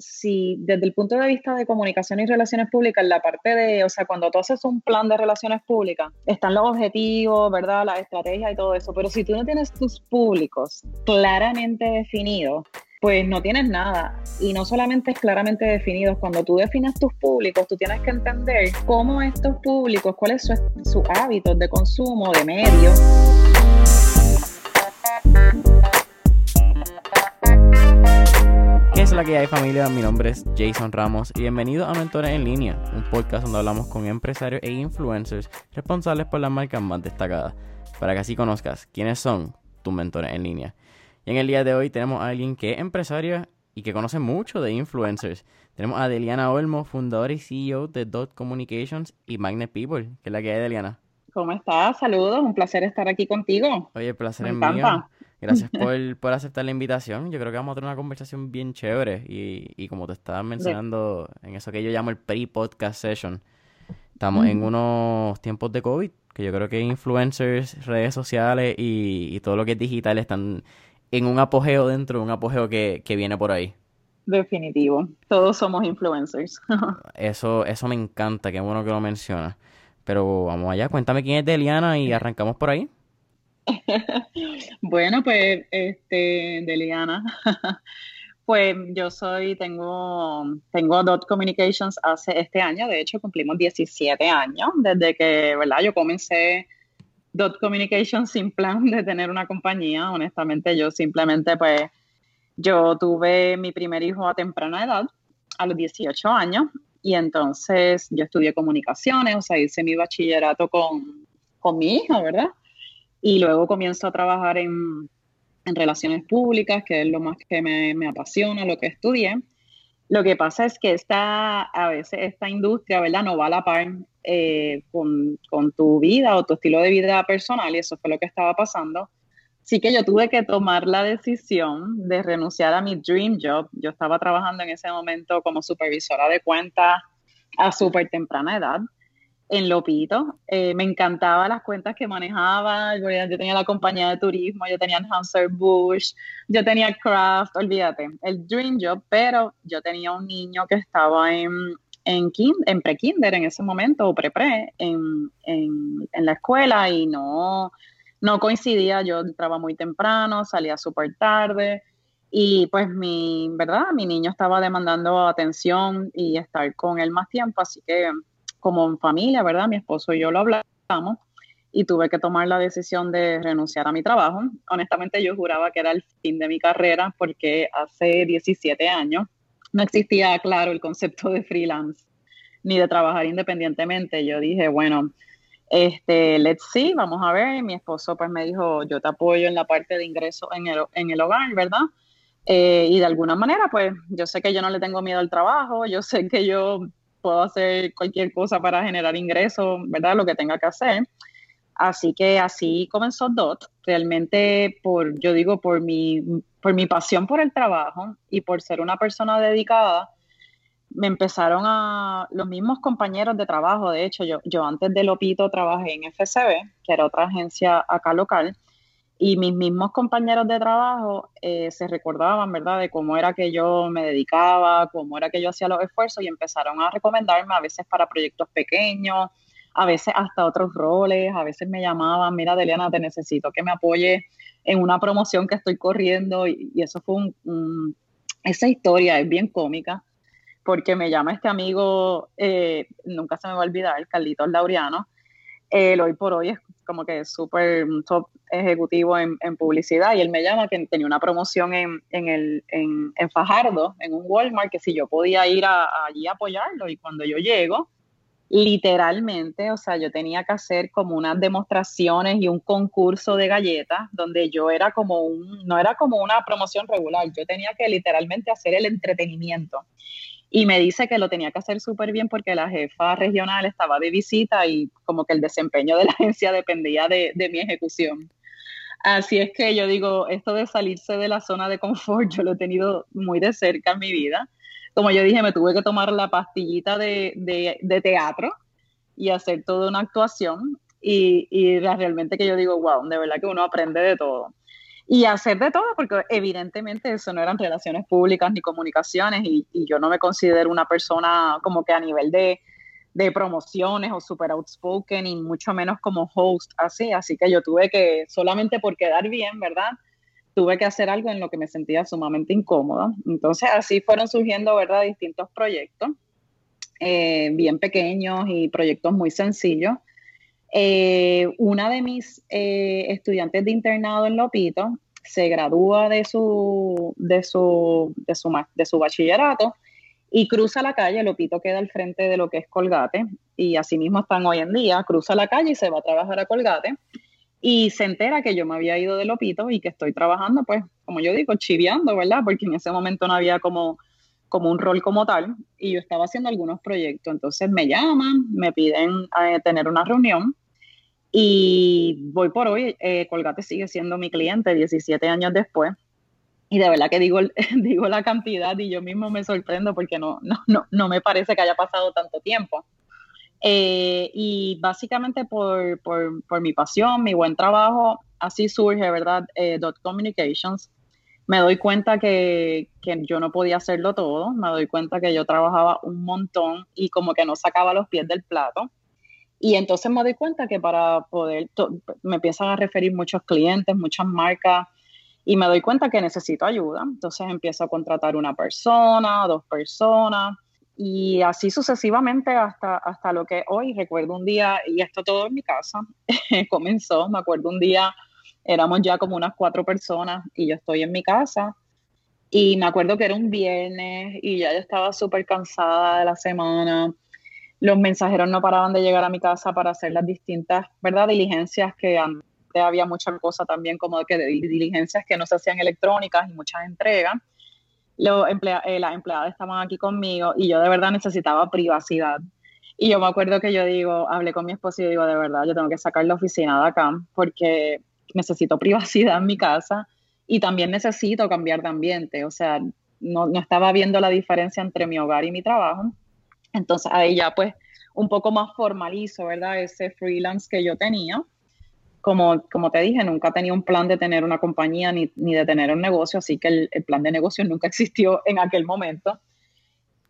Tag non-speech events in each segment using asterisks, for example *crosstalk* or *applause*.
si desde el punto de vista de comunicación y relaciones públicas, la parte de, o sea, cuando tú haces un plan de relaciones públicas, están los objetivos, ¿verdad? Las estrategias y todo eso, pero si tú no tienes tus públicos claramente definidos, pues no tienes nada. Y no solamente es claramente definidos, cuando tú defines tus públicos, tú tienes que entender cómo estos públicos, cuáles son sus hábitos de consumo, de medios. Es la que hay familia? Mi nombre es Jason Ramos y bienvenido a Mentores en Línea, un podcast donde hablamos con empresarios e influencers responsables por las marcas más destacadas, para que así conozcas quiénes son tus mentores en línea. Y en el día de hoy tenemos a alguien que es empresaria y que conoce mucho de influencers. Tenemos a Deliana Olmo, fundadora y CEO de Dot Communications y Magnet People. ¿Qué es la que hay, Deliana? ¿Cómo estás? Saludos, un placer estar aquí contigo. Oye, el placer es mío. Gracias *laughs* por, aceptar la invitación. Yo creo que vamos a tener una conversación bien chévere. Y, como te estaba mencionando, en eso que yo llamo el pre-podcast session, estamos en unos tiempos de COVID, que yo creo que influencers, redes sociales y, todo lo que es digital están en un apogeo dentro de un apogeo que, viene por ahí. Definitivo. Todos somos influencers. *laughs* eso, eso me encanta, qué bueno que lo mencionas. Pero vamos allá, cuéntame quién es Deliana y arrancamos por ahí. *laughs* bueno, pues, este, Deliana, *laughs* pues yo soy, tengo, tengo Dot Communications hace este año, de hecho cumplimos 17 años desde que, ¿verdad? Yo comencé Dot Communications sin plan de tener una compañía, honestamente yo simplemente pues, yo tuve mi primer hijo a temprana edad, a los 18 años, y entonces yo estudié comunicaciones, o sea, hice mi bachillerato con, con mi hijo, ¿verdad? Y luego comienzo a trabajar en, relaciones públicas, que es lo más que me, apasiona, lo que estudié. Lo que pasa es que esta, a veces esta industria, ¿verdad? No va a la par eh, con, con, tu vida o tu estilo de vida personal y eso fue lo que estaba pasando. Así que yo tuve que tomar la decisión de renunciar a mi dream job. Yo estaba trabajando en ese momento como supervisora de cuentas a súper temprana edad en Lopito. Eh, me encantaban las cuentas que manejaba. Yo, tenía la compañía de turismo, yo tenía Hanser Bush, yo tenía Craft, olvídate, el Dream Job, pero yo tenía un niño que estaba en, en, en pre-kinder en ese momento, o pre-pre, en, en, en, la escuela y no, no coincidía. Yo entraba muy temprano, salía súper tarde. Y pues mi, ¿verdad? Mi niño estaba demandando atención y estar con él más tiempo, así que como en familia, ¿verdad? Mi esposo y yo lo hablamos y tuve que tomar la decisión de renunciar a mi trabajo. Honestamente yo juraba que era el fin de mi carrera porque hace 17 años no existía, claro, el concepto de freelance ni de trabajar independientemente. Yo dije, bueno, este, let's see, vamos a ver. Mi esposo pues me dijo, yo te apoyo en la parte de ingreso en el, en el hogar, ¿verdad? Eh, y de alguna manera, pues yo sé que yo no le tengo miedo al trabajo, yo sé que yo puedo hacer cualquier cosa para generar ingresos, ¿verdad? Lo que tenga que hacer. Así que así comenzó DOT, realmente por, yo digo, por mi, por mi pasión por el trabajo y por ser una persona dedicada, me empezaron a, los mismos compañeros de trabajo, de hecho, yo, yo antes de Lopito trabajé en FCB, que era otra agencia acá local, y mis mismos compañeros de trabajo eh, se recordaban, ¿verdad?, de cómo era que yo me dedicaba, cómo era que yo hacía los esfuerzos y empezaron a recomendarme a veces para proyectos pequeños, a veces hasta otros roles, a veces me llamaban, mira, Deliana, te necesito que me apoye en una promoción que estoy corriendo y, eso fue un, esa historia es bien cómica porque me llama este amigo, eh, nunca se me va a olvidar, Carlitos Laureano, él hoy por hoy es como que súper top ejecutivo en, publicidad y él me llama que tenía una promoción en, en, el, en, en Fajardo, en un Walmart, que si yo podía ir allí a apoyarlo y cuando yo llego, literalmente, o sea, yo tenía que hacer como unas demostraciones y un concurso de galletas donde yo era como un, no era como una promoción regular, yo tenía que literalmente hacer el entretenimiento y me dice que lo tenía que hacer súper bien porque la jefa regional estaba de visita y como que el desempeño de la *laughs* agencia dependía de, mi ejecución. Así es que yo digo, esto de salirse de la zona de confort, *laughs* yo lo he tenido muy de cerca en mi vida. Como yo dije, me tuve que tomar la pastillita de, teatro y hacer toda una actuación y, y realmente que yo digo, wow, de verdad que uno aprende de todo. Y hacer de todo, porque evidentemente eso no eran relaciones públicas ni comunicaciones y, yo no me considero una persona como que a nivel de, de promociones o super outspoken y mucho menos como host así, así que yo tuve que, solamente por quedar bien, ¿verdad? Tuve que hacer algo en lo que me sentía sumamente incómoda. Entonces así fueron surgiendo, ¿verdad? Distintos proyectos, eh, bien pequeños y proyectos muy sencillos eh, una de mis eh, estudiantes de internado en Lopito se gradúa de su, de su, de su, de su bachillerato y cruza la calle, Lopito queda al frente de lo que es Colgate y así mismo están hoy en día, cruza la calle y se va a trabajar a Colgate y se entera que yo me había ido de Lopito y que estoy trabajando, pues, como yo digo, chiviando, ¿verdad? Porque en ese momento no había como, como un rol como tal y yo estaba haciendo algunos proyectos. Entonces me llaman, me piden eh, tener una reunión y voy por hoy, eh, Colgate sigue siendo mi cliente 17 años después. Y de verdad que digo, *laughs* digo la cantidad y yo mismo me sorprendo porque no, no, no, no me parece que haya pasado tanto tiempo. Eh, y básicamente por, por, por, mi pasión, mi buen trabajo, así surge, ¿verdad? Eh, Dot Communications. Me doy cuenta que, que, yo no podía hacerlo todo, me doy cuenta que yo trabajaba un montón y como que no sacaba los pies del plato. Y entonces me doy cuenta que para poder, me empiezan a referir muchos clientes, muchas marcas, y me doy cuenta que necesito ayuda. Entonces empiezo a contratar una persona, dos personas, y así sucesivamente hasta, hasta lo que hoy recuerdo un día, y esto todo en mi casa, *laughs* comenzó, me acuerdo un día, éramos ya como unas cuatro personas y yo estoy en mi casa. Y me acuerdo que era un viernes y ya yo estaba súper cansada de la semana los mensajeros no paraban de llegar a mi casa para hacer las distintas, ¿verdad? Diligencias que antes había mucha cosa también como que de diligencias que no se hacían electrónicas y muchas entregas. Los eh, las empleadas estaban aquí conmigo y yo de verdad necesitaba privacidad. Y yo me acuerdo que yo digo, hablé con mi esposo y digo, de verdad, yo tengo que sacar la oficina de acá porque necesito *laughs* privacidad en mi casa y también necesito cambiar de ambiente. O sea, no, no estaba viendo la diferencia entre mi hogar y mi trabajo entonces ahí ya pues un poco más formalizo, ¿verdad? Ese freelance que yo tenía. Como, como te dije, nunca tenía un plan de tener una compañía ni, ni de tener un negocio, así que el, el, plan de negocio *laughs* nunca existió en aquel momento.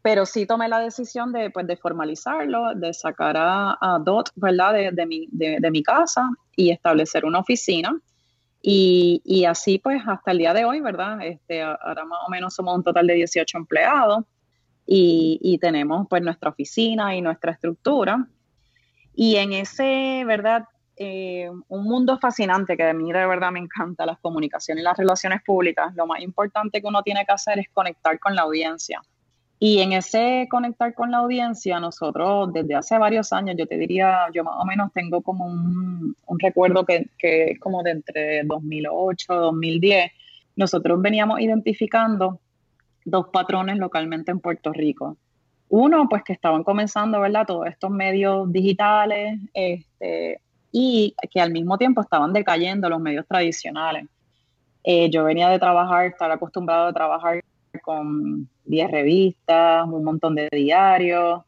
Pero sí tomé la decisión de, pues, de formalizarlo, de sacar a, a DOT, ¿verdad? De, de, mi, de, de, mi casa y establecer una oficina. Y, y, así pues hasta el día de hoy, ¿verdad? Este, ahora más o menos somos un total de 18 empleados y, tenemos pues nuestra oficina y nuestra estructura. Y en ese, ¿verdad? Eh, un mundo fascinante que a mí de verdad me encanta, las comunicaciones y las relaciones públicas, lo más importante que uno tiene que hacer es conectar con la audiencia. Y en ese conectar con la audiencia, nosotros desde hace varios años, yo te diría, yo más o menos tengo como un, recuerdo que, que, es como de entre 2008, 2010, nosotros veníamos identificando dos patrones localmente en Puerto Rico. Uno, pues que estaban comenzando, ¿verdad? Todos estos medios digitales este, y que al mismo tiempo estaban decayendo los medios tradicionales. Eh, yo venía de trabajar, estar acostumbrado a trabajar con 10 revistas, un montón de diarios,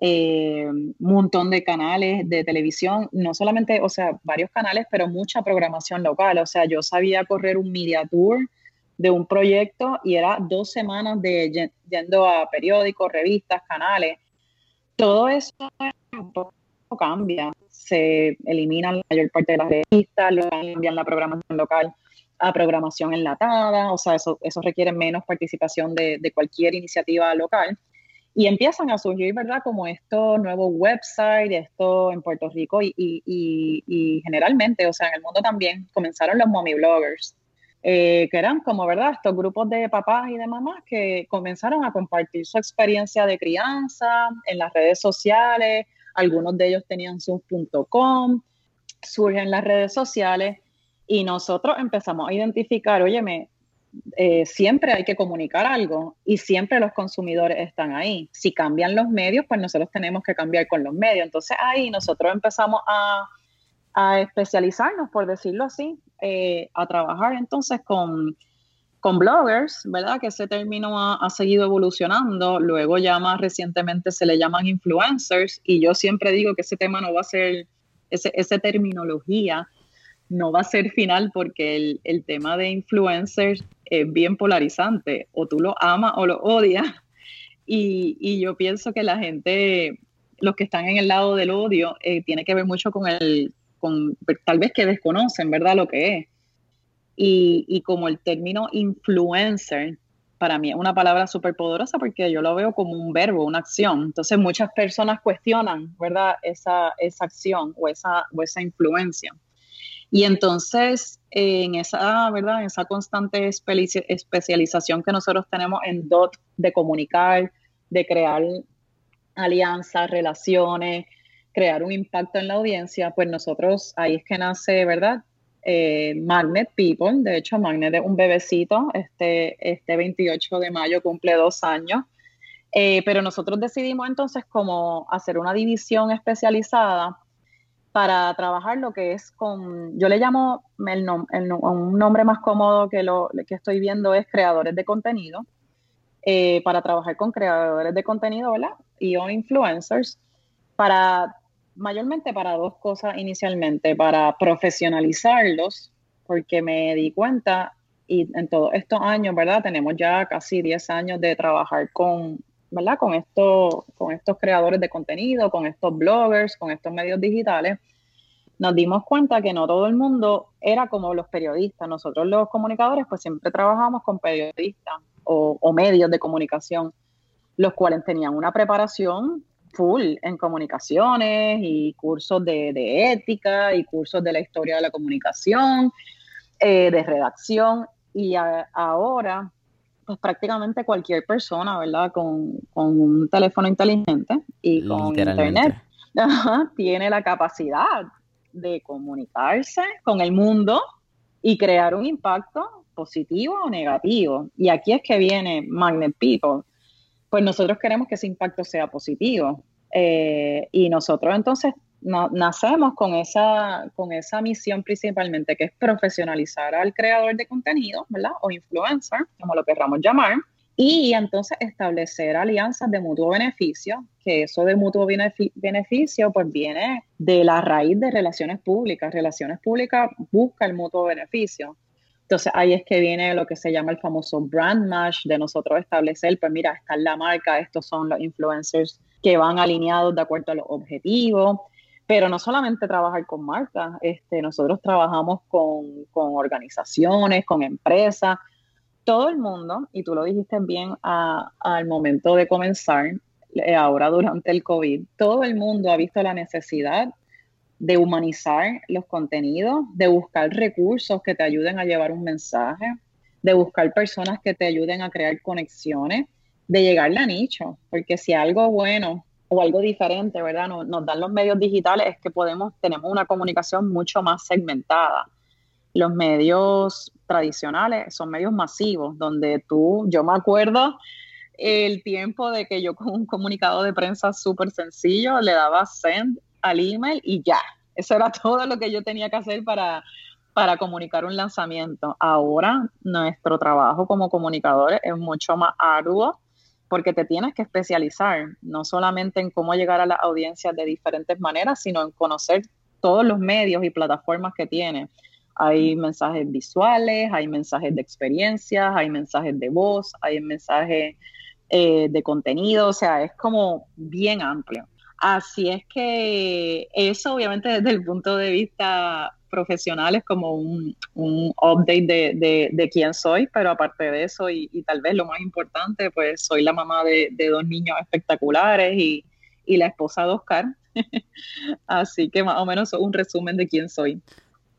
eh, un montón de canales de televisión, no solamente, o sea, varios canales, pero mucha programación local. O sea, yo sabía correr un media tour de un proyecto y era dos semanas de yendo a periódicos, revistas, canales. Todo eso cambia. Se eliminan la mayor parte de las revistas, lo cambian la programación local a programación enlatada, o sea, eso, eso requiere menos participación de, cualquier iniciativa local. Y empiezan a surgir, ¿verdad? Como estos nuevos websites, esto en Puerto Rico y, y, y, y, generalmente, o sea, en el mundo también, comenzaron los mommy bloggers. Eh, que eran como, ¿verdad? Estos grupos de papás y de mamás que comenzaron a compartir su experiencia de crianza en las redes sociales, algunos de ellos tenían sus.com, surgen las redes sociales y nosotros empezamos a identificar, óyeme, eh, siempre hay que comunicar algo y siempre los consumidores están ahí. Si cambian los medios, pues nosotros tenemos que cambiar con los medios. Entonces ahí nosotros empezamos a especializarnos, por decirlo así, eh, a trabajar entonces con, con bloggers, ¿verdad? Que ese término ha, seguido evolucionando. Luego ya más recientemente se le llaman influencers y yo siempre digo que ese tema no va a ser, ese, esa terminología no va a ser final porque el, tema de influencers es bien polarizante, o tú lo amas o lo odias. Y, yo pienso que la gente, los que están en el lado del odio, eh, tiene que ver mucho con el, con tal vez que desconocen, ¿verdad? Lo que es. Y, y como el término influencer para mí es una palabra súper poderosa porque yo lo veo como un verbo, una acción. Entonces muchas personas cuestionan, ¿verdad? Esa, esa acción o esa, o esa influencia. Y entonces, en esa, ¿verdad? En esa constante especialización que nosotros tenemos en DOT de comunicar, de crear alianzas, relaciones, crear un impacto en la audiencia, pues nosotros ahí es que nace, ¿verdad? Eh, Magnet People. De hecho, Magnet es un bebecito. Este, este 28 de mayo cumple dos años. Eh, pero nosotros decidimos entonces como hacer una división especializada para trabajar lo que es con, yo le llamo el, un nombre más cómodo que lo que estoy viendo es creadores de contenido, eh, para trabajar con creadores de contenido, ¿verdad? Y o influencers, para mayormente para dos cosas inicialmente, para profesionalizarlos, porque me di cuenta y en todos estos años, ¿verdad? Tenemos ya casi 10 años de trabajar con, ¿verdad? Con, esto, con estos creadores de contenido, con estos bloggers, con estos medios digitales. Nos dimos cuenta que no todo el mundo era como los periodistas. Nosotros los comunicadores pues siempre trabajamos con periodistas o, medios de comunicación, los cuales tenían una preparación full en comunicaciones y cursos de, ética y cursos de la historia de la comunicación, eh, de redacción. Y ahora, pues prácticamente cualquier persona, ¿verdad? Con, un teléfono inteligente y con internet, *laughs* tiene la capacidad de comunicarse con el mundo y crear un impacto positivo o negativo. Y aquí es que viene Magnet People pues nosotros queremos que ese impacto sea positivo. Eh, y nosotros entonces nacemos con esa, con esa misión principalmente, que es profesionalizar al creador de contenido, ¿verdad? O influencer, como lo querramos llamar. Y entonces establecer alianzas de mutuo beneficio, que eso de mutuo beneficio pues viene de la raíz de relaciones públicas. Relaciones públicas busca el mutuo beneficio. Entonces ahí es que viene lo que se llama el famoso brand match, de nosotros establecer, pues mira, esta es la marca, estos son los influencers que van alineados de acuerdo a los objetivos, pero no solamente trabajar con marcas, este, nosotros trabajamos con, organizaciones, con empresas, todo el mundo, y tú lo dijiste bien al momento de comenzar, eh, ahora durante el COVID, todo el mundo ha visto la necesidad de humanizar los contenidos, de buscar recursos que te ayuden a llevar un mensaje, de buscar personas que te ayuden a crear conexiones, de llegarle a nicho, porque si algo bueno o algo diferente, ¿verdad? Nos, dan los medios digitales es que podemos, tenemos una comunicación mucho más segmentada. Los medios tradicionales son medios masivos, donde tú, yo me acuerdo el tiempo de que yo con un comunicado de prensa súper sencillo le daba send al email y ya. Eso era *laughs* todo lo que yo tenía que hacer para, para comunicar un lanzamiento. Ahora nuestro trabajo como comunicadores es mucho más arduo porque te tienes que especializar, no solamente en cómo llegar a las audiencias de diferentes maneras, sino en conocer todos los medios y plataformas que tiene. Hay mensajes visuales, hay mensajes de experiencias, hay mensajes de voz, hay mensajes eh, de contenido, o sea, es como bien amplio. Así es que eso obviamente desde el punto de vista profesional es como un, update de, quién soy, pero aparte de eso y, tal vez lo más importante, pues soy la mamá de, dos niños espectaculares y, la esposa de Oscar. *laughs* Así que más o menos un resumen de quién soy.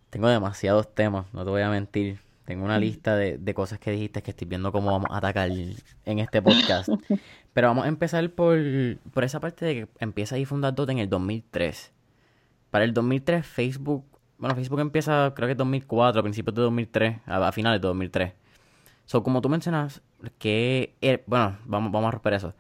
Tengo demasiados temas, no te voy a mentir. Tengo una lista de, de, cosas que dijiste que estoy viendo cómo vamos a atacar en este podcast. *laughs* Pero vamos a empezar por, por esa parte de que empieza a fundar Dot en el 2003. Para el 2003 Facebook, bueno, Facebook empieza creo que en 2004, a principios de 2003, a, finales de 2003. So, como tú mencionas, que, er, bueno, vamos, vamos a romper eso.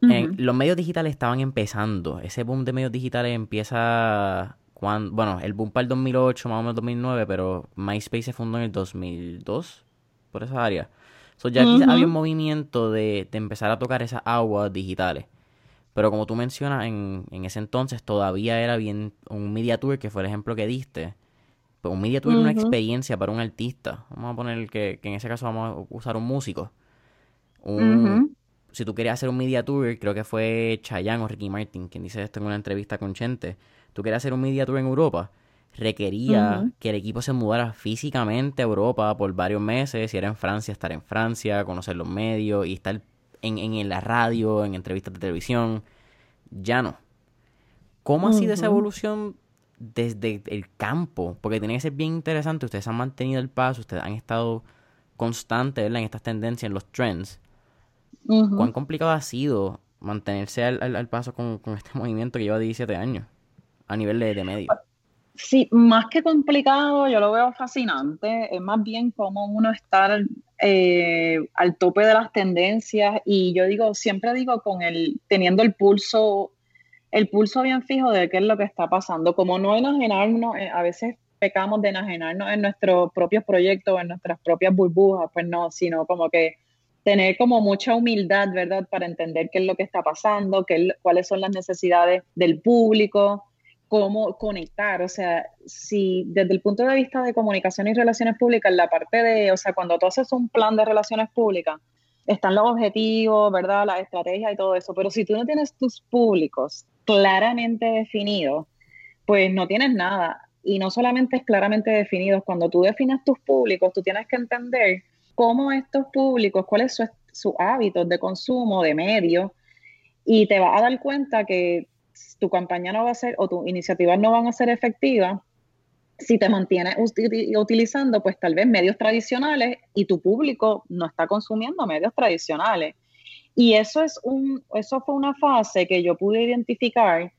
los medios digitales estaban empezando. Ese boom de medios digitales empieza bueno, el boom para el 2008, más o menos 2009, pero MySpace se fundó en el 2002, por esa área. So, ya había un movimiento de, empezar a tocar esas aguas digitales. Pero como tú mencionas, en, ese entonces todavía era bien un media tour, que fue el ejemplo que diste. Pues un media tour es una experiencia para un artista. Vamos a poner que, que, en ese caso vamos a usar un músico. Si tú querías hacer un media tour, creo que fue Chayanne o Ricky Martin quien dice esto en una entrevista con Chente. Tú querías hacer un media tour en Europa, requería que el equipo se mudara físicamente a Europa por varios meses. Si era en Francia, estar en Francia, conocer los medios y estar en, en, la radio, en entrevistas de televisión. Ya no. ¿Cómo ha sido esa evolución desde el campo? Porque tiene que ser bien interesante. Ustedes han mantenido el paso, ustedes han estado constantes en estas tendencias, en los trends. ¿Cuán complicado ha sido mantenerse al, paso con, este *laughs* movimiento que lleva 17 años a nivel de, de medio? Sí, más que complicado, yo lo veo fascinante. Es más bien como uno estar eh, al tope de las tendencias y yo digo, siempre digo con el, teniendo el pulso, el pulso bien fijo de qué es lo que está pasando. Como no enajenarnos, eh, a veces pecamos de enajenarnos en nuestros propios proyectos, en nuestras propias burbujas, pues no, sino como que tener como mucha humildad, ¿verdad? Para entender qué es lo que está pasando, qué, cuáles son las necesidades del público, cómo conectar, o sea, si desde el punto de vista de comunicación y relaciones públicas, la parte de, o sea, cuando tú haces un plan de relaciones públicas, están los objetivos, ¿verdad? La estrategia y todo eso, pero si tú no tienes tus públicos claramente definidos, pues no tienes nada. Y no solamente es claramente definidos, cuando tú defines tus públicos, tú tienes que entender cómo estos públicos, cuáles son sus hábitos de consumo, de medios, y te vas a dar cuenta que tu campaña no va a ser o tus iniciativas no van a ser efectivas si te mantienes utilizando pues tal vez medios tradicionales y tu público no está consumiendo medios tradicionales. Y eso es un eso fue una fase que yo pude identificar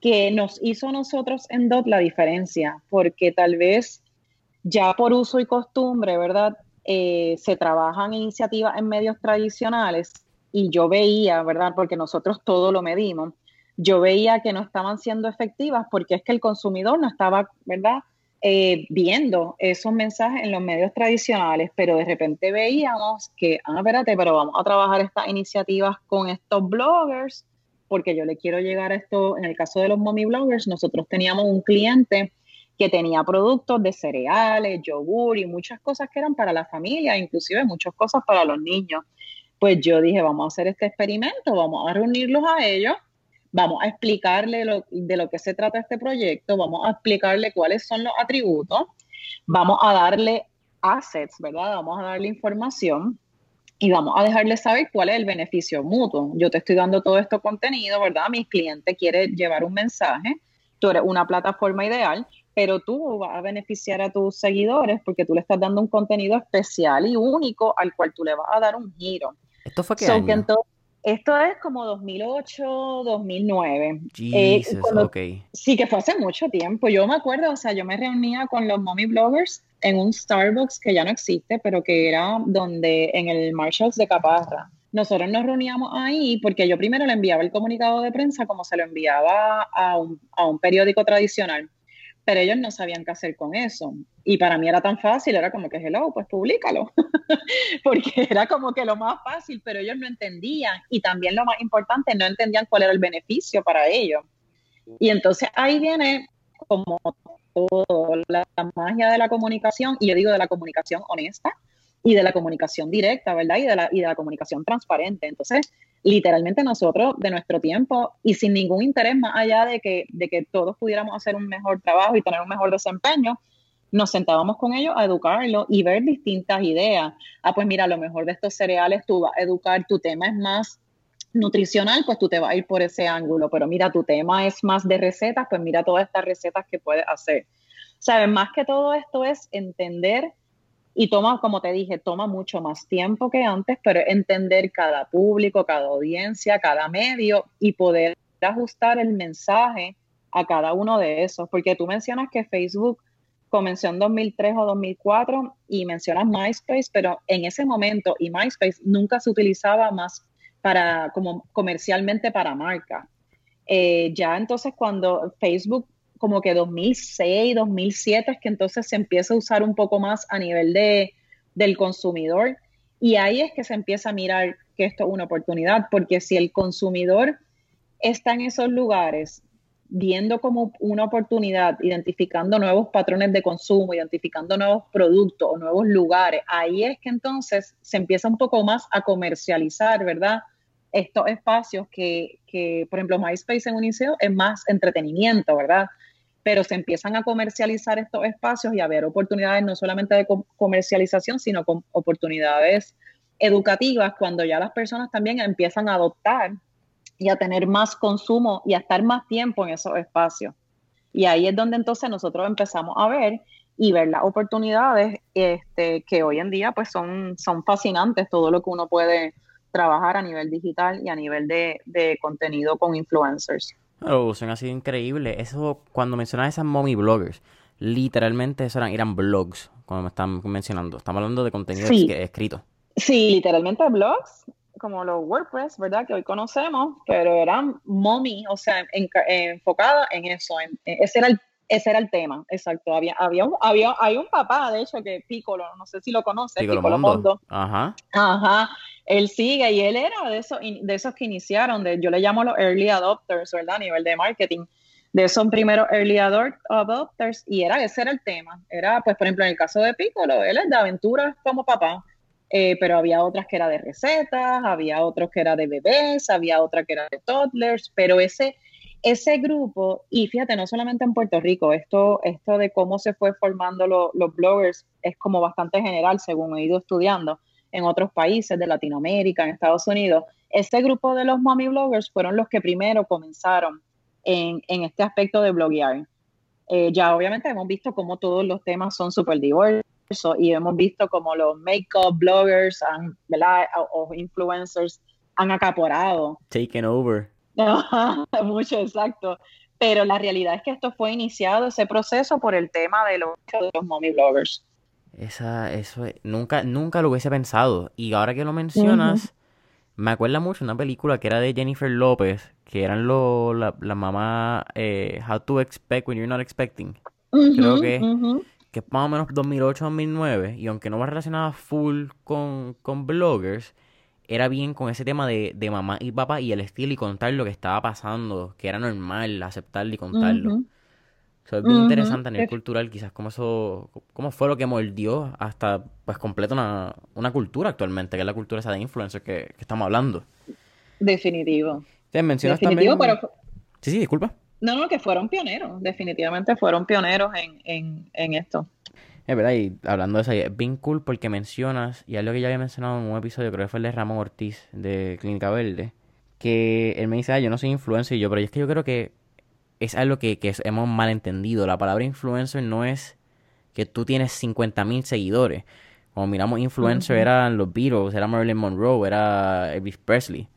que nos hizo a nosotros en DOT la diferencia, porque tal vez ya por uso y costumbre, ¿verdad? Eh, se trabajan iniciativas en medios tradicionales y yo veía, ¿verdad? Porque nosotros todo lo medimos yo veía que no estaban siendo efectivas porque es que el consumidor no estaba, ¿verdad? Eh, viendo esos mensajes en los medios tradicionales, pero de repente veíamos que, ah, espérate, pero vamos a trabajar estas iniciativas con estos bloggers, porque yo le quiero llegar a esto, en el caso de los mommy bloggers, nosotros teníamos un cliente que tenía productos de cereales, yogur y muchas cosas que eran para la familia, inclusive muchas cosas para los niños. Pues yo dije, vamos a hacer este experimento, vamos a reunirlos a ellos vamos a explicarle de lo que se trata este proyecto, vamos a explicarle cuáles son los atributos, vamos a darle assets, ¿verdad? Vamos a darle información y vamos a dejarle saber cuál es el beneficio mutuo. Yo te estoy dando todo este contenido, ¿verdad? Mi cliente quiere llevar un mensaje, tú eres una plataforma ideal, pero tú vas a beneficiar a tus seguidores porque tú le estás dando un contenido especial y único al cual tú le vas a dar un giro. ¿Esto fue qué año? Esto es como 2008, 2009. Eh, Jesus, Sí, que fue hace mucho tiempo. Yo me acuerdo, o sea, yo me reunía con los mommy bloggers en un Starbucks que ya no existe, pero que era donde en el Marshalls de Caparra. Nosotros nos reuníamos ahí porque yo primero le enviaba el comunicado de prensa como se lo enviaba a un, a un periódico tradicional pero ellos no sabían qué hacer con eso. Y para mí era tan fácil, era como que, hello, pues públicalo, *laughs* porque era como que lo más fácil, pero ellos no entendían. Y también lo más importante, no entendían cuál era el beneficio para ellos. Y entonces ahí viene como todo, la, magia de la comunicación, y yo digo de la comunicación honesta y de la comunicación directa, ¿verdad? Y de la, y de la comunicación transparente. Entonces, literalmente nosotros de nuestro tiempo y sin ningún interés más allá de que, de que todos pudiéramos hacer un mejor trabajo y tener un mejor desempeño, nos sentábamos con ellos a educarlo y ver distintas ideas. Ah, pues mira, lo mejor de estos cereales tú vas a educar, tu tema es más nutricional, pues tú te vas a ir por ese ángulo, pero mira, tu tema es más de recetas, pues mira todas estas recetas que puedes hacer. ¿Sabes? Más que todo esto es entender y toma, como te dije, toma mucho más tiempo que antes, pero entender cada público, cada audiencia, cada medio y poder ajustar el mensaje a cada uno de esos, porque tú mencionas que Facebook comenzó en 2003 o 2004 y mencionas MySpace, pero en ese momento y MySpace nunca se utilizaba más para como comercialmente para marca. Eh, ya entonces cuando Facebook como que 2006, 2007 es que entonces se empieza a usar un poco más a nivel de, del consumidor y ahí es que se empieza a mirar que esto es una oportunidad, porque si el consumidor está en esos lugares viendo como una oportunidad, identificando nuevos patrones de consumo, identificando nuevos productos o nuevos lugares, ahí es que entonces se empieza un poco más a comercializar, ¿verdad? Estos espacios que, que por ejemplo, MySpace en un inicio es más entretenimiento, ¿verdad? Pero se empiezan a comercializar estos espacios y a ver oportunidades no solamente de comercialización, sino con oportunidades educativas cuando ya las personas también empiezan a adoptar y a tener más consumo y a estar más tiempo en esos espacios. Y ahí es donde entonces nosotros empezamos a ver y ver las oportunidades este, que hoy en día pues son, son fascinantes, todo lo que uno puede trabajar a nivel digital y a nivel de, contenido con influencers. Oh, son así increíble. Eso, cuando mencionas esas mommy bloggers, literalmente eso eran, eran blogs, cuando me están mencionando. Estamos hablando de contenido escrito. Sí, literalmente blogs como los WordPress, ¿verdad? Que hoy conocemos, pero eran mommy, o sea, enfocada en eso. ese, era el, ese era el tema, exacto. Había, había, un, había hay un papá, de hecho, que Piccolo, no sé si lo conoces, Piccolo, Mondo. Ajá. Ajá. Él sigue y él era de esos, de esos que iniciaron, de, yo le llamo los early adopters, ¿verdad? A nivel de marketing de esos primeros early adopters y era ese era el tema. Era, pues, por ejemplo, en el caso de Piccolo, él es de aventuras como papá. Eh, pero había otras que era de recetas, había otros que era de bebés, había otra que era de toddlers, pero ese, ese grupo, y fíjate, no solamente en Puerto Rico, esto, esto de cómo se fue formando los bloggers es como bastante general, según he ido estudiando en otros países de Latinoamérica, en Estados Unidos. Ese grupo de los mommy bloggers fueron los que primero comenzaron en, en este aspecto de bloguear. Eh, ya obviamente hemos visto cómo todos los temas son súper diversos y hemos visto como los makeup bloggers o influencers han acaporado. Taken over. *laughs* Mucho, exacto. Pero la realidad es que esto fue iniciado, ese proceso, por el tema de los, de los mommy bloggers. Esa, eso, nunca, nunca lo hubiese pensado. Y ahora que lo mencionas, me acuerda mucho una película que era de Jennifer López, que eran lo, la, la mamá eh, How to Expect When You're Not Expecting. Creo que que es más o menos 2008-2009, y aunque no va relacionada full con, con bloggers, era bien con ese tema de, de, mamá y papá y el estilo y contar lo que estaba pasando, que era normal aceptarlo y contarlo. es bien interesante a nivel cultural, quizás cómo eso, cómo fue lo que mordió hasta pues completo una, una cultura actualmente, que es la cultura esa de influencer que, que estamos hablando. Definitivo. Te mencionas Definitivo, también... Pero... Sí, sí, disculpa. No, no, que fueron pioneros, definitivamente fueron pioneros en, esto. Es verdad, y hablando de eso, es bien cool porque mencionas, y lo que ya había mencionado en un episodio, creo que fue el de Ramón Ortiz de Clínica Verde, que él me dice, ah, yo no soy influencer, y yo, pero es que yo creo que es algo que, que hemos malentendido. La palabra influencer no es que tú tienes 50.000 seguidores. Como miramos, influencer eran los Beatles, era Marilyn Monroe, era Elvis Presley.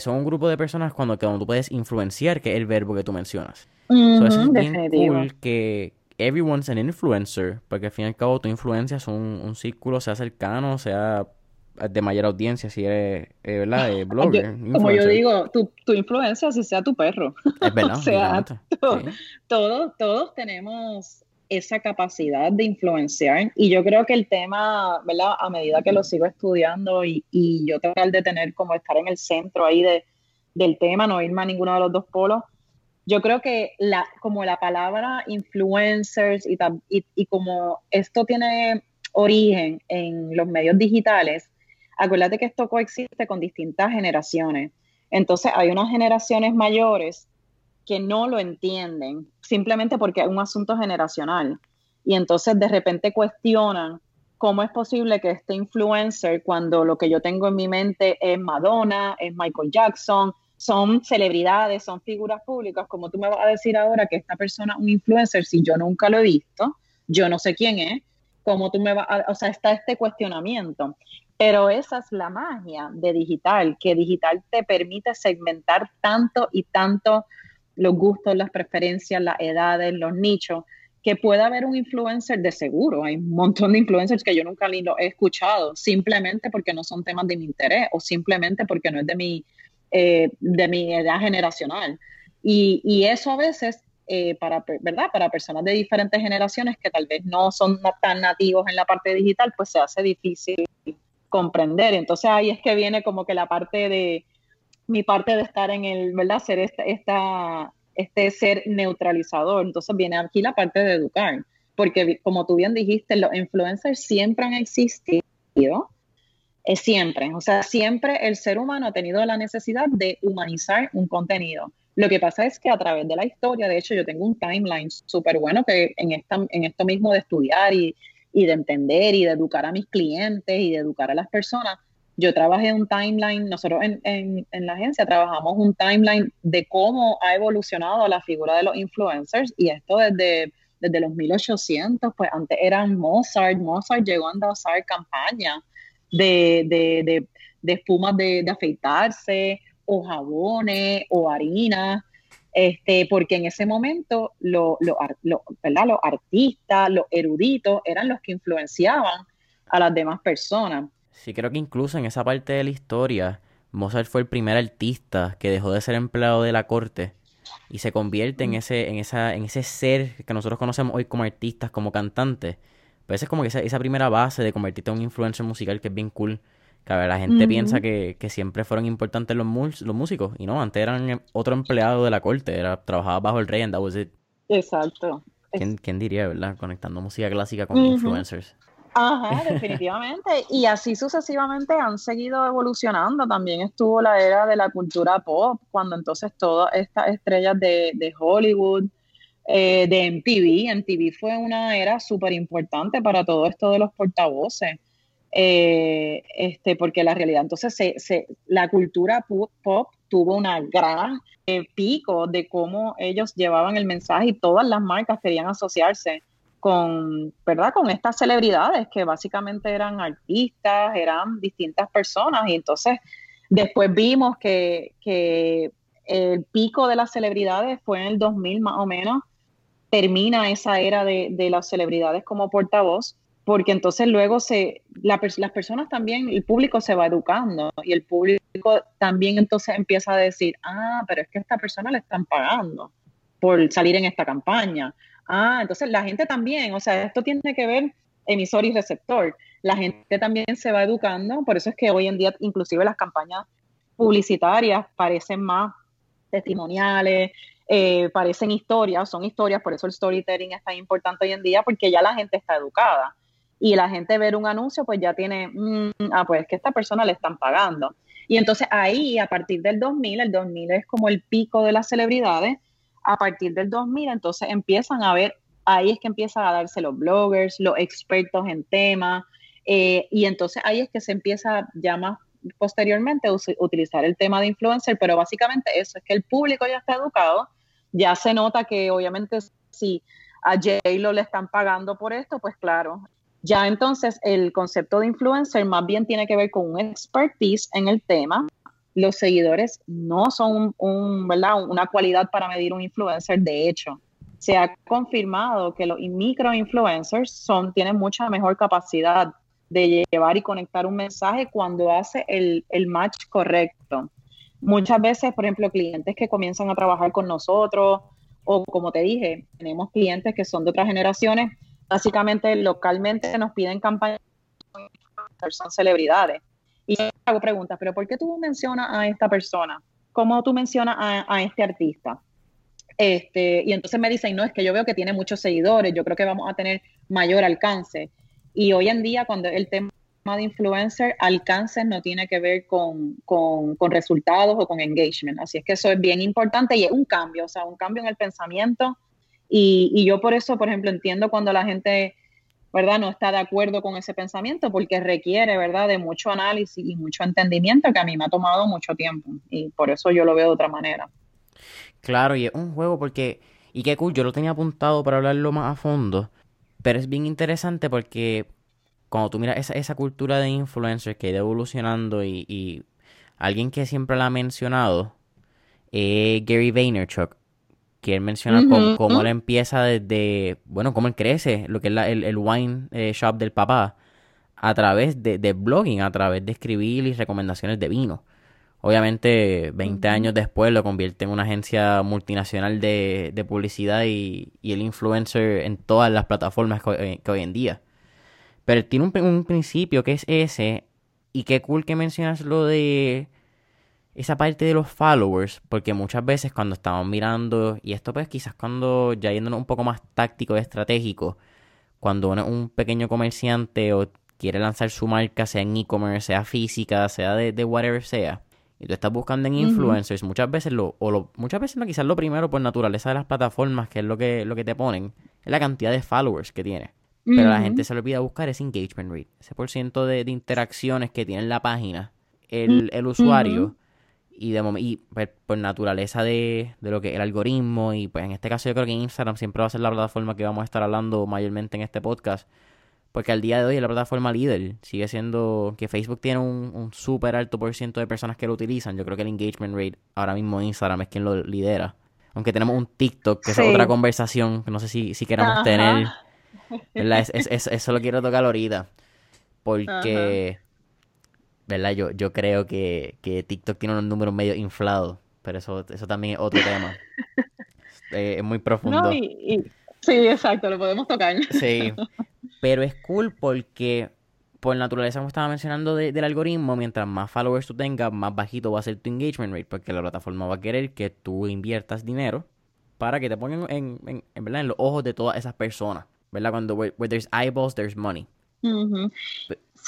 Son un grupo de personas cuando, tú puedes influenciar, que es el verbo que tú mencionas. es bien cool que everyone's an influencer, porque al fin y al cabo tu influencias un, un círculo, sea cercano, sea de mayor audiencia, si eres, eh, ¿verdad? Eh, *laughs* blogger. como yo digo, tu, tu influencia, si sea tu perro. Es *laughs* verdad. o sea, todos, todos tenemos esa capacidad de influenciar. Y yo creo que el tema, ¿verdad? A medida que lo sigo estudiando y, y yo tratar de tener como estar en el centro ahí de, del tema, no irme a ninguno de los dos polos, yo creo que la, como la palabra influencers y, y, y como esto tiene origen en los medios digitales, acuérdate que esto coexiste con distintas generaciones. Entonces hay unas generaciones mayores que no lo entienden, simplemente porque es un asunto generacional. Y entonces de repente cuestionan cómo es posible que este influencer, cuando lo que yo tengo en mi mente es Madonna, es Michael Jackson, son celebridades, son figuras públicas, como tú me vas a decir ahora que esta persona un influencer, si yo nunca lo he visto, yo no sé quién es, cómo tú me vas a, o sea, está este cuestionamiento. Pero esa es la magia de digital, que digital te permite segmentar tanto y tanto los gustos, las preferencias, las edades, los nichos, que pueda haber un influencer de seguro. Hay un montón de influencers que yo nunca ni lo he escuchado, simplemente porque no son temas de mi interés o simplemente porque no es de mi, eh, de mi edad generacional. Y, eso a veces, eh, para, ¿verdad? para personas de diferentes generaciones que tal vez no son tan nativos en la parte digital, pues se hace difícil comprender. Entonces ahí es que viene como que la parte de mi parte de estar en el, ¿verdad? Hacer esta, este ser neutralizador. Entonces viene aquí la parte de educar, porque como tú bien dijiste, los influencers siempre han existido, es siempre, o sea, siempre el ser humano ha tenido la necesidad de humanizar un contenido. Lo que pasa es que a través de la historia, de hecho, yo tengo un timeline súper bueno que en, esta, en esto mismo de estudiar y, y de entender y de educar a mis clientes y de educar a las personas, yo trabajé un timeline, nosotros en, en, la agencia trabajamos un timeline de cómo ha evolucionado la figura de los influencers y esto desde, desde los 1800, pues antes eran Mozart, Mozart llegó a endosar campañas de, de, de, espumas de, afeitarse o jabones o harinas, este, porque en ese momento lo, lo, los artistas, los eruditos eran los que influenciaban a las demás personas. Sí, creo que incluso en esa parte de la historia, Mozart fue el primer artista que dejó de ser empleado de la corte y se convierte en ese, en esa, en ese ser que nosotros conocemos hoy como artistas, como cantantes. Esa es como que esa, primera base de convertirte en un influencer musical que es bien cool. Que a ver, la gente piensa que, siempre fueron importantes los, los músicos. Y no, antes eran otro empleado de la corte. Era, trabajaba bajo el rey and that was it. Exacto. ¿Quién, diría, verdad? Conectando música clásica con influencers. Ajá, definitivamente. *laughs* Y así sucesivamente han seguido evolucionando. También estuvo la era de la cultura pop, cuando entonces todas estas estrellas de, Hollywood, eh, de MTV, MTV fue una era súper importante para todo esto de los portavoces. Eh, este, porque la realidad, entonces se, la cultura pop, tuvo una gran eh, pico de cómo ellos llevaban el mensaje y todas las marcas querían asociarse con, ¿verdad? Con estas celebridades que básicamente eran artistas, eran distintas personas y entonces después vimos que, el pico de las celebridades fue en el 2000 más o menos, termina esa era de, las celebridades como portavoz, porque entonces luego se, las personas también, el público se va educando y el público también entonces empieza a decir, ah, pero es que esta persona le están pagando por salir en esta campaña Ah, entonces la gente también, o sea, esto tiene que ver emisor y receptor. La gente también se va educando, por eso es que hoy en día inclusive las campañas publicitarias parecen más testimoniales, eh, parecen historias, son historias, por eso el storytelling es tan importante hoy en día, porque ya la gente está educada. Y la gente ver un anuncio, pues ya tiene, mm, ah, pues que esta persona le están pagando. Y entonces ahí, a partir del 2000, el 2000 es como el pico de las celebridades, a partir del 2000, entonces empiezan a ver, ahí es que empiezan a darse los bloggers, los expertos en temas, eh, y entonces ahí es que se empieza ya más posteriormente a utilizar el tema de influencer, pero básicamente eso es que el público ya está educado, ya se nota que obviamente si a J-Lo le están pagando por esto, pues claro, ya entonces el concepto de influencer más bien tiene que ver con un expertise en el tema, los seguidores no son una cualidad para medir un influencer. De hecho, se ha confirmado que los micro-influencers son, tienen mucha mejor capacidad de llevar y conectar un mensaje cuando hace el, match correcto. Muchas veces, por ejemplo, clientes que comienzan a trabajar con nosotros, o como te dije, tenemos clientes que son de otras generaciones, básicamente localmente nos piden campañas, son celebridades y hago preguntas, pero ¿por qué tú mencionas a esta persona? ¿Cómo tú mencionas a, este artista? Este, y entonces me dicen, no, es que yo veo que tiene muchos seguidores, yo creo que vamos a tener mayor alcance. Y hoy en día, cuando el tema de influencer, alcance no tiene que ver con, con, con, resultados o con engagement. Así es que eso es bien importante y es un cambio, o sea, un cambio en el pensamiento. Y, y yo por eso, por ejemplo, entiendo cuando la gente ¿verdad? No está de acuerdo con ese pensamiento porque requiere, ¿verdad? De mucho análisis y mucho entendimiento que a mí me ha tomado mucho tiempo y por eso yo lo veo de otra manera. Claro, y es un juego porque, y qué cool, yo lo tenía apuntado para hablarlo más a fondo, pero es bien interesante porque cuando tú miras esa, esa cultura de influencers que ha ido evolucionando y, y alguien que siempre la ha mencionado, es Gary Vaynerchuk que él menciona cómo, él empieza desde, bueno, cómo él crece, lo que es el, wine eh, shop del papá, a través de, blogging, a través de escribir y recomendaciones de vino. Obviamente, 20 años después lo convierte en una agencia multinacional de, publicidad y, el influencer en todas las plataformas que, hoy en día. Pero tiene un, un, principio que es ese, y qué cool que mencionas lo de esa parte de los followers, porque muchas veces cuando estamos mirando, y esto pues quizás cuando ya yéndonos un poco más táctico y estratégico, cuando uno es un pequeño comerciante o quiere lanzar su marca, sea en e-commerce, sea física, sea de, whatever sea, y tú estás buscando en influencers, muchas veces lo, o lo, muchas veces no, quizás lo primero por naturaleza de las plataformas, que es lo que, lo que te ponen, es la cantidad de followers que tiene. Pero la gente se le olvida buscar ese engagement rate, ese por ciento de, interacciones que tiene en la página el, el usuario y de y pues, por naturaleza de, lo que el algoritmo y pues en este caso yo creo que Instagram siempre va a ser la plataforma que vamos a estar hablando mayormente en este podcast porque al día de hoy la plataforma líder sigue siendo que Facebook tiene un, un súper alto por ciento de personas que lo utilizan yo creo que el engagement rate ahora mismo Instagram es quien lo lidera aunque tenemos un TikTok que es otra conversación que no sé si, si queramos tener eso lo quiero tocar ahorita porque ¿verdad? Yo, yo creo que, TikTok tiene unos números medio inflados, pero eso, eso también es otro tema. Eh, es muy profundo. sí, exacto, lo podemos tocar. Sí, *laughs* pero es cool porque por naturaleza, como estaba mencionando del algoritmo, mientras más followers tú tengas, más bajito va a ser tu engagement rate, porque la plataforma va a querer que tú inviertas dinero para que te pongan en, en, ¿verdad? en los ojos de todas esas personas. ¿Verdad? Cuando where, there's eyeballs, there's money.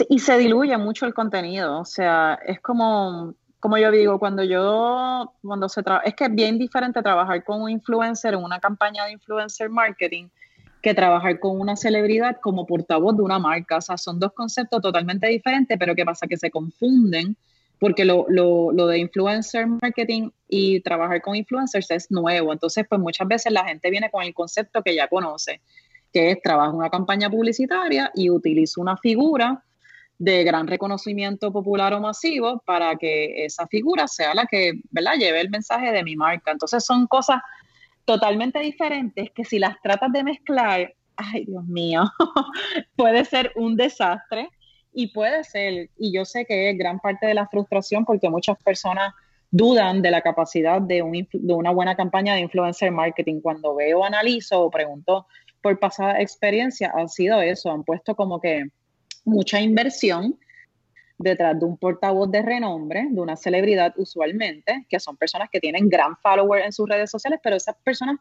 Y se diluye mucho el contenido, o sea, es como, como yo digo, cuando yo, cuando se trabaja, es que es bien diferente trabajar con un influencer en una campaña de influencer marketing que trabajar con una celebridad como portavoz de una marca, o sea, son dos conceptos totalmente diferentes, pero ¿qué pasa? Que se confunden porque lo, lo, lo de influencer marketing y trabajar con influencers es nuevo, entonces pues muchas veces la gente viene con el concepto que ya conoce, que es trabajo una campaña publicitaria y utilizo una figura de gran reconocimiento popular o masivo para que esa figura sea la que ¿verdad? lleve el mensaje de mi marca. Entonces son cosas totalmente diferentes que si las tratas de mezclar, ay Dios mío, *laughs* puede ser un desastre y puede ser, y yo sé que es gran parte de la frustración porque muchas personas dudan de la capacidad de, de una buena campaña de influencer marketing. Cuando veo, analizo o pregunto por pasada experiencia, ha sido eso, han puesto como que mucha inversión detrás de un portavoz de renombre, de una celebridad usualmente, que son personas que tienen gran follower en sus redes sociales, pero esas personas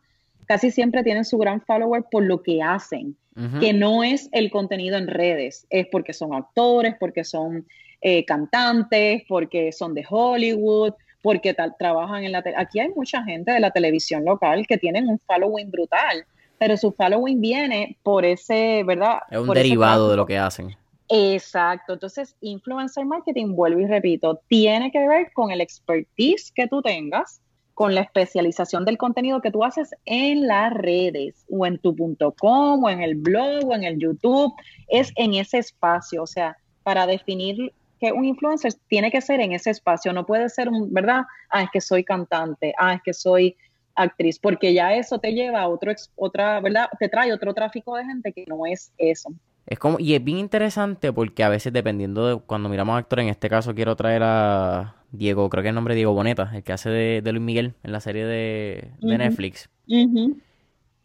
casi siempre tienen su gran follower por lo que hacen, que no es el contenido en redes, es porque son actores, porque son eh, cantantes, porque son de Hollywood, porque trabajan en la... Aquí hay mucha gente de la televisión local que tienen un following brutal, pero su following viene por ese, ¿verdad? Es un derivado de lo que hacen. Exacto, entonces influencer marketing, vuelvo y repito, tiene que ver con el expertise que tú tengas, con la especialización del contenido que tú haces en las redes, o en tu .com, o en el blog, o en el YouTube, es en ese espacio, o sea, para definir que un influencer tiene que ser en ese espacio, no puede ser, un, ¿verdad? Ah, es que soy cantante, ah, es que soy actriz, porque ya eso te lleva a otro, otra, ¿verdad? Te trae otro tráfico de gente que no es eso. Es como, y es bien interesante porque a veces dependiendo de cuando miramos a actores, en este caso quiero traer a Diego, creo que el nombre es Diego Boneta, el que hace de, Luis Miguel en la serie de, Netflix.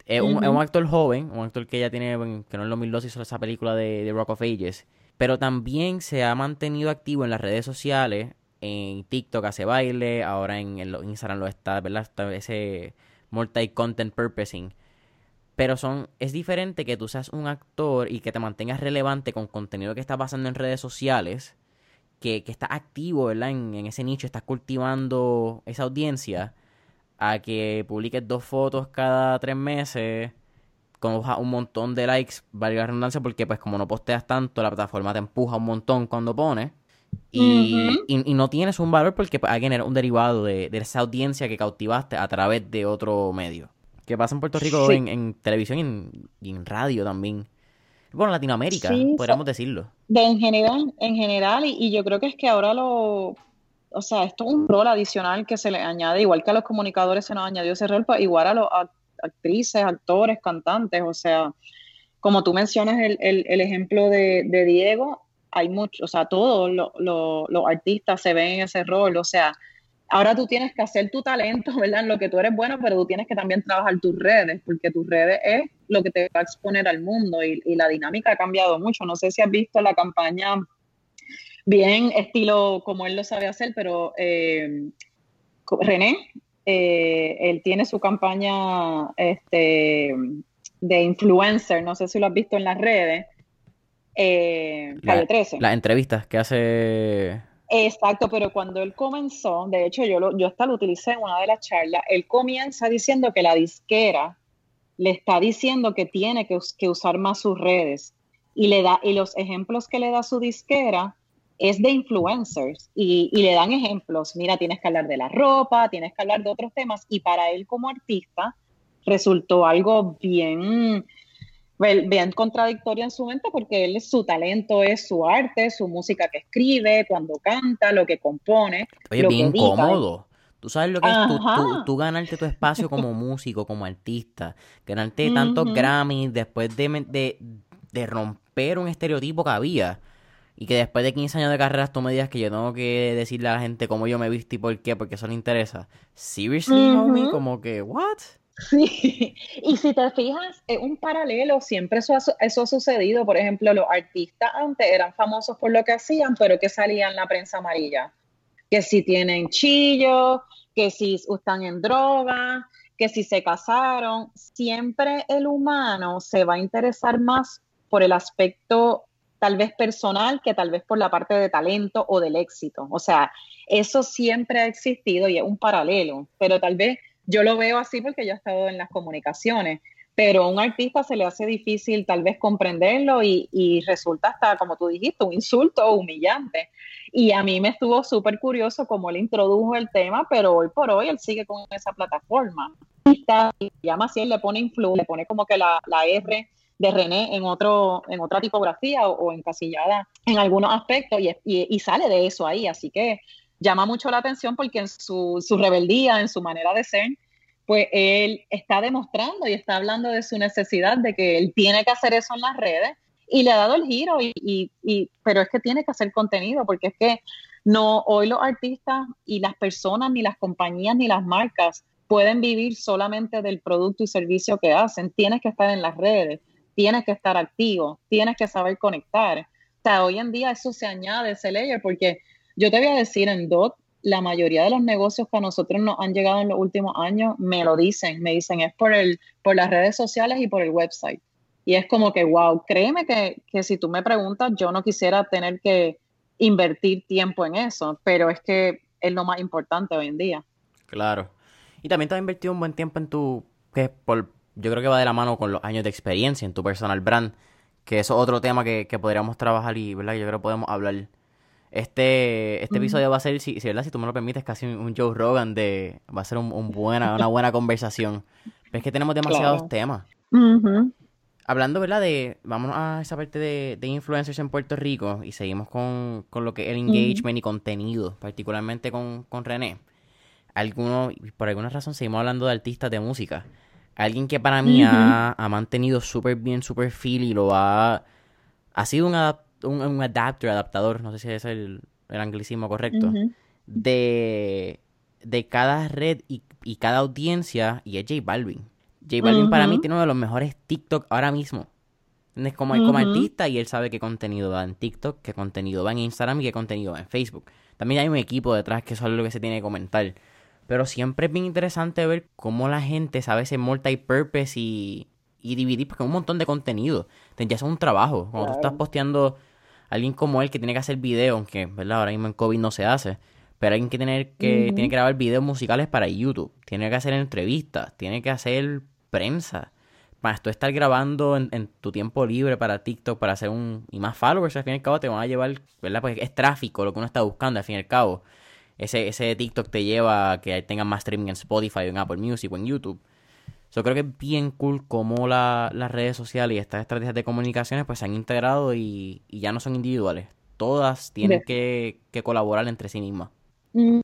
es, un, actor joven, un actor que ya tiene, que no en el 2012 hizo esa película de, Rock of Ages, pero también se ha mantenido activo en las redes sociales, en TikTok hace baile, ahora en, en Instagram lo está, ¿verdad? Ese multi-content purposing pero son, es diferente que tú seas un actor y que te mantengas relevante con contenido que está pasando en redes sociales, que, que estás activo, ¿verdad? En, ese nicho, estás cultivando esa audiencia, a que publiques dos fotos cada tres meses, con un montón de likes, valga la redundancia, porque pues como no posteas tanto, la plataforma te empuja un montón cuando pones. Y, y, no tienes un valor porque pues, alguien era un derivado de, de esa audiencia que cautivaste a través de otro medio que pasa en Puerto Rico en, televisión y en, radio también. Bueno, Latinoamérica, podríamos decirlo. De en general, en general, y, yo creo que es que ahora lo, o sea, esto es un rol adicional que se le añade, igual que a los comunicadores se nos añadió ese rol, pues, igual a los actrices, actores, cantantes, o sea, como tú mencionas el, el, ejemplo de, Diego, hay muchos, o sea, todos los artistas se ven en ese rol, o sea, ahora tú tienes que hacer tu talento, *laughs* ¿verdad? En lo que tú eres bueno, pero tú tienes que también trabajar tus redes, porque tus redes es lo que te va a exponer al mundo y, la dinámica ha cambiado mucho. No sé si has visto la campaña bien estilo como él lo sabe hacer, pero eh, René, eh, él tiene su campaña este, de influencer, no sé si lo has visto en las redes, eh, la, 13. Las entrevistas que hace... Exacto, pero cuando él comenzó, de hecho yo, lo, yo hasta lo utilicé en una de las charlas, él comienza diciendo que la disquera le está diciendo que tiene que, que usar más sus redes y le da y los ejemplos que le da su disquera es de influencers y, le dan ejemplos. Mira, tienes que hablar de la ropa, tienes que hablar de otros temas y para él como artista resultó algo bien, bien contradictorio en su mente porque él su talento es su arte, su música que escribe, cuando canta, lo que compone. Oye, bien cómodo. Tú sabes lo que es tú, ganarte tu espacio como *laughs* músico, como artista, ganarte tantos Grammys después de, de romper un estereotipo que había y que después de 15 años de carreras tú me digas que yo tengo que decirle a la gente cómo yo me visto y por qué, porque eso le interesa. Seriously, homie, como que, what? Sí, *laughs* y si te fijas, es un paralelo, siempre eso ha, eso ha sucedido. Por ejemplo, los artistas antes eran famosos por lo que hacían, pero que salían en la prensa amarilla. Que si tienen chillos, que si están en droga, que si se casaron. Siempre el humano se va a interesar más por el aspecto tal vez personal que tal vez por la parte de talento o del éxito. O sea, eso siempre ha existido y es un paralelo, pero tal vez yo lo veo así porque yo he estado en las comunicaciones, pero a un artista se le hace difícil tal vez comprenderlo y, resulta hasta, como tú dijiste, un insulto humillante. Y a mí me estuvo súper curioso cómo él introdujo el tema, pero hoy por hoy él sigue con esa plataforma. Y llama así, él le pone influ, le pone como que la, R de René en, otro, en otra tipografía o, encasillada en algunos aspectos y, y, sale de eso ahí. Así que llama mucho la atención porque en su, su rebeldía, en su manera de ser, pues él está demostrando y está hablando de su necesidad de que él tiene que hacer eso en las redes y le ha dado el giro, y, y, pero es que tiene que hacer contenido porque es que no, hoy los artistas y las personas, ni las compañías, ni las marcas pueden vivir solamente del producto y servicio que hacen. Tienes que estar en las redes, tienes que estar activo, tienes que saber conectar. O sea, hoy en día eso se añade, ese layer, porque yo te voy a decir, en DOT, la mayoría de los negocios que a nosotros nos han llegado en los últimos años me lo dicen, me dicen es por, el, por las redes sociales y por el website. Y es como que, wow, créeme que, que si tú me preguntas, yo no quisiera tener que invertir tiempo en eso, pero es que es lo más importante hoy en día. Claro. Y también te has invertido un buen tiempo en tu, que por, yo creo que va de la mano con los años de experiencia en tu personal brand, que eso es otro tema que, podríamos trabajar y, ¿verdad? Yo creo que podemos hablar. Este, este episodio va a ser, si, si, ¿verdad? si tú me lo permites, casi un, Joe Rogan de... Va a ser un, buena, una buena conversación. Pero es que tenemos demasiados temas. Hablando, ¿verdad? De... Vámonos a esa parte de, influencers en Puerto Rico y seguimos con, lo que es el engagement y contenido, particularmente con, con René. Algunos, por alguna razón seguimos hablando de artistas de música alguien que para mí ha, mantenido súper bien su perfil y lo ha... Ha sido un, un, adapter, adaptador, no sé si es el, el anglicismo correcto, de, de cada red y, cada audiencia, y es J Balvin. J Balvin para mí tiene uno de los mejores TikTok ahora mismo. Es como, como artista y él sabe qué contenido va en TikTok, qué contenido va en Instagram y qué contenido va en Facebook. También hay un equipo detrás que eso es lo que se tiene que comentar. Pero siempre es bien interesante ver cómo la gente sabe ese multipurpose y, y dividir, porque hay un montón de contenido. Ya es un trabajo. Cuando tú estás posteando alguien como él que tiene que hacer video, aunque ¿verdad? ahora mismo en COVID no se hace, pero alguien que, tener que tiene que grabar videos musicales para YouTube, tiene que hacer entrevistas, tiene que hacer prensa. Para tú estar grabando en, tu tiempo libre para TikTok, para hacer un... Y más followers, al fin y al cabo te van a llevar, ¿verdad? Porque es tráfico lo que uno está buscando, al fin y al cabo ese, ese TikTok te lleva a que tengan más streaming en Spotify, en Apple Music o en YouTube. Yo creo que es bien cool cómo las redes sociales y estas estrategias de comunicaciones pues se han integrado y, ya no son individuales. Todas tienen que, colaborar entre sí mismas. y,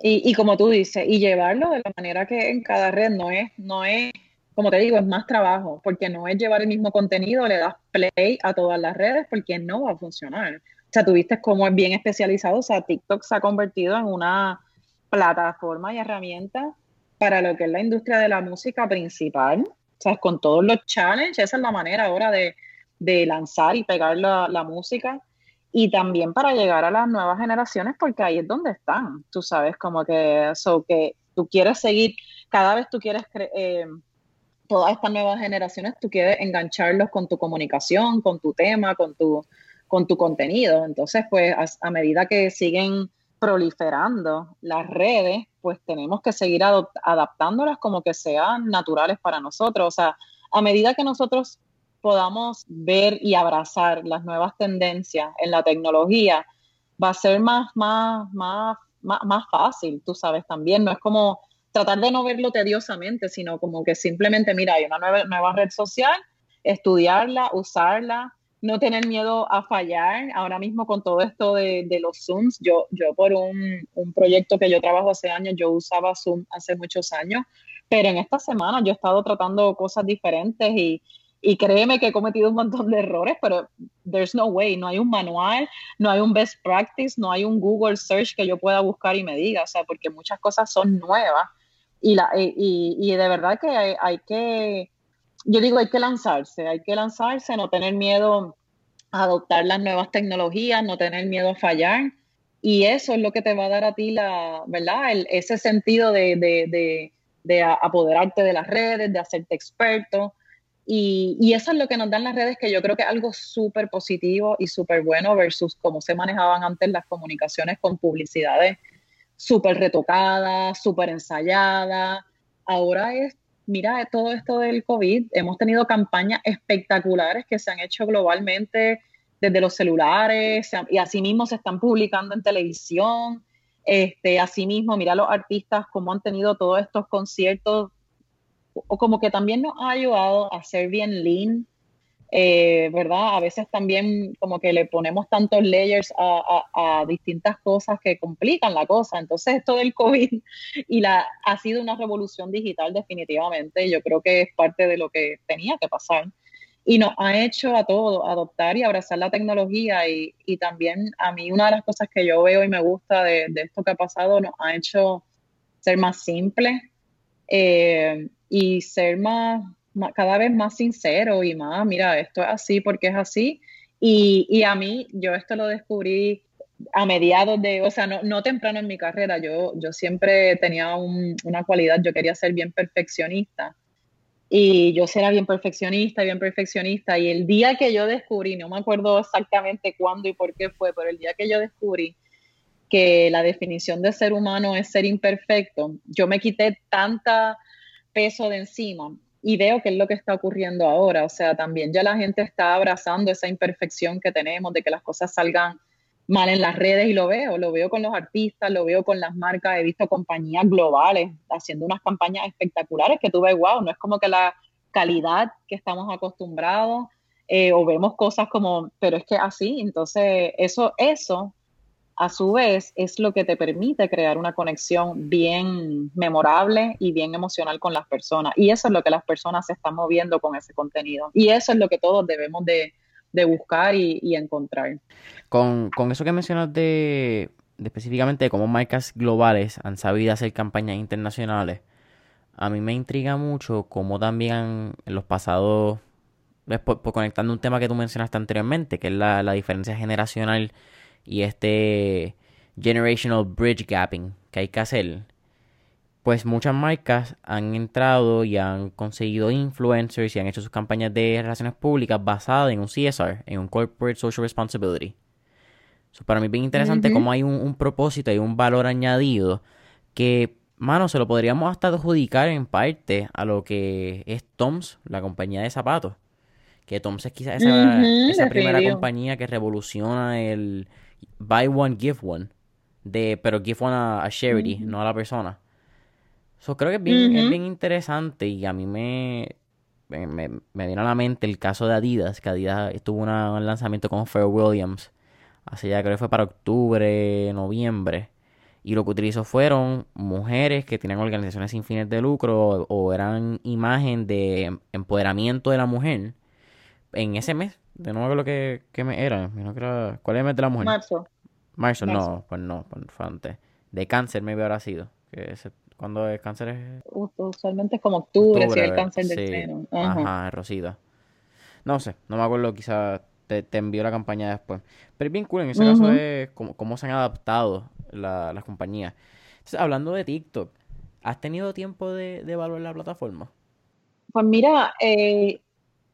y, como tú dices, y llevarlo de la manera que en cada red no es, no es, como te digo, es más trabajo, porque no es llevar el mismo contenido, le das play a todas las redes, porque no va a funcionar. O sea, tuviste cómo es bien especializado, o sea, TikTok se ha convertido en una plataforma y herramienta para lo que es la industria de la música principal, sea, con todos los challenges, esa es la manera ahora de, lanzar y pegar la, música. y también para llegar a las nuevas generaciones, porque ahí es donde están, tú sabes, como que, so, que tú quieres seguir, cada vez tú quieres, eh, todas estas nuevas generaciones, tú quieres engancharlos con tu comunicación, con tu tema, con tu, con tu contenido. Entonces, pues a, medida que siguen proliferando las redes, pues tenemos que seguir adaptándolas como que sean naturales para nosotros. O sea, a medida que nosotros podamos ver y abrazar las nuevas tendencias en la tecnología, va a ser más, más, más, más, fácil, tú sabes, también. No es como tratar de no verlo tediosamente, sino como que simplemente, mira, hay una nueva red social, estudiarla, usarla, no tener miedo a fallar. Ahora mismo con todo esto de, los Zooms, yo, yo por un, un, proyecto que yo trabajo hace años, yo usaba Zoom hace muchos años, pero en esta semana yo he estado tratando cosas diferentes y, y créeme que he cometido un montón de errores, pero there's no way, no hay un manual, no hay un best practice, no hay un Google search que yo pueda buscar y me diga, o sea, porque muchas cosas son nuevas y, la, y, y de verdad que hay, que, yo digo, hay que lanzarse, hay que lanzarse, no tener miedo a adoptar las nuevas tecnologías, no tener miedo a fallar. Y eso es lo que te va a dar a ti la, ¿verdad? El, ese sentido de, de, de, de apoderarte de las redes, de hacerte experto, y, eso es lo que nos dan las redes, que yo creo que es algo súper positivo y súper bueno versus cómo se manejaban antes las comunicaciones con publicidades súper retocadas, súper ensayadas. Ahora es, mira, todo esto del COVID, hemos tenido campañas espectaculares que se han hecho globalmente desde los celulares y asimismo se están publicando en televisión. Este, asimismo, mira los artistas cómo han tenido todos estos conciertos o como que también nos ha ayudado a ser bien lean, eh, ¿verdad? A veces también como que le ponemos tantos layers a, distintas cosas que complican la cosa. Entonces esto del COVID *laughs* y la, ha sido una revolución digital definitivamente. Yo creo que es parte de lo que tenía que pasar. Y nos ha hecho a todos adoptar y abrazar la tecnología y, también a mí una de las cosas que yo veo y me gusta de, esto que ha pasado nos ha hecho ser más simples. Eh, y ser más, cada vez más sincero y más, mira, esto es así porque es así. Y, y a mí, yo esto lo descubrí a mediados de, o sea, no, no temprano en mi carrera, yo, yo siempre tenía una cualidad, yo quería ser bien perfeccionista. Y yo era bien perfeccionista, bien perfeccionista. Y el día que yo descubrí, no me acuerdo exactamente cuándo y por qué fue, pero el día que yo descubrí que la definición de ser humano es ser imperfecto, yo me quité tanta peso de encima. Y veo que es lo que está ocurriendo ahora. O sea, también ya la gente está abrazando esa imperfección que tenemos de que las cosas salgan mal en las redes y lo veo, lo veo con los artistas, lo veo con las marcas, he visto compañías globales haciendo unas campañas espectaculares que tú ves, wow, no es como que la calidad que estamos acostumbrados eh, o vemos cosas como, pero es que así, entonces eso, eso a su vez es lo que te permite crear una conexión bien memorable y bien emocional con las personas. Y eso es lo que las personas se están moviendo con ese contenido. Y eso es lo que todos debemos de, buscar y, encontrar. Con, eso que mencionas de, específicamente de cómo marcas globales han sabido hacer campañas internacionales, a mí me intriga mucho cómo también en los pasados, por, conectando un tema que tú mencionaste anteriormente, que es la, la diferencia generacional y este generational bridge gapping que hay que hacer, pues muchas marcas han entrado y han conseguido influencers y han hecho sus campañas de relaciones públicas basadas en un CSR, en un Corporate Social Responsibility. para mí es bien interesante cómo hay un, propósito y un valor añadido que, mano, se lo podríamos hasta adjudicar en parte a lo que es Toms, la compañía de zapatos. Que Toms es quizás esa primera compañía que revoluciona el, buy one, give one. De, pero give one a, charity, no a la persona. So, creo que es bien, es bien interesante y a mí me, me, me, viene a la mente el caso de Adidas, que Adidas tuvo un lanzamiento con Fair Williams. Así ya creo que fue para octubre, noviembre. Y lo que utilizó fueron mujeres que tenían organizaciones sin fines de lucro o, eran imagen de empoderamiento de la mujer en ese mes. De nuevo lo que, que me era. ¿Cuál es el mes de la mujer? Marzo. Marzo, no, pues no, pues fue antes. De cáncer me habrá sido. Que ese, cuando el cáncer es. Usualmente es como octubre, si el cáncer del seno. Ajá, Rosida. No sé, no me acuerdo, quizás te, te envío la campaña después. Pero es bien cool, en ese caso es cómo, se han adaptado las compañías. Entonces, hablando de TikTok, ¿has tenido tiempo de, de evaluar la plataforma? Pues mira, eh,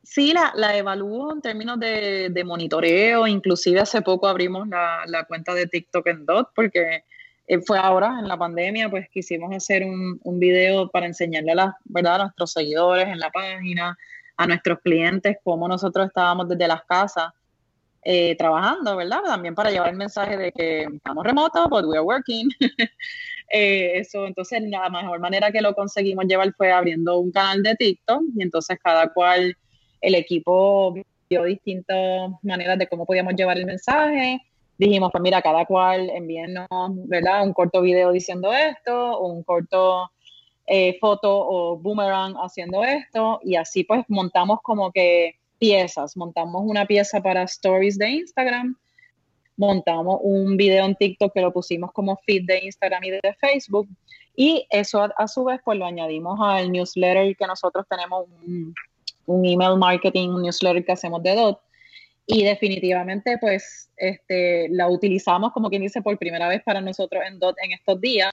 sí, la, la, evalúo en términos de, monitoreo, inclusive hace poco abrimos la, cuenta de TikTok en DOT porque eh, fue ahora, en la pandemia, pues quisimos hacer un, video para enseñarle a, la, ¿verdad? a nuestros seguidores en la página, a nuestros clientes, cómo nosotros estábamos desde las casas eh, trabajando, ¿verdad? También para llevar el mensaje de que estamos remotos, but we are working. *laughs* eh, eso, entonces la mejor manera que lo conseguimos llevar fue abriendo un canal de TikTok y entonces cada cual, el equipo vio distintas maneras de cómo podíamos llevar el mensaje. Dijimos, pues mira, cada cual envíenos, ¿verdad? Un corto video diciendo esto, un corto eh, foto o boomerang haciendo esto y así pues montamos como que piezas, montamos una pieza para stories de Instagram, montamos un video en TikTok que lo pusimos como feed de Instagram y de Facebook y eso a, su vez pues lo añadimos al newsletter que nosotros tenemos un, email marketing, un newsletter que hacemos de DOT y definitivamente pues este, la utilizamos como quien dice por primera vez para nosotros en DOT en estos días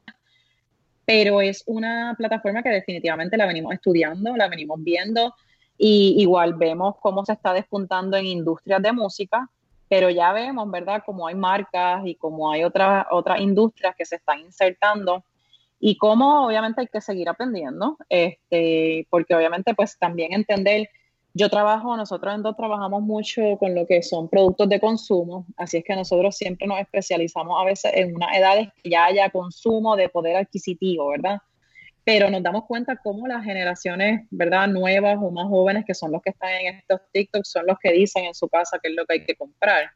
pero es una plataforma que definitivamente la venimos estudiando, la venimos viendo, y igual vemos cómo se está despuntando en industrias de música, pero ya vemos, ¿verdad?, cómo hay marcas y cómo hay otras otras industrias que se están insertando y cómo obviamente hay que seguir aprendiendo, este, porque obviamente pues también entender, yo trabajo, nosotros en dos trabajamos mucho con lo que son productos de consumo, así es que nosotros siempre nos especializamos a veces en unas edades que ya haya consumo de poder adquisitivo, ¿verdad? pero nos damos cuenta cómo las generaciones, ¿verdad? Nuevas o más jóvenes que son los que están en estos TikToks son los que dicen en su casa qué es lo que hay que comprar.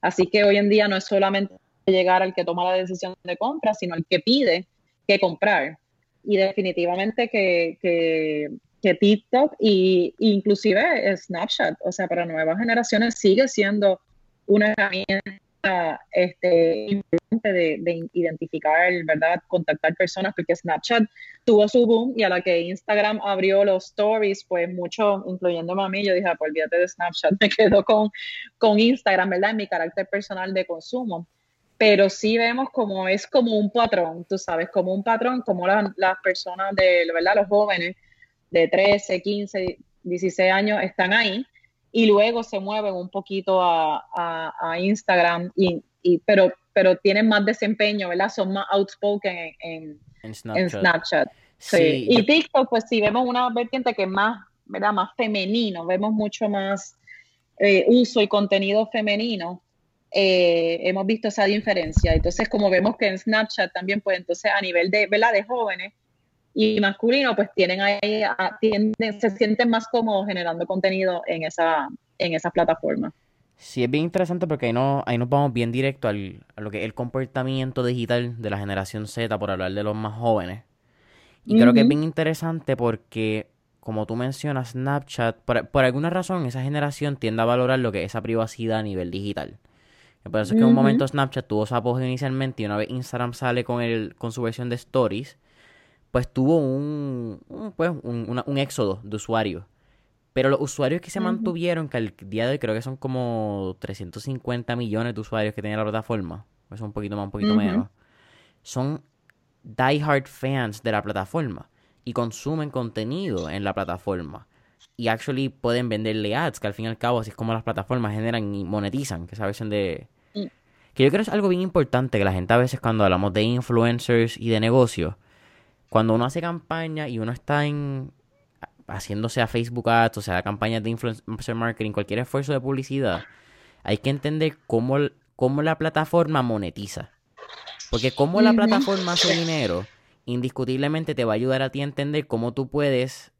Así que hoy en día no es solamente llegar al que toma la decisión de compra, sino al que pide qué comprar. Y definitivamente que, que, que TikTok y inclusive Snapchat, o sea, para nuevas generaciones sigue siendo una herramienta este, de, identificar, ¿verdad? Contactar personas, porque Snapchat tuvo su boom y a la que Instagram abrió los stories, pues mucho, incluyendo a mí, yo dije, ah, pues olvídate de Snapchat, *laughs* me quedo con, con Instagram, ¿verdad? En mi carácter personal de consumo. Pero sí vemos como es como un patrón, tú sabes, como un patrón, como las personas de, ¿verdad? Los jóvenes de 13, 15, 16 años están ahí y luego se mueven un poquito a, a, Instagram, y, y, pero, pero tienen más desempeño, ¿verdad? Son más outspoken en, en, Snapchat. Sí. Y TikTok, pues sí, vemos una vertiente que es más, ¿verdad? Más femenino, vemos mucho más eh, uso y contenido femenino. Eh, hemos visto esa diferencia. Entonces, como vemos que en Snapchat también, pues entonces a nivel de, ¿verdad? de jóvenes, y masculino, pues tienen ahí, se sienten más cómodos generando contenido en esa, en esa plataforma. Sí, es bien interesante porque ahí, no, ahí nos vamos bien directo al, a lo que es el comportamiento digital de la generación Z, por hablar de los más jóvenes. Y creo que es bien interesante porque, como tú mencionas, Snapchat, por, por, alguna razón, esa generación tiende a valorar lo que es esa privacidad a nivel digital. Por eso es que en un momento Snapchat tuvo su apogeo inicialmente y una vez Instagram sale con, el, con su versión de Stories, pues tuvo un, pues, un, éxodo de usuarios. Pero los usuarios que se mantuvieron, que al día de hoy creo que son como 350 millones de usuarios que tiene la plataforma, pues un poquito más, un poquito menos, son diehard fans de la plataforma y consumen contenido en la plataforma. Y actually pueden venderle ads, que al fin y al cabo así es como las plataformas generan y monetizan, que esa versión de... Que yo creo que es algo bien importante, que la gente a veces cuando hablamos de influencers y de negocios, cuando uno hace campaña y uno está en haciéndose a Facebook Ads, o sea, campañas de influencer marketing, cualquier esfuerzo de publicidad, hay que entender cómo, cómo la plataforma monetiza. Porque cómo la plataforma hace dinero, indiscutiblemente te va a ayudar a ti a entender cómo tú puedes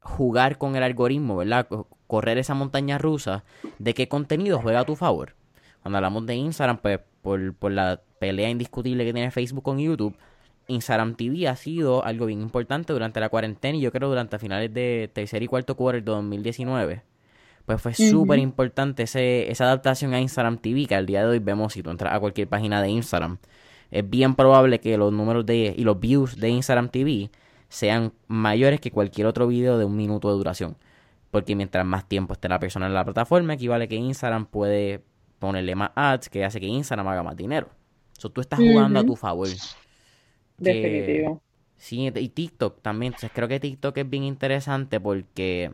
jugar con el algoritmo, ¿verdad? Correr esa montaña rusa de qué contenido juega a tu favor. Cuando hablamos de Instagram, pues por, por la pelea indiscutible que tiene Facebook con YouTube, Instagram TV ha sido algo bien importante durante la cuarentena y yo creo durante finales de tercer y cuarto quarter de 2019. Pues fue súper importante esa adaptación a Instagram TV que al día de hoy vemos si tú entras a cualquier página de Instagram. Es bien probable que los números de y los views de Instagram TV sean mayores que cualquier otro video de un minuto de duración. porque mientras más tiempo esté la persona en la plataforma, equivale que Instagram puede ponerle más ads, que hace que Instagram haga más dinero. Eso tú estás jugando a tu favor. Definitivo. Sí, y TikTok también. Entonces creo que TikTok es bien interesante porque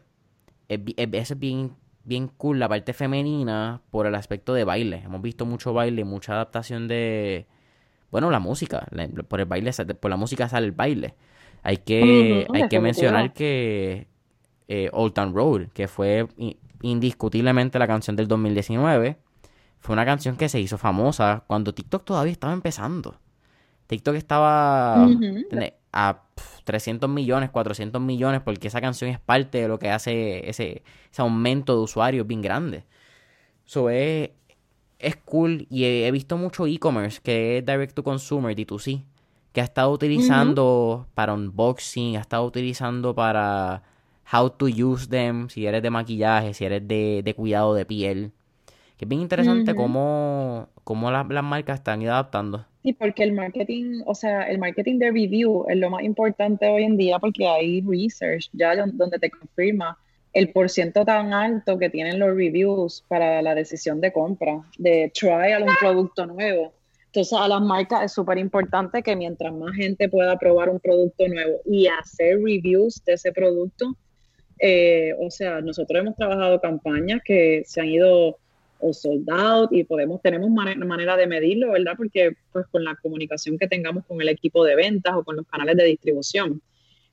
es, es, bien, bien cool la parte femenina por el aspecto de baile. Hemos visto mucho baile, mucha adaptación de, bueno, la música. por el baile, por la música sale el baile. Hay que, hay que mencionar que eh, Old Town Road, que fue indiscutiblemente la canción del 2019, fue una canción que se hizo famosa cuando TikTok todavía estaba empezando. TikTok estaba a 300 millones, 400 millones, porque esa canción es parte de lo que hace ese, ese aumento de usuarios bien grande. So, es, es cool y he, visto mucho e-commerce que es direct to consumer, D2C, que ha estado utilizando para unboxing, ha estado utilizando para how to use them, si eres de maquillaje, si eres de, de cuidado de piel. Que es bien interesante cómo, cómo las, las marcas están adaptando. Sí, porque el marketing, o sea, el marketing de review es lo más importante hoy en día porque hay research ya donde te confirma el porciento tan alto que tienen los reviews para la decisión de compra, de trial un producto nuevo. Entonces a las marcas es súper importante que mientras más gente pueda probar un producto nuevo y hacer reviews de ese producto, eh, o sea, nosotros hemos trabajado campañas que se han ido o sold out y podemos, tenemos manera de medirlo, ¿verdad? Porque pues con la comunicación que tengamos con el equipo de ventas o con los canales de distribución.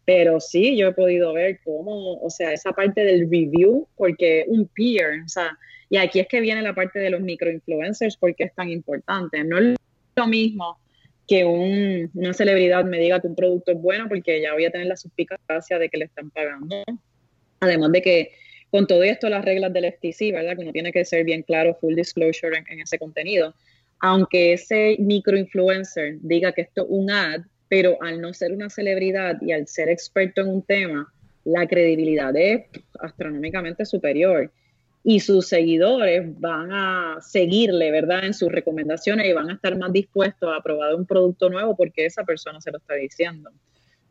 Pero sí, yo he podido ver cómo, o sea, esa parte del review, porque un peer, o sea, y aquí es que viene la parte de los microinfluencers, porque es tan importante. No es lo mismo que una celebridad me diga que un producto es bueno, porque ya voy a tener la suspicacia de que le están pagando. Además de que con todo esto las reglas del FTC, ¿verdad? Que uno tiene que ser bien claro, full disclosure en, ese contenido. Aunque ese microinfluencer diga que esto es un ad, pero al no ser una celebridad y al ser experto en un tema, la credibilidad es astronómicamente superior. Y sus seguidores van a seguirle, ¿verdad? En sus recomendaciones y van a estar más dispuestos a probar un producto nuevo porque esa persona se lo está diciendo.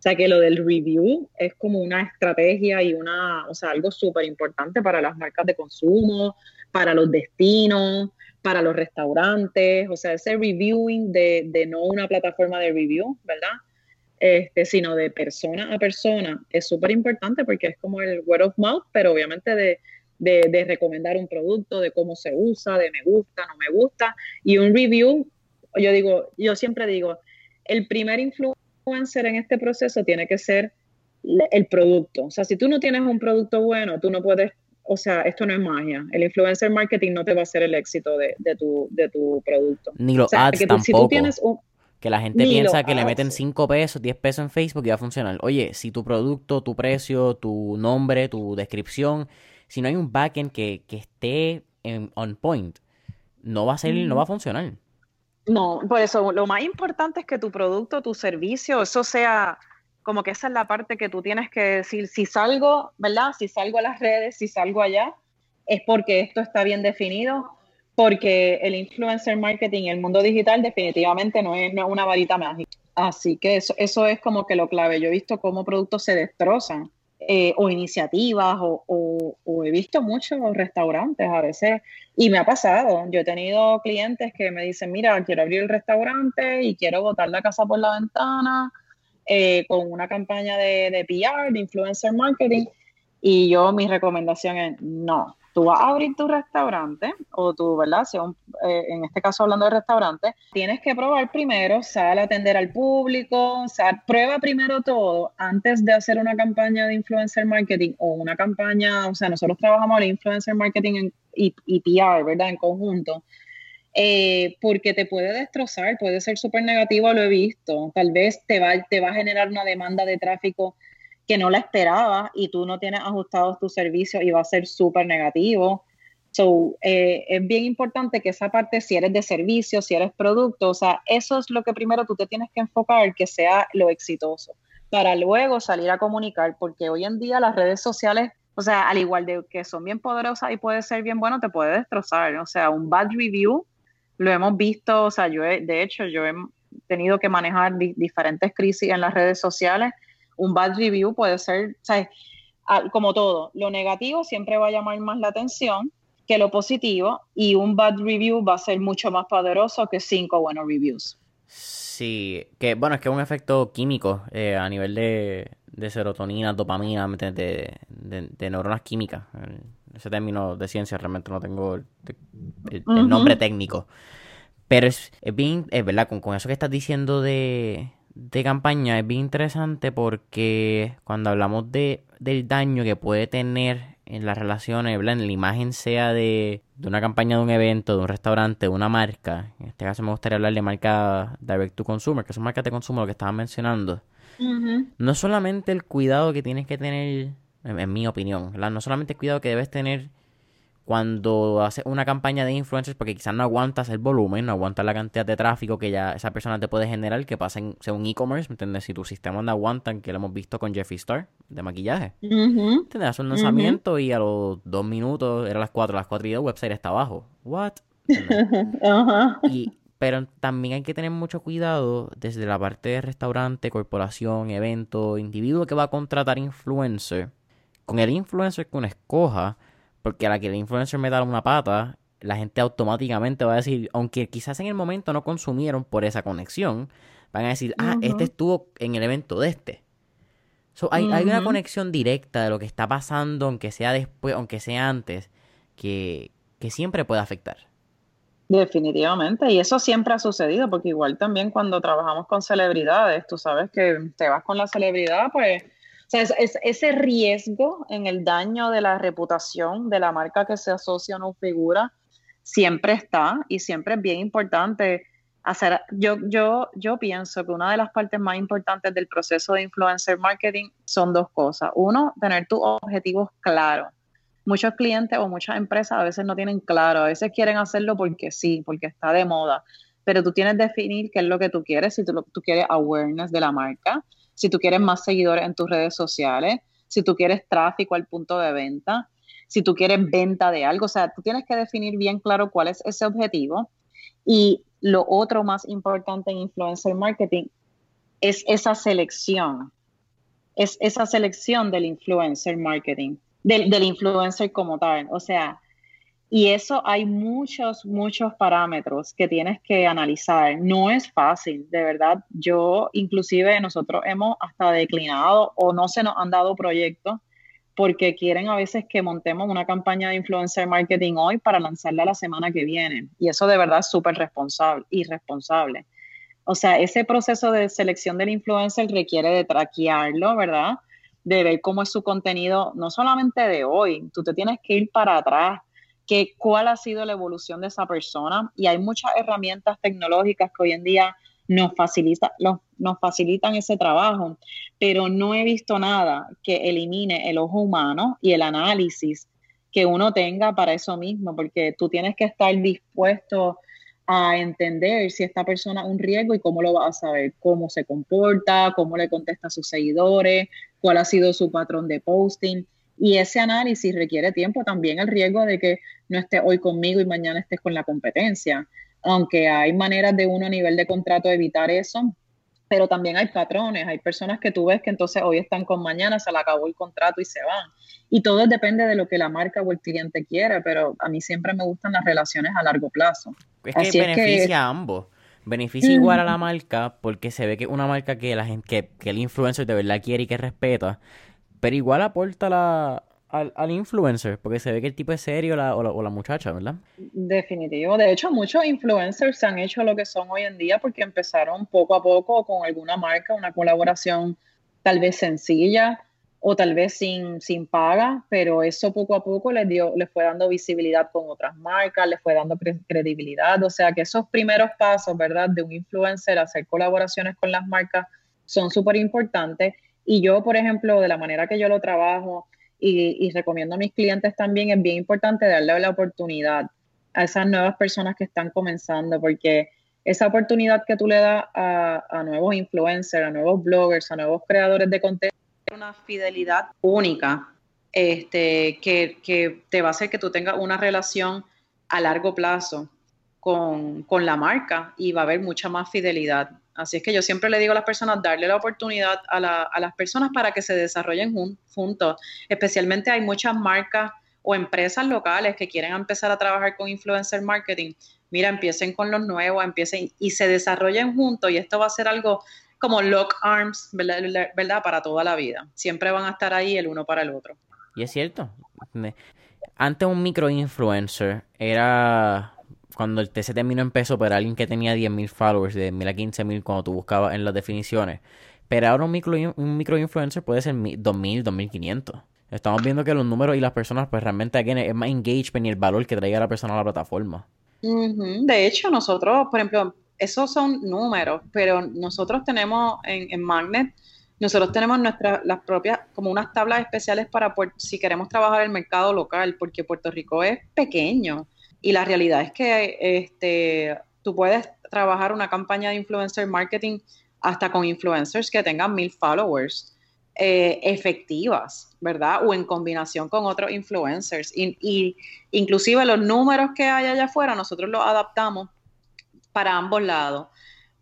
O sea que lo del review es como una estrategia y una, o sea, algo súper importante para las marcas de consumo, para los destinos, para los restaurantes, o sea, ese reviewing de, de no una plataforma de review, ¿verdad? Este, sino de persona a persona, es súper importante porque es como el word of mouth, pero obviamente de, de, de, recomendar un producto, de cómo se usa, de me gusta, no me gusta. Y un review, yo digo, yo siempre digo, el primer influencer influencer en este proceso tiene que ser el producto. O sea, si tú no tienes un producto bueno, tú no puedes, o sea, esto no es magia. El influencer marketing no te va a hacer el éxito de, tu, de tu producto. Ni los ads tampoco. que la gente piensa que le meten 5 pesos, 10 pesos en Facebook y va a funcionar. Oye, si tu producto, tu precio, tu nombre, tu descripción, si no hay un backend que, que esté en, on point, no va a ser, no va a funcionar. No, por eso lo más importante es que tu producto, tu servicio, eso sea como que esa es la parte que tú tienes que decir, si salgo, ¿verdad? Si salgo a las redes, si salgo allá, es porque esto está bien definido, porque el influencer marketing, el mundo digital definitivamente no es, una varita mágica. Así que eso, eso es como que lo clave. Yo he visto cómo productos se destrozan eh, o iniciativas o, he visto muchos restaurantes a veces y me ha pasado. Yo he tenido clientes que me dicen, mira, quiero abrir el restaurante y quiero botar la casa por la ventana eh, con una campaña de, de PR, de influencer marketing. Y yo mi recomendación es, no, tú vas a abrir tu restaurante o tú, ¿verdad? Si eh, en este caso hablando de restaurante, tienes que probar primero, sal a atender al público, sea, prueba primero todo antes de hacer una campaña de influencer marketing o una campaña, o sea, nosotros trabajamos el influencer marketing y, PR, ¿verdad? En conjunto. Eh, porque te puede destrozar, puede ser súper negativo, lo he visto. Tal vez te va, te va a generar una demanda de tráfico que no la esperaba y tú no tienes ajustados tus servicios y va a ser súper negativo. So, eh, es bien importante que esa parte, si eres de servicio, si eres producto, o sea, eso es lo que primero tú te tienes que enfocar, que sea lo exitoso, para luego salir a comunicar, porque hoy en día las redes sociales, o sea, al igual de que son bien poderosas y puede ser bien bueno, te puede destrozar. O sea, un bad review, lo hemos visto, o sea, yo de hecho, yo he tenido que manejar diferentes crisis en las redes sociales un bad review puede ser, como todo, lo negativo siempre va a llamar más la atención que lo positivo y un bad review va a ser mucho más poderoso que cinco buenos reviews. Sí, que bueno, es que es un efecto químico eh, a nivel de, serotonina, dopamina, de, de, neuronas químicas. Ese término de ciencia realmente no tengo el, nombre técnico. Pero es, bien, es verdad, con, con, eso que estás diciendo de, de campaña es bien interesante porque cuando hablamos de, del daño que puede tener en las relaciones, en la imagen sea de, de, una campaña de un evento, de un restaurante, de una marca, en este caso me gustaría hablar de marca direct to consumer, que son marcas de consumo, lo que estaban mencionando. No solamente el cuidado que tienes que tener, en, mi opinión, no solamente el cuidado que debes tener cuando haces una campaña de influencers porque quizás no aguantas el volumen, no aguantas la cantidad de tráfico que ya esa persona te puede generar que pasa en, según e-commerce, ¿me entiendes? Si tu sistema no aguantan, que lo hemos visto con Jeffree Star de maquillaje. Uh un lanzamiento y a los dos minutos, era las cuatro, las cuatro y el website está abajo. ¿What? *laughs* y, pero también hay que tener mucho cuidado desde la parte de restaurante, corporación, evento, individuo que va a contratar influencer. Con el influencer que uno escoja, porque a la que el influencer me da una pata, la gente automáticamente va a decir, aunque quizás en el momento no consumieron por esa conexión, van a decir, ah, este estuvo en el evento de este. hay, una conexión directa de lo que está pasando, aunque sea después, aunque sea antes, que, que siempre puede afectar. Definitivamente, y eso siempre ha sucedido, porque igual también cuando trabajamos con celebridades, tú sabes que te vas con la celebridad, pues sea, es, ese riesgo en el daño de la reputación de la marca que se asocia a una figura siempre está y siempre es bien importante hacer. Yo, yo, yo pienso que una de las partes más importantes del proceso de influencer marketing son dos cosas. Uno, tener tus objetivos claros. Muchos clientes o muchas empresas a veces no tienen claro, a veces quieren hacerlo porque sí, porque está de moda, pero tú tienes que definir qué es lo que tú quieres, si tú, tú quieres awareness de la marca, si tú quieres más seguidores en tus redes sociales, si tú quieres tráfico al punto de venta, si tú quieres venta de algo. O sea, tú tienes que definir bien claro cuál es ese objetivo. Y lo otro más importante en influencer marketing es esa selección. Es esa selección del influencer marketing, del, del influencer como tal. O sea, y eso hay muchos, muchos parámetros que tienes que analizar. No es fácil, de verdad. Yo, inclusive, nosotros hemos hasta declinado o no se nos han dado proyectos porque quieren a veces que montemos una campaña de influencer marketing hoy para lanzarla la semana que viene. Y eso de verdad es súper responsable, irresponsable. O sea, ese proceso de selección del influencer requiere de traquearlo, ¿verdad? De ver cómo es su contenido, no solamente de hoy, tú te tienes que ir para atrás que cuál ha sido la evolución de esa persona y hay muchas herramientas tecnológicas que hoy en día nos, facilita, nos facilitan ese trabajo, pero no he visto nada que elimine el ojo humano y el análisis que uno tenga para eso mismo, porque tú tienes que estar dispuesto a entender si esta persona es un riesgo y cómo lo vas a saber, cómo se comporta, cómo le contesta sus seguidores, cuál ha sido su patrón de posting. Y ese análisis requiere tiempo también el riesgo de que no estés hoy conmigo y mañana estés con la competencia. Aunque hay maneras de uno a nivel de contrato evitar eso, pero también hay patrones, hay personas que tú ves que entonces hoy están con mañana, se le acabó el contrato y se van. Y todo depende de lo que la marca o el cliente quiere, pero a mí siempre me gustan las relaciones a largo plazo. Es que beneficia a ambos. Beneficia igual a la marca porque se ve que es una marca que la gente, que, que el influencer de verdad quiere y que respeta pero igual aporta la, al, influencer, porque se ve que el tipo es serio la, o, la, muchacha, ¿verdad? Definitivo. De hecho, muchos influencers se han hecho lo que son hoy en día porque empezaron poco a poco con alguna marca, una colaboración tal vez sencilla o tal vez sin, sin paga, pero eso poco a poco les, dio, les fue dando visibilidad con otras marcas, les fue dando credibilidad. O sea que esos primeros pasos, ¿verdad? De un influencer hacer colaboraciones con las marcas son súper importantes y yo, por ejemplo, de la manera que yo lo trabajo y, recomiendo a mis clientes también, es bien importante darle la oportunidad a esas nuevas personas que están comenzando, porque esa oportunidad que tú le das a, nuevos influencers, a nuevos bloggers, a nuevos creadores de contenido, una fidelidad única este, que, que, te va a hacer que tú tengas una relación a largo plazo con, con, la marca y va a haber mucha más fidelidad Así es que yo siempre le digo a las personas, darle la oportunidad a, las personas para que se desarrollen juntos. Especialmente hay muchas marcas o empresas locales que quieren empezar a trabajar con influencer marketing. Mira, empiecen con los nuevos, empiecen y se desarrollen juntos y esto va a ser algo como lock arms, ¿verdad? Para toda la vida. Siempre van a estar ahí el uno para el otro. Y es cierto. Antes un micro influencer era cuando el TC terminó en peso para alguien que tenía 10.000 followers, de 10.000 a 15.000 cuando tú buscabas en las definiciones. Pero ahora un micro, un micro influencer puede ser 2.000, 2.500. Estamos viendo que los números y las personas, pues realmente aquí es más engagement y el valor que traiga la persona a la plataforma. De hecho, nosotros, por ejemplo, esos son números, pero nosotros tenemos en, en Magnet, nosotros tenemos nuestras, las propias, como unas tablas especiales para si queremos trabajar el mercado local, porque Puerto Rico es pequeño. Y la realidad es que este, tú puedes trabajar una campaña de influencer marketing hasta con influencers que tengan mil followers eh, efectivas, ¿verdad? O en combinación con otros influencers. Y, inclusive los números que hay allá afuera, nosotros los adaptamos para ambos lados.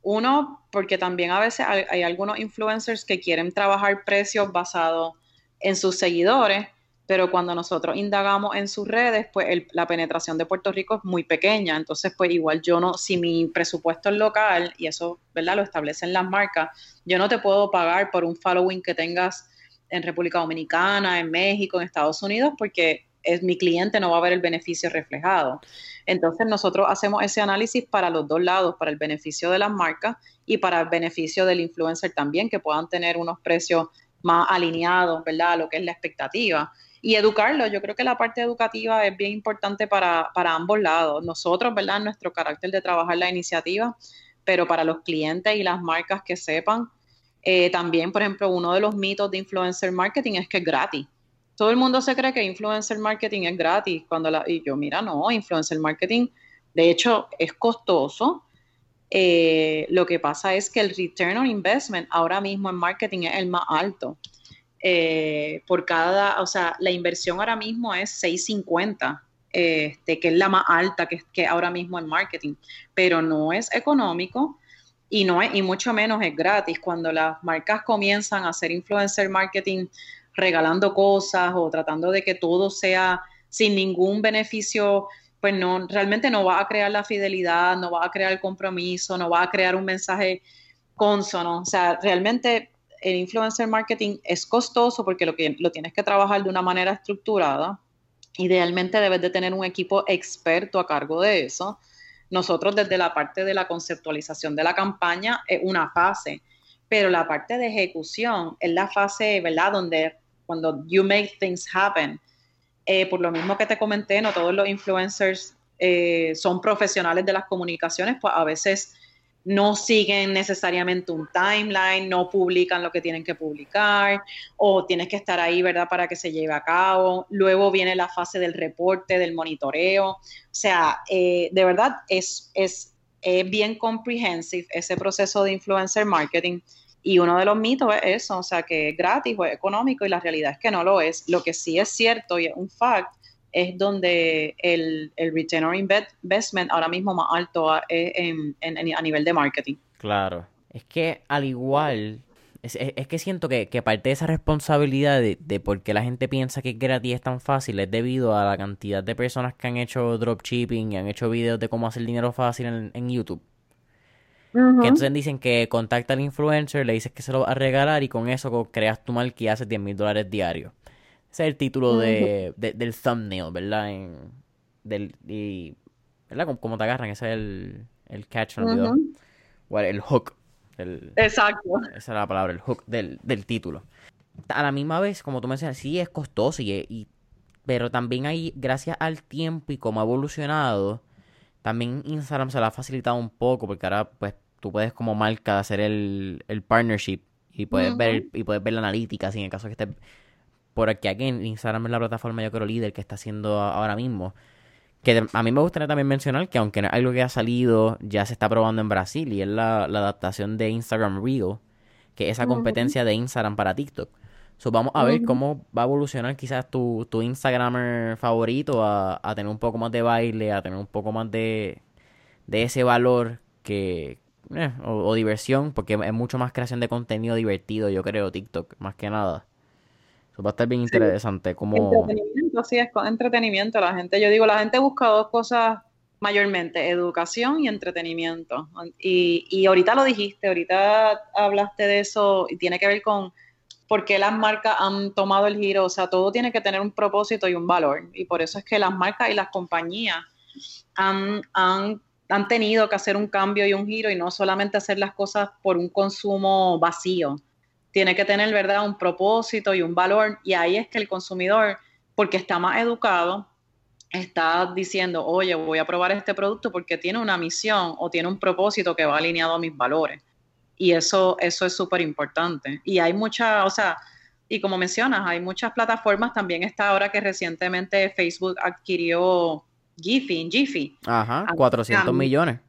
Uno, porque también a veces hay algunos influencers que quieren trabajar precios basados en sus seguidores pero cuando nosotros indagamos en sus redes, pues la penetración de Puerto Rico es muy pequeña, entonces pues igual yo no, si mi presupuesto es local, y eso, ¿verdad? Lo establecen las marcas, yo no te puedo pagar por un following que tengas en República Dominicana, en México, en Estados Unidos, porque es, mi cliente no va a ver el beneficio reflejado. Entonces nosotros hacemos ese análisis para los dos lados, para el beneficio de las marcas y para el beneficio del influencer también, que puedan tener unos precios más alineados, ¿verdad? A lo que es la expectativa y educarlo. Yo creo que la parte educativa es bien importante para, ambos lados. Nosotros, ¿verdad? Nuestro carácter de trabajar la iniciativa, pero para los clientes y las marcas que sepan. Eh, también, por ejemplo, uno de los mitos de influencer marketing es que es gratis. Todo el mundo se cree que influencer marketing es gratis. Cuando la, y yo, mira, no, influencer marketing, de hecho, es costoso. Eh, lo que pasa es que el return on investment ahora mismo en marketing es el más alto. Eh, por cada, o sea, la inversión ahora mismo es 650, este, que es la más alta que, que ahora mismo en marketing, pero no es económico y no y mucho menos es gratis. Cuando las marcas comienzan a hacer influencer marketing regalando cosas o tratando de que todo sea sin ningún beneficio, pues no, realmente no va a crear la fidelidad, no va a crear el compromiso, no va a crear un mensaje consono. O sea, realmente el influencer marketing es costoso porque lo, tienes que trabajar de una manera estructurada. Idealmente debes de tener un equipo experto a cargo de eso. Nosotros desde la parte de la conceptualización de la campaña es una fase, pero la parte de ejecución es la fase, ¿verdad? Donde cuando you make things happen. Eh, por lo mismo que te comenté, no todos los influencers eh, son profesionales de las comunicaciones, pues a veces no siguen necesariamente un timeline, no publican lo que tienen que publicar, o tienes que estar ahí, ¿verdad?, para que se lleve a cabo. Luego viene la fase del reporte, del monitoreo. O sea, eh, de verdad es, es, bien comprehensive ese proceso de influencer marketing. Y uno de los mitos es eso, o sea, que es gratis o es económico y la realidad es que no lo es. Lo que sí es cierto y es un fact es donde el, el return on investment ahora mismo más alto a, en, a nivel de marketing. Claro. Es que al igual, es, que siento que, parte de esa responsabilidad de, de por qué la gente piensa que es gratis es tan fácil es debido a la cantidad de personas que han hecho dropshipping y han hecho videos de cómo hacer dinero fácil en, YouTube. Que entonces dicen que contacta al influencer, le dices que se lo va a regalar y con eso creas tu mal y haces 10 mil dólares diarios. Ese es el título de, del thumbnail, ¿verdad? En, del, y, ¿Verdad? Como, te agarran, ese es el, el catch en el video. O el hook. Exacto. Esa es la palabra, el hook del, del título. A la misma vez, como tú me decías, sí es costoso, y, y, pero también hay, gracias al tiempo y como ha evolucionado, también Instagram se la ha facilitado un poco, porque ahora pues tú puedes como marca hacer el, el partnership y puedes ver y puedes ver la analítica, si en el caso que estés por aquí, aquí en Instagram es la plataforma yo creo líder que está haciendo ahora mismo. Que a mí me gustaría también mencionar que aunque no es algo que ha salido, ya se está probando en Brasil y es la, adaptación de Instagram Reel, que es esa competencia de Instagram para TikTok. So, vamos a ver cómo va a evolucionar quizás tu, tu Instagramer favorito a, a, tener un poco más de baile, a tener un poco más de, de ese valor que eh, o, diversión, porque es mucho más creación de contenido divertido, yo creo, TikTok, más que nada. Eso va a estar bien interesante. Como... Entretenimiento, sí, es entretenimiento. La gente, yo digo, la gente busca dos cosas mayormente, educación y entretenimiento. Y, y ahorita lo dijiste, ahorita hablaste de eso y tiene que ver con por qué las marcas han tomado el giro. O sea, todo tiene que tener un propósito y un valor. Y por eso es que las marcas y las compañías han, han, han tenido que hacer un cambio y un giro y no solamente hacer las cosas por un consumo vacío. Tiene que tener, ¿verdad?, un propósito y un valor. Y ahí es que el consumidor, porque está más educado, está diciendo, oye, voy a probar este producto porque tiene una misión o tiene un propósito que va alineado a mis valores. Y eso, eso es súper importante. Y hay mucha, o sea, y como mencionas, hay muchas plataformas. También está ahora que recientemente Facebook adquirió Giphy, Giphy. Ajá, 400 millones.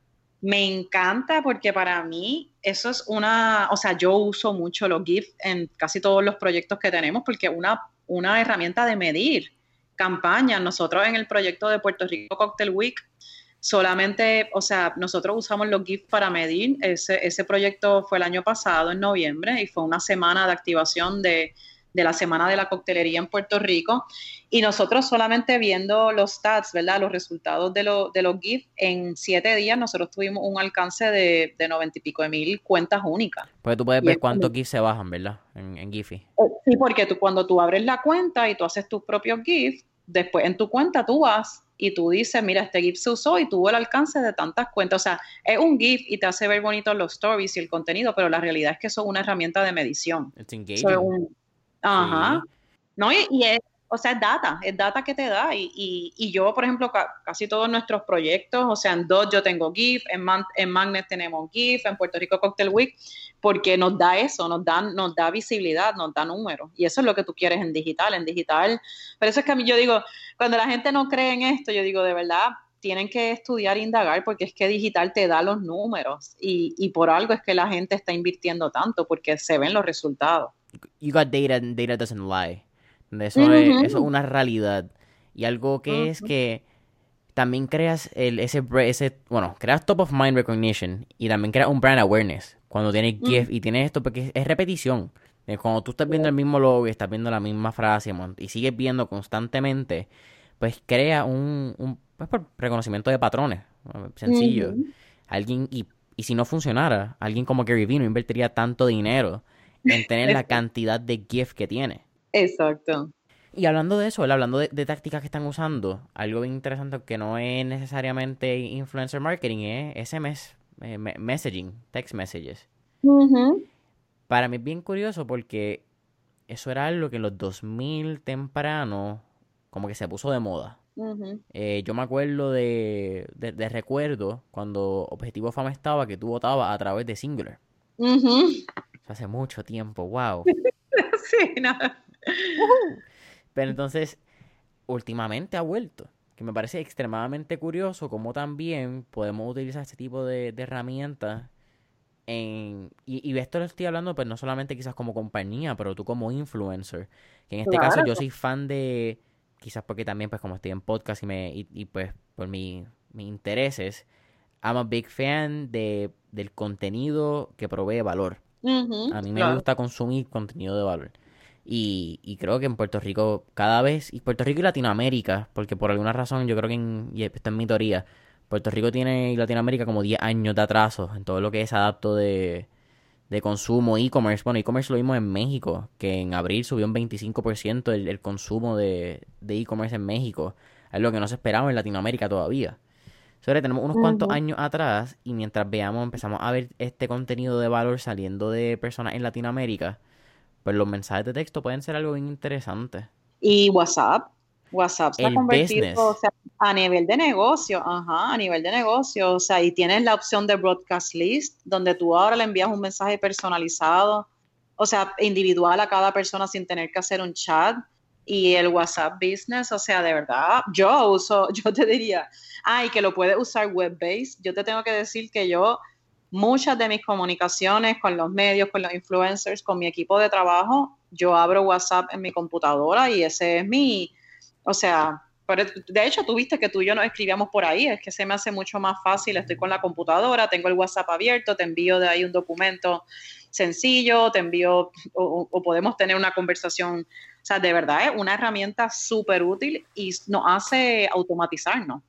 Me encanta porque para mí eso es una, o sea, yo uso mucho los GIF en casi todos los proyectos que tenemos porque una, una herramienta de medir campañas. Nosotros en el proyecto de Puerto Rico Cocktail Week solamente, o sea, nosotros usamos los GIF para medir. Ese, ese proyecto fue el año pasado, en noviembre, y fue una semana de activación de de la Semana de la Coctelería en Puerto Rico. Y nosotros solamente viendo los stats, ¿verdad? Los resultados de, de los GIF, en siete días nosotros tuvimos un alcance de, noventa y pico de mil cuentas únicas. Pues tú puedes ver cuántos GIF se bajan, ¿verdad? En, en Giphy. Eh, sí, porque tú cuando tú abres la cuenta y tú haces tus propios GIF, después en tu cuenta tú vas y tú dices, mira, este GIF se usó y tuvo el alcance de tantas cuentas. O sea, es un GIF y te hace ver bonito los stories y el contenido, pero la realidad es que eso es una herramienta de medición. It's engaging. Ajá. No, y, es, o sea, es data, es data que te da. Y, y, yo, por ejemplo, casi todos nuestros proyectos, o sea, en DOT yo tengo GIF, en, en Magnet tenemos GIF, en Puerto Rico Cocktail Week, porque nos da eso, nos da, nos da visibilidad, nos da números. Y eso es lo que tú quieres en digital, en digital. Por eso es que a mí yo digo, cuando la gente no cree en esto, yo digo, de verdad, tienen que estudiar e indagar porque es que digital te da los números y, y por algo es que la gente está invirtiendo tanto porque se ven los resultados you got data and data doesn't lie. Eso, es, una realidad. Y algo que es que también creas el, ese, ese, bueno, creas top of mind recognition y también creas un brand awareness cuando tienes GIF y tienes esto porque es repetición. Cuando tú estás viendo el mismo logo y estás viendo la misma frase y sigues viendo constantemente, pues crea un, un pues, reconocimiento de patrones. Sencillo. Alguien, y, y si no funcionara, alguien como Gary Vee no invertiría tanto dinero en tener la cantidad de GIF que tiene. Exacto. Y hablando de eso, hablando de, tácticas que están usando, algo bien interesante que no es necesariamente influencer marketing, es SMS, eh, messaging, text messages. Para mí es bien curioso porque eso era algo que en los 2000 temprano como que se puso de moda. Eh, yo me acuerdo de, de, recuerdo cuando Objetivo Fama estaba que tú votabas a través de Singular hace mucho tiempo, wow. *laughs* sí, no. Pero entonces, últimamente ha vuelto. Que me parece extremadamente curioso cómo también podemos utilizar este tipo de, herramientas en, y, y, esto lo estoy hablando, pues no solamente quizás como compañía, pero tú como influencer. Que en este caso yo soy fan de, quizás porque también pues como estoy en podcast y, me, y, pues por mi, mis intereses, I'm a big fan de, del contenido que provee valor a mí me gusta consumir contenido de valor. Y, y, creo que en Puerto Rico cada vez, y Puerto Rico y Latinoamérica, porque por alguna razón yo creo que, en, y esto es mi teoría, Puerto Rico tiene y Latinoamérica como 10 años de atraso en todo lo que es adapto de, de consumo, e-commerce. Bueno, e-commerce lo vimos en México, que en abril subió un 25% el, el consumo de e-commerce en México. Es lo que no se esperaba en Latinoamérica todavía. Sobre, tenemos unos cuantos años atrás y mientras veamos, empezamos a ver este contenido de valor saliendo de personas en Latinoamérica, pues los mensajes de texto pueden ser algo bien interesante. Y WhatsApp, WhatsApp se ha convertido a nivel de negocio, ajá, a nivel de negocio, o sea, y tienes la opción de broadcast list, donde tú ahora le envías un mensaje personalizado, o sea, individual a cada persona sin tener que hacer un chat y el WhatsApp Business, o sea, de verdad, yo uso, *laughs* yo te diría, ay, que lo puedes usar web-based, yo te tengo que decir que yo, muchas de mis comunicaciones con los medios, con los influencers, con mi equipo de trabajo, yo abro WhatsApp en mi computadora y ese es mi, o sea, de hecho, tú viste que tú y yo nos escribíamos por ahí, es que se me hace mucho más fácil, estoy con la computadora, tengo el WhatsApp abierto, te envío de ahí un documento sencillo, te envío o, podemos tener una conversación. O sea, de verdad es una herramienta súper útil y nos hace automatizarnos.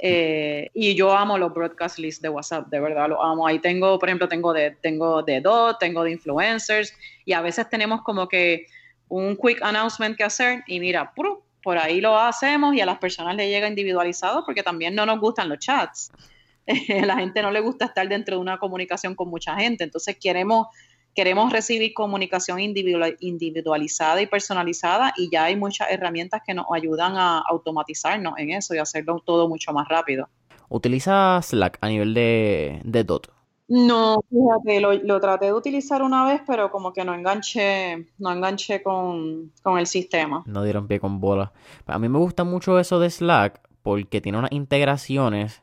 Eh, y yo amo los broadcast lists de WhatsApp, de verdad lo amo. Ahí tengo, por ejemplo, tengo de, tengo de DOT, tengo de influencers y a veces tenemos como que un quick announcement que hacer y mira, puro, por ahí lo hacemos y a las personas les llega individualizado porque también no nos gustan los chats. a *laughs* la gente no le gusta estar dentro de una comunicación con mucha gente, entonces queremos queremos recibir comunicación individualizada y personalizada y ya hay muchas herramientas que nos ayudan a automatizarnos en eso y hacerlo todo mucho más rápido. ¿Utiliza Slack a nivel de, de DOT? No, fíjate, lo, traté de utilizar una vez, pero como que no enganché, no enganché con, el sistema. No dieron pie con bola. A mí me gusta mucho eso de Slack porque tiene unas integraciones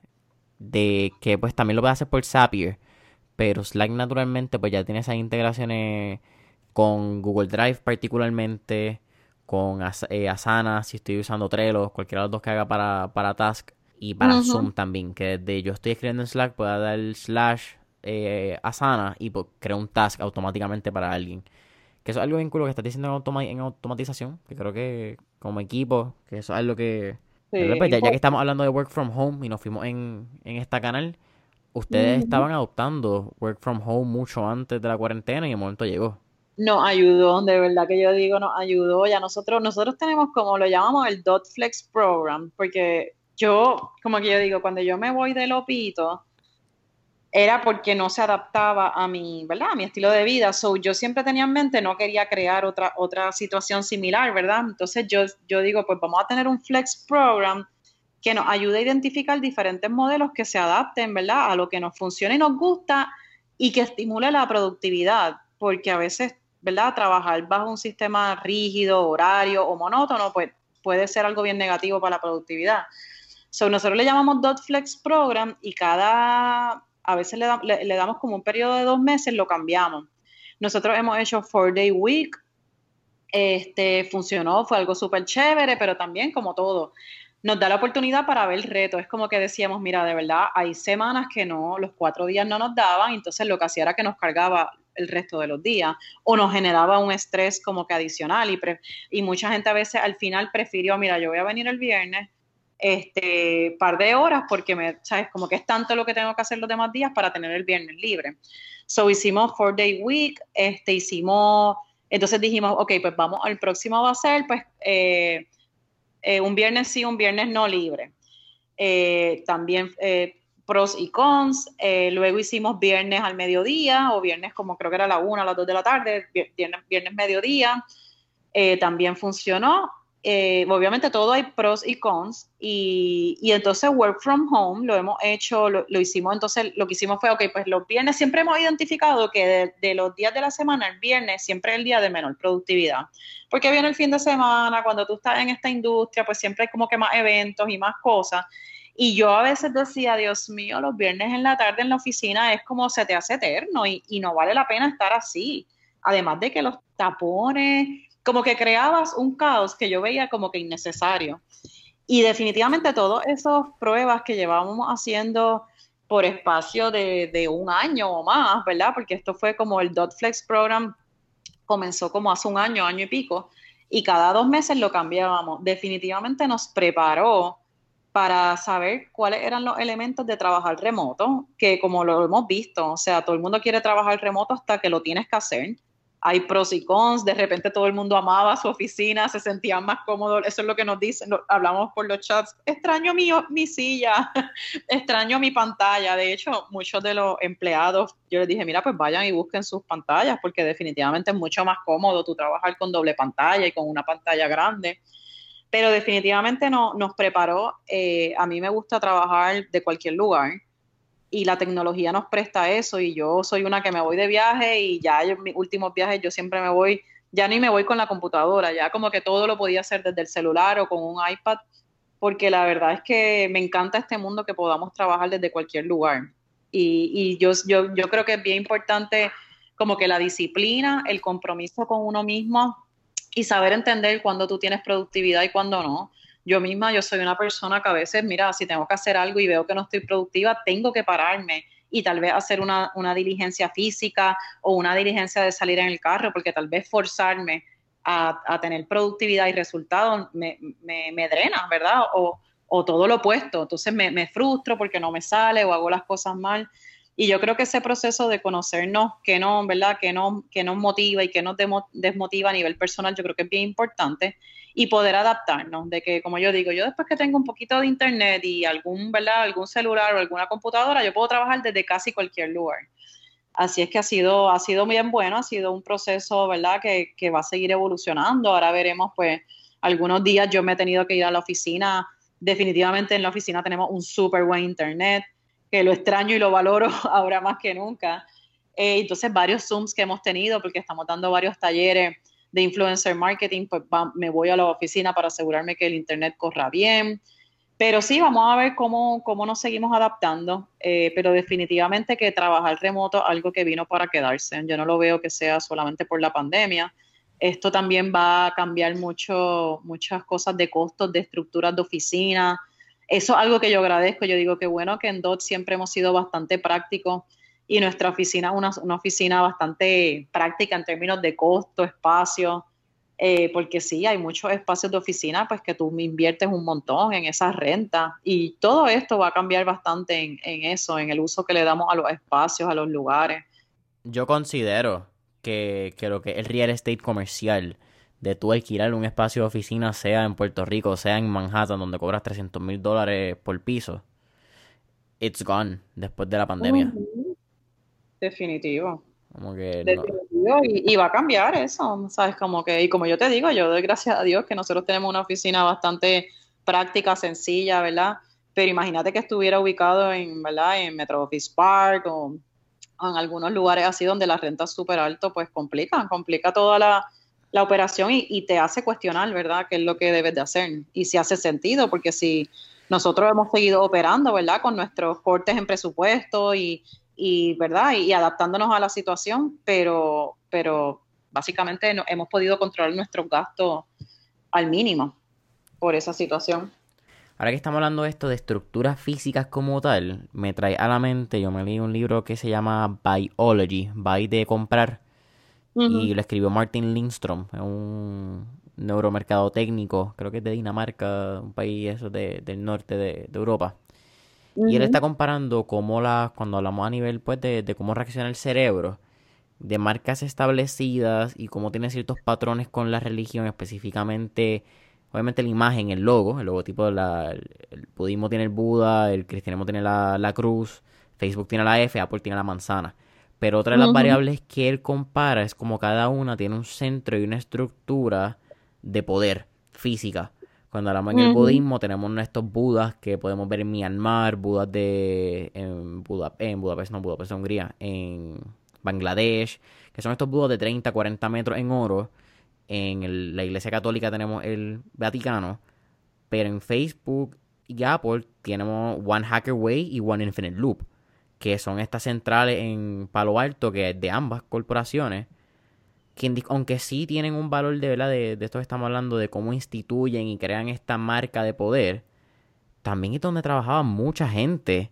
de que pues también lo puede hacer por Zapier, pero Slack naturalmente pues ya tiene esas integraciones con Google Drive particularmente, con eh, Asana si estoy usando Trello, cualquiera de los dos que haga para, para Task y para Zoom también, que desde yo estoy escribiendo en Slack pueda dar slash eh, Asana y pues, crea un task automáticamente para alguien. Que eso es algo bien cool que estás diciendo en, automatización, que creo que como equipo, que eso es algo que... Pues, ya, que estamos hablando de work from home y nos fuimos en, en este canal, ustedes estaban adoptando work from home mucho antes de la cuarentena y el momento llegó. Nos ayudó, de verdad que yo digo, nos ayudó. Ya nosotros, nosotros tenemos como lo llamamos el Dot Flex Program, porque yo, como que yo digo, cuando yo me voy de Lopito, era porque no se adaptaba a mi, ¿verdad? A mi estilo de vida. So, yo siempre tenía en mente, no quería crear otra, otra situación similar, ¿verdad? Entonces yo, yo digo, pues vamos a tener un flex program que nos ayude a identificar diferentes modelos que se adapten, ¿verdad? A lo que nos funciona y nos gusta y que estimule la productividad, porque a veces, ¿verdad? Trabajar bajo un sistema rígido, horario o monótono, pues puede ser algo bien negativo para la productividad. So, nosotros le llamamos Dot Flex Program y cada a veces le, damos como un periodo de dos meses, lo cambiamos. Nosotros hemos hecho Four Day Week, este, funcionó, fue algo súper chévere, pero también como todo, nos da la oportunidad para ver el reto. Es como que decíamos, mira, de verdad, hay semanas que no, los cuatro días no nos daban, entonces lo que hacía era que nos cargaba el resto de los días o nos generaba un estrés como que adicional y, y mucha gente a veces al final prefirió, mira, yo voy a venir el viernes, este par de horas porque me, sabes, como que es tanto lo que tengo que hacer los demás días para tener el viernes libre. So hicimos four day week, este hicimos, entonces dijimos, ok, pues vamos, el próximo va a ser pues eh, eh, un viernes sí, un viernes no libre. Eh, también pros y cons, luego hicimos viernes al mediodía o viernes como creo que era la una, a las dos de la tarde, viernes, viernes mediodía, también funcionó eh, obviamente todo hay pros y cons y, entonces work from home lo hemos hecho, lo, hicimos, entonces lo que hicimos fue, ok, pues los viernes siempre hemos identificado que de, los días de la semana, el viernes siempre es el día de menor productividad, porque viene el fin de semana, cuando tú estás en esta industria, pues siempre hay como que más eventos y más cosas. Y yo a veces decía, Dios mío, los viernes en la tarde en la oficina es como se te hace eterno y, y no vale la pena estar así. Además de que los tapones, como que creabas un caos que yo veía como que innecesario. Y definitivamente todas esas pruebas que llevábamos haciendo por espacio de, un año o más, ¿verdad? Porque esto fue como el DotFlex Program, comenzó como hace un año, año y pico, y cada dos meses lo cambiábamos. Definitivamente nos preparó para saber cuáles eran los elementos de trabajar remoto, que como lo hemos visto, o sea, todo el mundo quiere trabajar remoto hasta que lo tienes que hacer hay pros y cons, de repente todo el mundo amaba su oficina, se sentían más cómodos, eso es lo que nos dicen, hablamos por los chats, extraño mi, mi silla, *laughs* extraño mi pantalla, de hecho muchos de los empleados, yo les dije, mira, pues vayan y busquen sus pantallas, porque definitivamente es mucho más cómodo tú trabajar con doble pantalla y con una pantalla grande, pero definitivamente no, nos preparó, eh, a mí me gusta trabajar de cualquier lugar, y la tecnología nos presta eso y yo soy una que me voy de viaje y ya en mis últimos viajes yo siempre me voy, ya ni me voy con la computadora, ya como que todo lo podía hacer desde el celular o con un iPad, porque la verdad es que me encanta este mundo que podamos trabajar desde cualquier lugar. Y, y yo, yo, yo creo que es bien importante como que la disciplina, el compromiso con uno mismo y saber entender cuándo tú tienes productividad y cuándo no. Yo misma, yo soy una persona que a veces, mira, si tengo que hacer algo y veo que no estoy productiva, tengo que pararme y tal vez hacer una, diligencia física o una diligencia de salir en el carro, porque tal vez forzarme a, tener productividad y resultados me, me, drena, ¿verdad? O, todo lo opuesto. Entonces me, me, frustro porque no me sale o hago las cosas mal. Y yo creo que ese proceso de conocernos, que no, ¿verdad? Que, no, que nos motiva y que nos desmotiva a nivel personal, yo creo que es bien importante. Y poder adaptarnos, de que, como yo digo, yo después que tengo un poquito de internet y algún, ¿verdad? Algún celular o alguna computadora, yo puedo trabajar desde casi cualquier lugar. Así es que ha sido, ha sido bien bueno, ha sido un proceso, ¿verdad? Que, que va a seguir evolucionando. Ahora veremos, pues, algunos días yo me he tenido que ir a la oficina. Definitivamente en la oficina tenemos un súper buen internet que lo extraño y lo valoro *laughs* ahora más que nunca. Eh, entonces, varios Zooms que hemos tenido, porque estamos dando varios talleres de influencer marketing, pues me voy a la oficina para asegurarme que el Internet corra bien. Pero sí, vamos a ver cómo, cómo nos seguimos adaptando, eh, pero definitivamente que trabajar remoto algo que vino para quedarse. Yo no lo veo que sea solamente por la pandemia. Esto también va a cambiar mucho, muchas cosas de costos, de estructuras de oficina, eso es algo que yo agradezco. Yo digo que bueno que en DOT siempre hemos sido bastante prácticos y nuestra oficina es una, oficina bastante práctica en términos de costo, espacio, eh, porque sí, hay muchos espacios de oficina pues que tú inviertes un montón en esas rentas y todo esto va a cambiar bastante en, eso, en el uso que le damos a los espacios, a los lugares. Yo considero que, que lo que es el real estate comercial de tú alquilar un espacio de oficina, sea en Puerto Rico, sea en Manhattan, donde cobras 300 mil dólares por piso, it's gone después de la pandemia. Definitivo. Como que. Y, va a cambiar eso, ¿sabes? Como que, y como yo te digo, yo doy gracias a Dios que nosotros tenemos una oficina bastante práctica, sencilla, ¿verdad? Pero imagínate que estuviera ubicado en, ¿verdad? En Metro Office Park o, en algunos lugares así donde la renta es súper alto, pues complica, complica toda la, la operación y, te hace cuestionar, ¿verdad?, qué es lo que debes de hacer y si hace sentido, porque si nosotros hemos seguido operando, ¿verdad?, con nuestros cortes en presupuesto y, ¿verdad?, y, adaptándonos a la situación, pero, pero básicamente no, hemos podido controlar nuestros gastos al mínimo por esa situación. Ahora que estamos hablando de esto de estructuras físicas como tal, me trae a la mente, yo me leí un libro que se llama Biology, By de comprar, y lo escribió Martin Lindstrom, un neuromercado técnico, creo que es de Dinamarca, un país eso de, del norte de, Europa. Y él está comparando cómo las, cuando hablamos a nivel pues de, de, cómo reacciona el cerebro, de marcas establecidas y cómo tiene ciertos patrones con la religión, específicamente, obviamente la imagen, el logo, el logotipo, la, el, budismo tiene el Buda, el cristianismo tiene la, la cruz, Facebook tiene la F, Apple tiene la manzana. Pero otra de las variables que él compara es como cada una tiene un centro y una estructura de poder física. Cuando hablamos en el budismo tenemos nuestros budas que podemos ver en Myanmar, budas de en, en Budapest, no Budapest, Hungría, en Bangladesh, que son estos budas de 30, 40 metros en oro. En la iglesia católica tenemos el Vaticano, pero en Facebook y Apple tenemos One Hacker Way y One Infinite Loop que son estas centrales en Palo Alto, que es de ambas corporaciones, que aunque sí tienen un valor de verdad, de, esto que estamos hablando, de cómo instituyen y crean esta marca de poder, también es donde trabajaba mucha gente,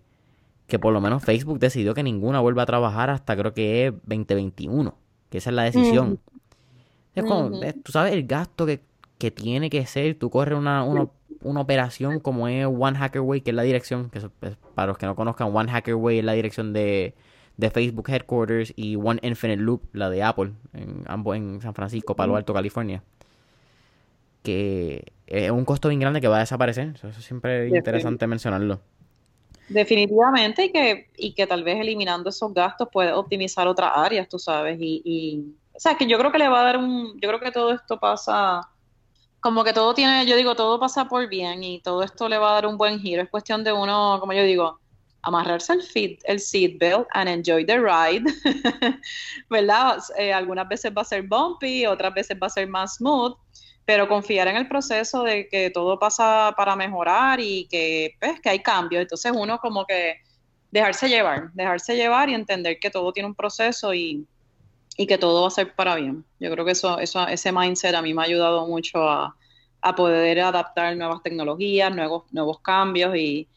que por lo menos Facebook decidió que ninguna vuelva a trabajar hasta creo que es 2021, que esa es la decisión. Es como, tú sabes el gasto que, que, tiene que ser, tú corres una, una una operación como es One Hacker Way, que es la dirección, que para los que no conozcan, One Hacker Way es la dirección de, Facebook Headquarters y One Infinite Loop, la de Apple, en ambos en San Francisco, Palo Alto, California. Que es un costo bien grande que va a desaparecer. Eso, siempre es interesante mencionarlo. Definitivamente, y que, y que tal vez eliminando esos gastos puede optimizar otras áreas, tú sabes. Y, y, o sea, que yo creo que le va a dar un. Yo creo que todo esto pasa como que todo tiene, yo digo, todo pasa por bien y todo esto le va a dar un buen giro. Es cuestión de uno, como yo digo, amarrarse el, fit, el seatbelt and enjoy the ride, *laughs* ¿verdad? Eh, algunas veces va a ser bumpy, otras veces va a ser más smooth, pero confiar en el proceso de que todo pasa para mejorar y que, pues, que hay cambios. Entonces uno como que dejarse llevar, dejarse llevar y entender que todo tiene un proceso y, y que todo va a ser para bien. Yo creo que eso, eso, ese mindset a mí me ha ayudado mucho a, a poder adaptar nuevas tecnologías, nuevos, nuevos cambios y,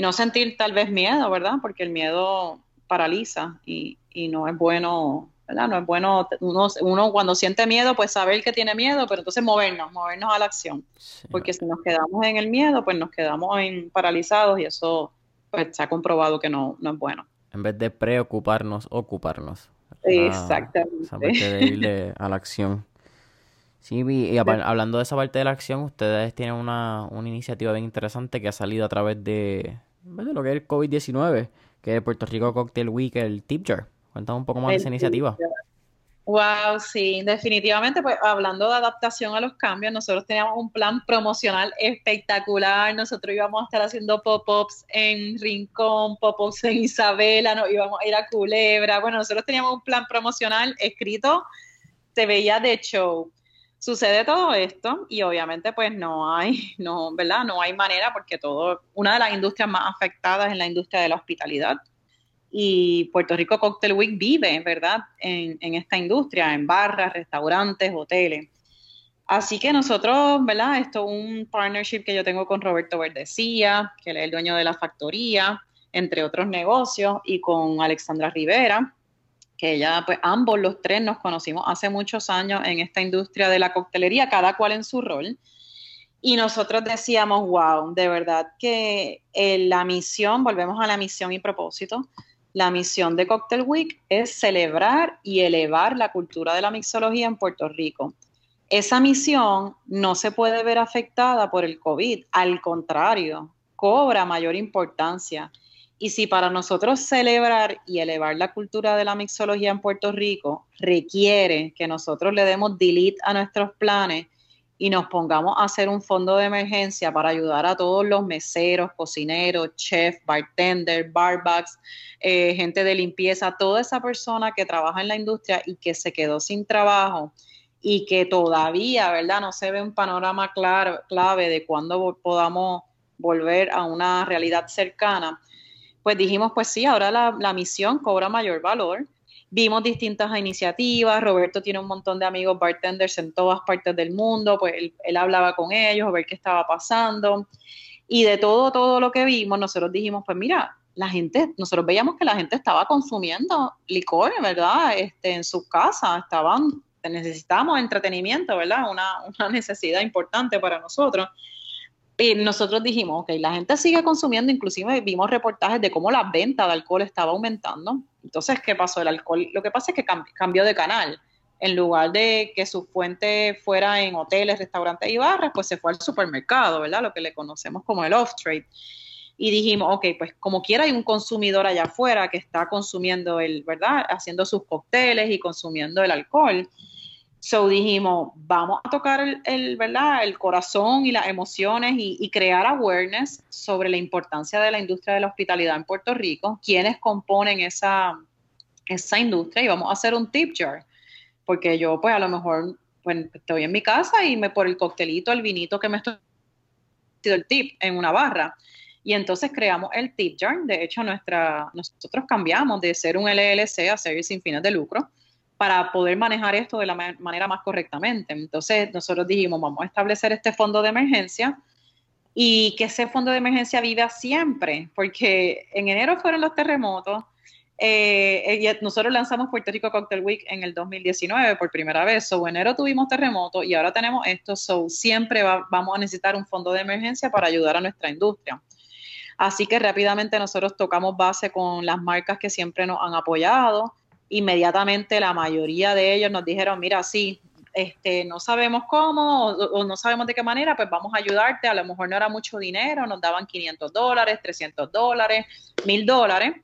no sentir tal vez miedo, ¿verdad? Porque el miedo paraliza y, no es bueno, ¿verdad? No es bueno, uno, cuando siente miedo, pues saber que tiene miedo, pero entonces movernos, movernos a la acción. Porque si nos quedamos en el miedo, pues nos quedamos en paralizados y eso pues se ha comprobado que no, no es bueno. En vez de preocuparnos, ocuparnos. Exactamente. de irle *laughs* a la acción. Sí, y, hablando de esa parte de la acción, ustedes tienen una, iniciativa bien interesante que ha salido a través de, lo que es el COVID-19, que es Puerto Rico Cocktail Week, el Tip Jar. Cuéntame un poco más de esa iniciativa. Wow, sí, definitivamente, pues hablando de adaptación a los cambios, nosotros teníamos un plan promocional espectacular, nosotros íbamos a estar haciendo pop-ups en Rincón, pop-ups en Isabela, íbamos a ir a Culebra, bueno, nosotros teníamos un plan promocional escrito, se veía de show. Sucede todo esto y obviamente pues no hay, no, ¿verdad? No hay manera porque todo, una de las industrias más afectadas es la industria de la hospitalidad y Puerto Rico Cocktail Week vive, ¿verdad?, en, esta industria, en barras, restaurantes, hoteles. Así que nosotros, ¿verdad? Esto es un partnership que yo tengo con Roberto Verdecía, que él es el dueño de la factoría, entre otros negocios, y con Alexandra Rivera, que ya, pues ambos los tres nos conocimos hace muchos años en esta industria de la coctelería, cada cual en su rol. Y nosotros decíamos, wow, de verdad que eh, la misión, volvemos a la misión y propósito, la misión de Cocktail Week es celebrar y elevar la cultura de la mixología en Puerto Rico. Esa misión no se puede ver afectada por el COVID, al contrario, cobra mayor importancia. Y si para nosotros celebrar y elevar la cultura de la mixología en Puerto Rico requiere que nosotros le demos delete a nuestros planes y nos pongamos a hacer un fondo de emergencia para ayudar a todos los meseros, cocineros, chefs, bartenders, barbacks, eh, gente de limpieza, toda esa persona que trabaja en la industria y que se quedó sin trabajo y que todavía, ¿verdad? No se ve un panorama claro, clave de cuándo podamos volver a una realidad cercana. Pues dijimos, pues sí, ahora la, la misión cobra mayor valor vimos distintas iniciativas, Roberto tiene un montón de amigos bartenders en todas partes del mundo, pues él, hablaba con ellos a ver qué estaba pasando. Y de todo, todo lo que vimos, nosotros dijimos, pues mira, la gente, nosotros veíamos que la gente estaba consumiendo licor, ¿verdad? Este, en sus casas, estaban, necesitábamos entretenimiento, ¿verdad? Una, una necesidad importante para nosotros. Y nosotros dijimos, ok, la gente sigue consumiendo, inclusive vimos reportajes de cómo la venta de alcohol estaba aumentando. Entonces, ¿qué pasó? El alcohol, lo que pasa es que cambió de canal. En lugar de que su fuente fuera en hoteles, restaurantes y barras, pues se fue al supermercado, ¿verdad? Lo que le conocemos como el off-trade. Y dijimos, ok, pues como quiera hay un consumidor allá afuera que está consumiendo el, ¿verdad? Haciendo sus cócteles y consumiendo el alcohol. So dijimos, vamos a tocar el, ¿verdad? el corazón y las emociones y, crear awareness sobre la importancia de la industria de la hospitalidad en Puerto Rico, quienes componen esa, esa industria y vamos a hacer un tip jar. Porque yo pues a lo mejor pues, estoy en mi casa y me por el coctelito, el vinito que me estoy el tip en una barra. Y entonces creamos el tip jar. De hecho, nuestra, nosotros cambiamos de ser un LLC a ser sin fines de lucro para poder manejar esto de la manera más correctamente. Entonces, nosotros dijimos, vamos a establecer este fondo de emergencia y que ese fondo de emergencia viva siempre, porque en enero fueron los terremotos. Eh, nosotros lanzamos Puerto Rico Cocktail Week en el 2019 por primera vez. So, en enero tuvimos terremotos y ahora tenemos esto. So, siempre vamos a necesitar un fondo de emergencia para ayudar a nuestra industria. Así que rápidamente nosotros tocamos base con las marcas que siempre nos han apoyado inmediatamente la mayoría de ellos nos dijeron, mira, sí, este, no sabemos cómo o, no sabemos de qué manera, pues vamos a ayudarte. A lo mejor no era mucho dinero, nos daban 500 dólares, 300 dólares, 1000 dólares,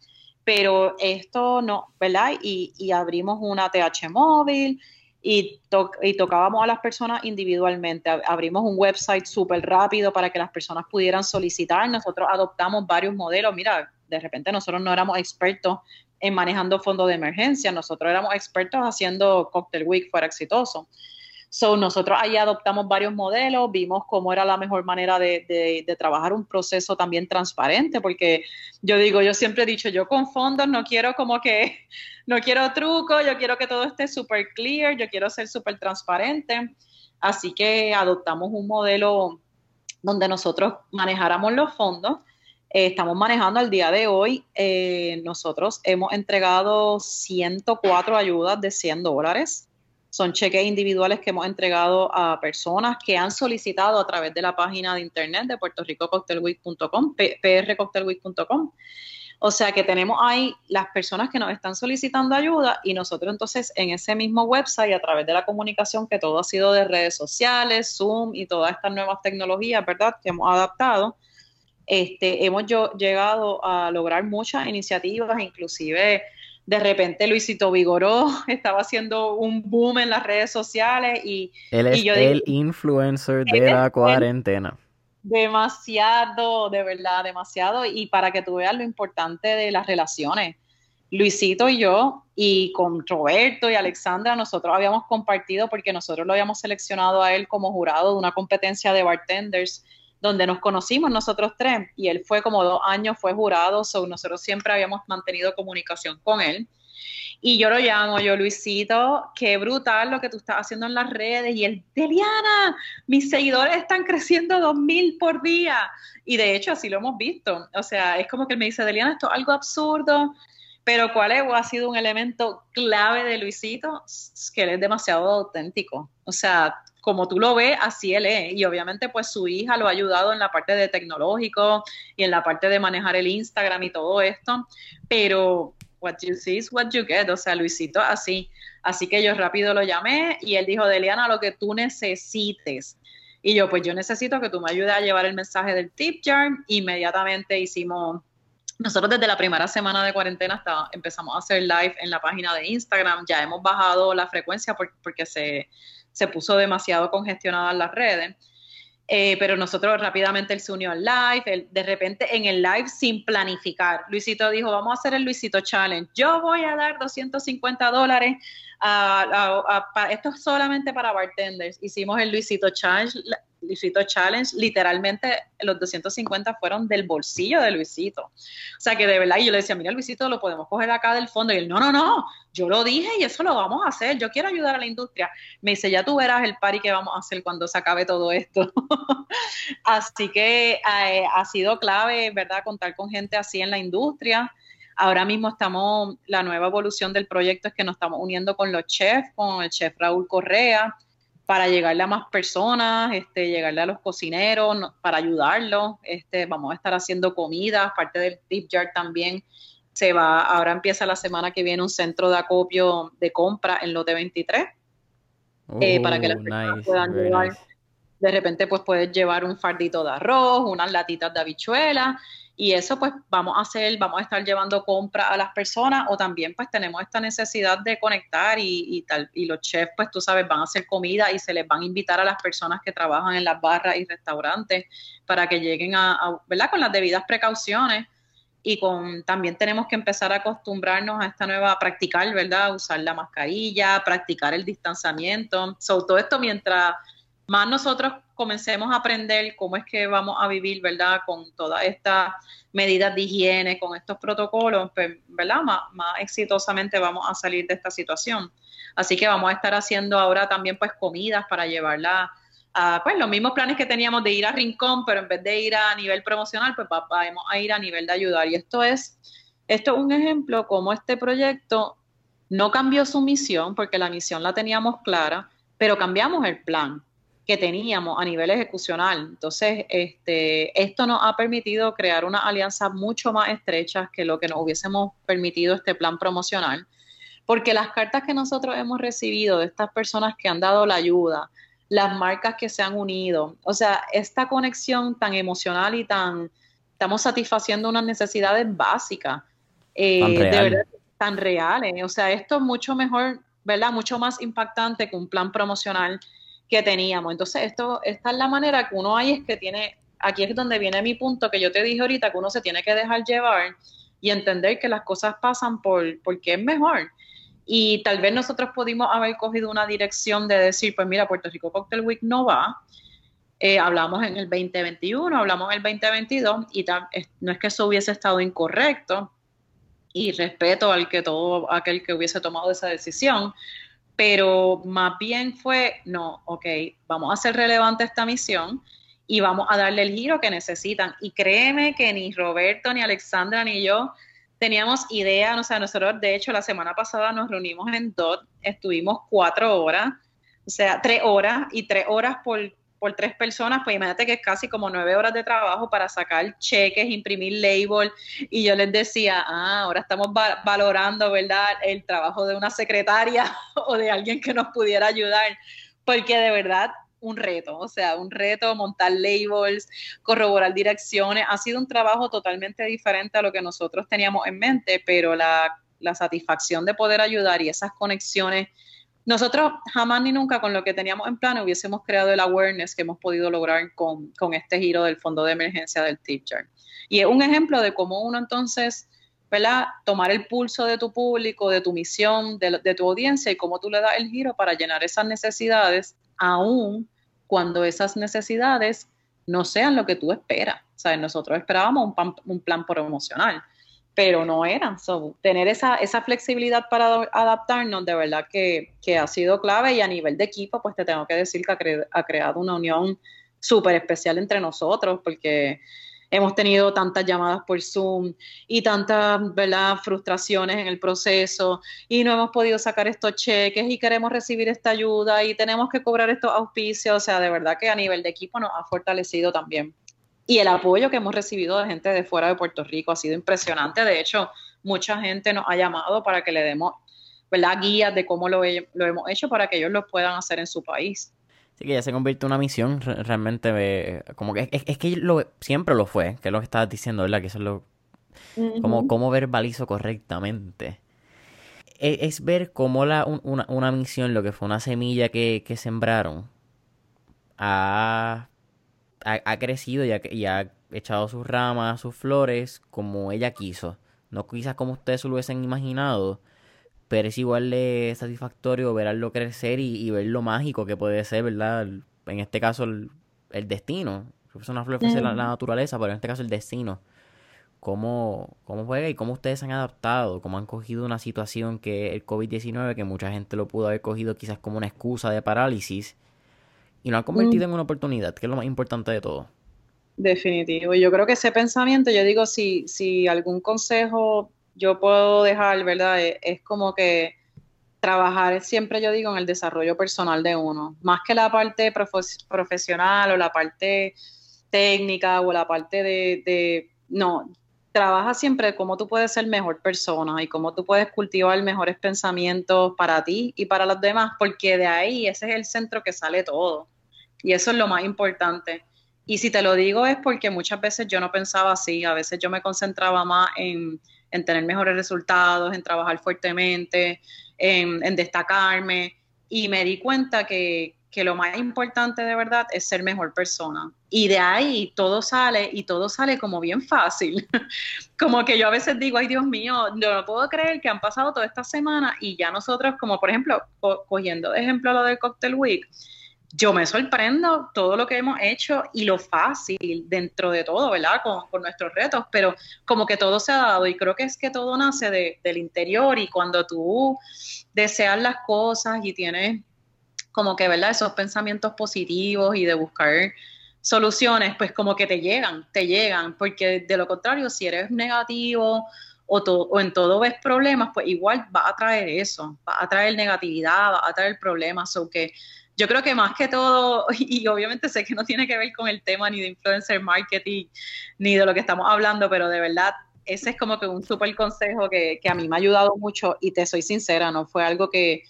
pero esto no, ¿verdad? Y, abrimos una TH móvil y, y, tocábamos a las personas individualmente. Abrimos un website súper rápido para que las personas pudieran solicitar. Nosotros adoptamos varios modelos. Mira, de repente nosotros no éramos expertos en manejando fondos de emergencia. Nosotros éramos expertos haciendo Cocktail Week fuera exitoso. So, nosotros ahí adoptamos varios modelos, vimos cómo era la mejor manera de, de, trabajar un proceso también transparente, porque yo digo, yo siempre he dicho, yo con fondos no quiero como que, *laughs* no quiero truco, yo quiero que todo esté súper clear, yo quiero ser súper transparente. Así que adoptamos un modelo donde nosotros manejáramos los fondos. Eh, estamos manejando al día de hoy, eh, nosotros hemos entregado 104 ayudas de 100 dólares son cheques individuales que hemos entregado a personas que han solicitado a través de la página de internet de Puerto Rico puertorricococktailweek.com, prcocktailweek.com. O sea que tenemos ahí las personas que nos están solicitando ayuda y nosotros entonces en ese mismo website, a través de la comunicación, que todo ha sido de redes sociales, Zoom y todas estas nuevas tecnologías, ¿verdad? Que hemos adaptado, este, hemos yo, llegado a lograr muchas iniciativas, inclusive de repente Luisito Vigoró *laughs* estaba haciendo un boom en las redes sociales y... Él es el influencer de la cuarentena. Demasiado, de verdad, demasiado. Y para que tú veas lo importante de las relaciones. Luisito y yo, y con Roberto y Alexandra, nosotros habíamos compartido, porque nosotros lo habíamos seleccionado a él como jurado de una competencia de bartenders donde nos conocimos nosotros tres y él fue como dos años, fue jurado, so nosotros siempre habíamos mantenido comunicación con él. Y yo lo llamo, yo Luisito, qué brutal lo que tú estás haciendo en las redes. Y él, Deliana, mis seguidores están creciendo dos mil por día. Y de hecho así lo hemos visto. O sea, es como que él me dice, Deliana, esto es algo absurdo. Pero ¿cuál es, ha sido un elemento clave de Luisito? Que él es demasiado auténtico. O sea, como tú lo ves, así él es. Y obviamente pues su hija lo ha ayudado en la parte de tecnológico y en la parte de manejar el Instagram y todo esto. Pero what you see is what you get. O sea, Luisito así. Así que yo rápido lo llamé y él dijo, Deliana, lo que tú necesites. Y yo, pues yo necesito que tú me ayudes a llevar el mensaje del tip jar. Inmediatamente hicimos nosotros desde la primera semana de cuarentena hasta empezamos a hacer live en la página de Instagram. Ya hemos bajado la frecuencia porque se, se puso demasiado congestionada las redes. Eh, pero nosotros rápidamente él se unió al live, de repente en el live sin planificar, Luisito dijo, vamos a hacer el Luisito Challenge, yo voy a dar 250 dólares, esto es solamente para bartenders, hicimos el Luisito Challenge, Luisito Challenge, literalmente los 250 fueron del bolsillo de Luisito. O sea que de verdad, yo le decía, mira Luisito, lo podemos coger acá del fondo. Y él, no, no, no, yo lo dije y eso lo vamos a hacer. Yo quiero ayudar a la industria. Me dice, ya tú verás el party que vamos a hacer cuando se acabe todo esto. *laughs* así que eh, ha sido clave, ¿verdad?, contar con gente así en la industria. Ahora mismo estamos, la nueva evolución del proyecto es que nos estamos uniendo con los chefs, con el chef Raúl Correa para llegarle a más personas, este, llegarle a los cocineros, para ayudarlos. Este, vamos a estar haciendo comidas, parte del tip jar también se va, ahora empieza la semana que viene un centro de acopio de compra en lote 23, eh, para que las personas puedan llevar, de repente pues puedes llevar un fardito de arroz, unas latitas de habichuela y eso pues vamos a hacer, vamos a estar llevando compra a las personas o también pues tenemos esta necesidad de conectar y, tal, y los chefs pues tú sabes van a hacer comida y se les van a invitar a las personas que trabajan en las barras y restaurantes para que lleguen a, ¿verdad? Con las debidas precauciones y con también tenemos que empezar a acostumbrarnos a esta nueva practicar, ¿verdad? Usar la mascarilla, practicar el distanciamiento. sobre todo esto mientras más nosotros comencemos a aprender cómo es que vamos a vivir, ¿verdad? Con todas estas medidas de higiene, con estos protocolos, pues, ¿verdad? Más, exitosamente vamos a salir de esta situación. Así que vamos a estar haciendo ahora también pues comidas para llevarla a pues los mismos planes que teníamos de ir a Rincón, pero en vez de ir a nivel promocional, pues vamos a ir a nivel de ayudar. Y esto es, esto es un ejemplo como este proyecto no cambió su misión, porque la misión la teníamos clara, pero cambiamos el plan que teníamos a nivel ejecucional. Entonces, este, esto nos ha permitido crear una alianza mucho más estrecha que lo que nos hubiésemos permitido este plan promocional, porque las cartas que nosotros hemos recibido de estas personas que han dado la ayuda, las marcas que se han unido, o sea, esta conexión tan emocional y tan, estamos satisfaciendo unas necesidades básicas, eh, de verdad, tan reales, o sea, esto es mucho mejor, ¿verdad? Mucho más impactante que un plan promocional que teníamos. Entonces, esto, esta es la manera que uno hay, es que tiene, aquí es donde viene mi punto que yo te dije ahorita, que uno se tiene que dejar llevar y entender que las cosas pasan por porque es mejor. Y tal vez nosotros pudimos haber cogido una dirección de decir, pues mira, Puerto Rico Cocktail Week no va. Eh, hablamos en el 2021, hablamos en el 2022 y no es que eso hubiese estado incorrecto y respeto al que todo aquel que hubiese tomado esa decisión, pero más bien fue, no, ok, vamos a hacer relevante esta misión y vamos a darle el giro que necesitan. Y créeme que ni Roberto, ni Alexandra, ni yo teníamos idea, o sea, nosotros de hecho la semana pasada nos reunimos en DOT, estuvimos cuatro horas, o sea, tres horas y tres horas por, por tres personas, pues imagínate que es casi como nueve horas de trabajo para sacar cheques, imprimir label, y yo les decía, ah, ahora estamos valorando, ¿verdad?, el trabajo de una secretaria *laughs* o de alguien que nos pudiera ayudar, porque de verdad un reto, o sea, un reto montar labels, corroborar direcciones. Ha sido un trabajo totalmente diferente a lo que nosotros teníamos en mente, pero la, satisfacción de poder ayudar y esas conexiones, nosotros jamás ni nunca con lo que teníamos en plan hubiésemos creado el awareness que hemos podido lograr con, este giro del fondo de emergencia del teacher. Y es un ejemplo de cómo uno entonces... ¿verdad? Tomar el pulso de tu público, de tu misión, de, de tu audiencia y cómo tú le das el giro para llenar esas necesidades aún cuando esas necesidades no sean lo que tú esperas. O sea, nosotros esperábamos un, plan, promocional, pero no eran. tener esa, esa flexibilidad para adaptarnos, de verdad que, ha sido clave y a nivel de equipo, pues te tengo que decir que ha creado una unión súper especial entre nosotros, porque hemos tenido tantas llamadas por Zoom y tantas ¿verdad? frustraciones en el proceso y no hemos podido sacar estos cheques y queremos recibir esta ayuda y tenemos que cobrar estos auspicios. O sea, de verdad que a nivel de equipo nos ha fortalecido también. Y el apoyo que hemos recibido de gente de fuera de Puerto Rico ha sido impresionante. De hecho, mucha gente nos ha llamado para que le demos ¿verdad? guías de cómo lo, lo hemos hecho para que ellos lo puedan hacer en su país. Sí, que ya se convierte en una misión realmente, como que es, que lo, siempre lo fue, que es lo que estabas diciendo, ¿verdad? Que eso es lo... como, cómo verbalizo correctamente. E, es, ver cómo la, una, misión, lo que fue una semilla que, sembraron, ha, ha, crecido y ha, y ha, echado sus ramas, sus flores, como ella quiso. No quizás como ustedes lo hubiesen imaginado, pero es igual de satisfactorio verlo crecer y, ver lo mágico que puede ser, ¿verdad? En este caso, el, destino. Es una flor la, la, naturaleza, pero en este caso el destino. Cómo, cómo juega y cómo ustedes se han adaptado, cómo han cogido una situación que el COVID-19, que mucha gente lo pudo haber cogido quizás como una excusa de parálisis, y lo han convertido mm. en una oportunidad, que es lo más importante de todo. Definitivo. Yo creo que ese pensamiento, yo digo, si, si algún consejo yo puedo dejar, ¿verdad? E, es, como que trabajar siempre, yo digo, en el desarrollo personal de uno, más que la parte profesional o la parte técnica o la parte de, no, trabaja siempre cómo tú puedes ser mejor persona y cómo tú puedes cultivar mejores pensamientos para ti y para los demás, porque de ahí ese es el centro que sale todo. Y eso es lo más importante. Y si te lo digo es porque muchas veces yo no pensaba así, a veces yo me concentraba más en en tener mejores resultados, en trabajar fuertemente, en, destacarme. Y me di cuenta que, lo más importante de verdad es ser mejor persona. Y de ahí todo sale y todo sale como bien fácil. *laughs* como que yo a veces digo, ay Dios mío, no puedo creer que han pasado toda esta semana y ya nosotros, como por ejemplo, cogiendo de ejemplo lo del Cocktail Week, yo me sorprendo todo lo que hemos hecho y lo fácil dentro de todo, ¿verdad? Con, nuestros retos, pero como que todo se ha dado y creo que es que todo nace del interior y cuando tú deseas las cosas y tienes como que, ¿verdad? Esos pensamientos positivos y de buscar soluciones, pues como que te llegan, te llegan, porque de lo contrario, si eres negativo o, en todo ves problemas, pues igual va a traer eso, va a traer negatividad, va a traer problemas, o yo creo que más que todo, *laughs* y obviamente sé que no tiene que ver con el tema ni de influencer marketing, ni de lo que estamos hablando, pero de verdad, ese es como que un súper consejo que, a mí me ha ayudado mucho y te soy sincera, no fue algo que,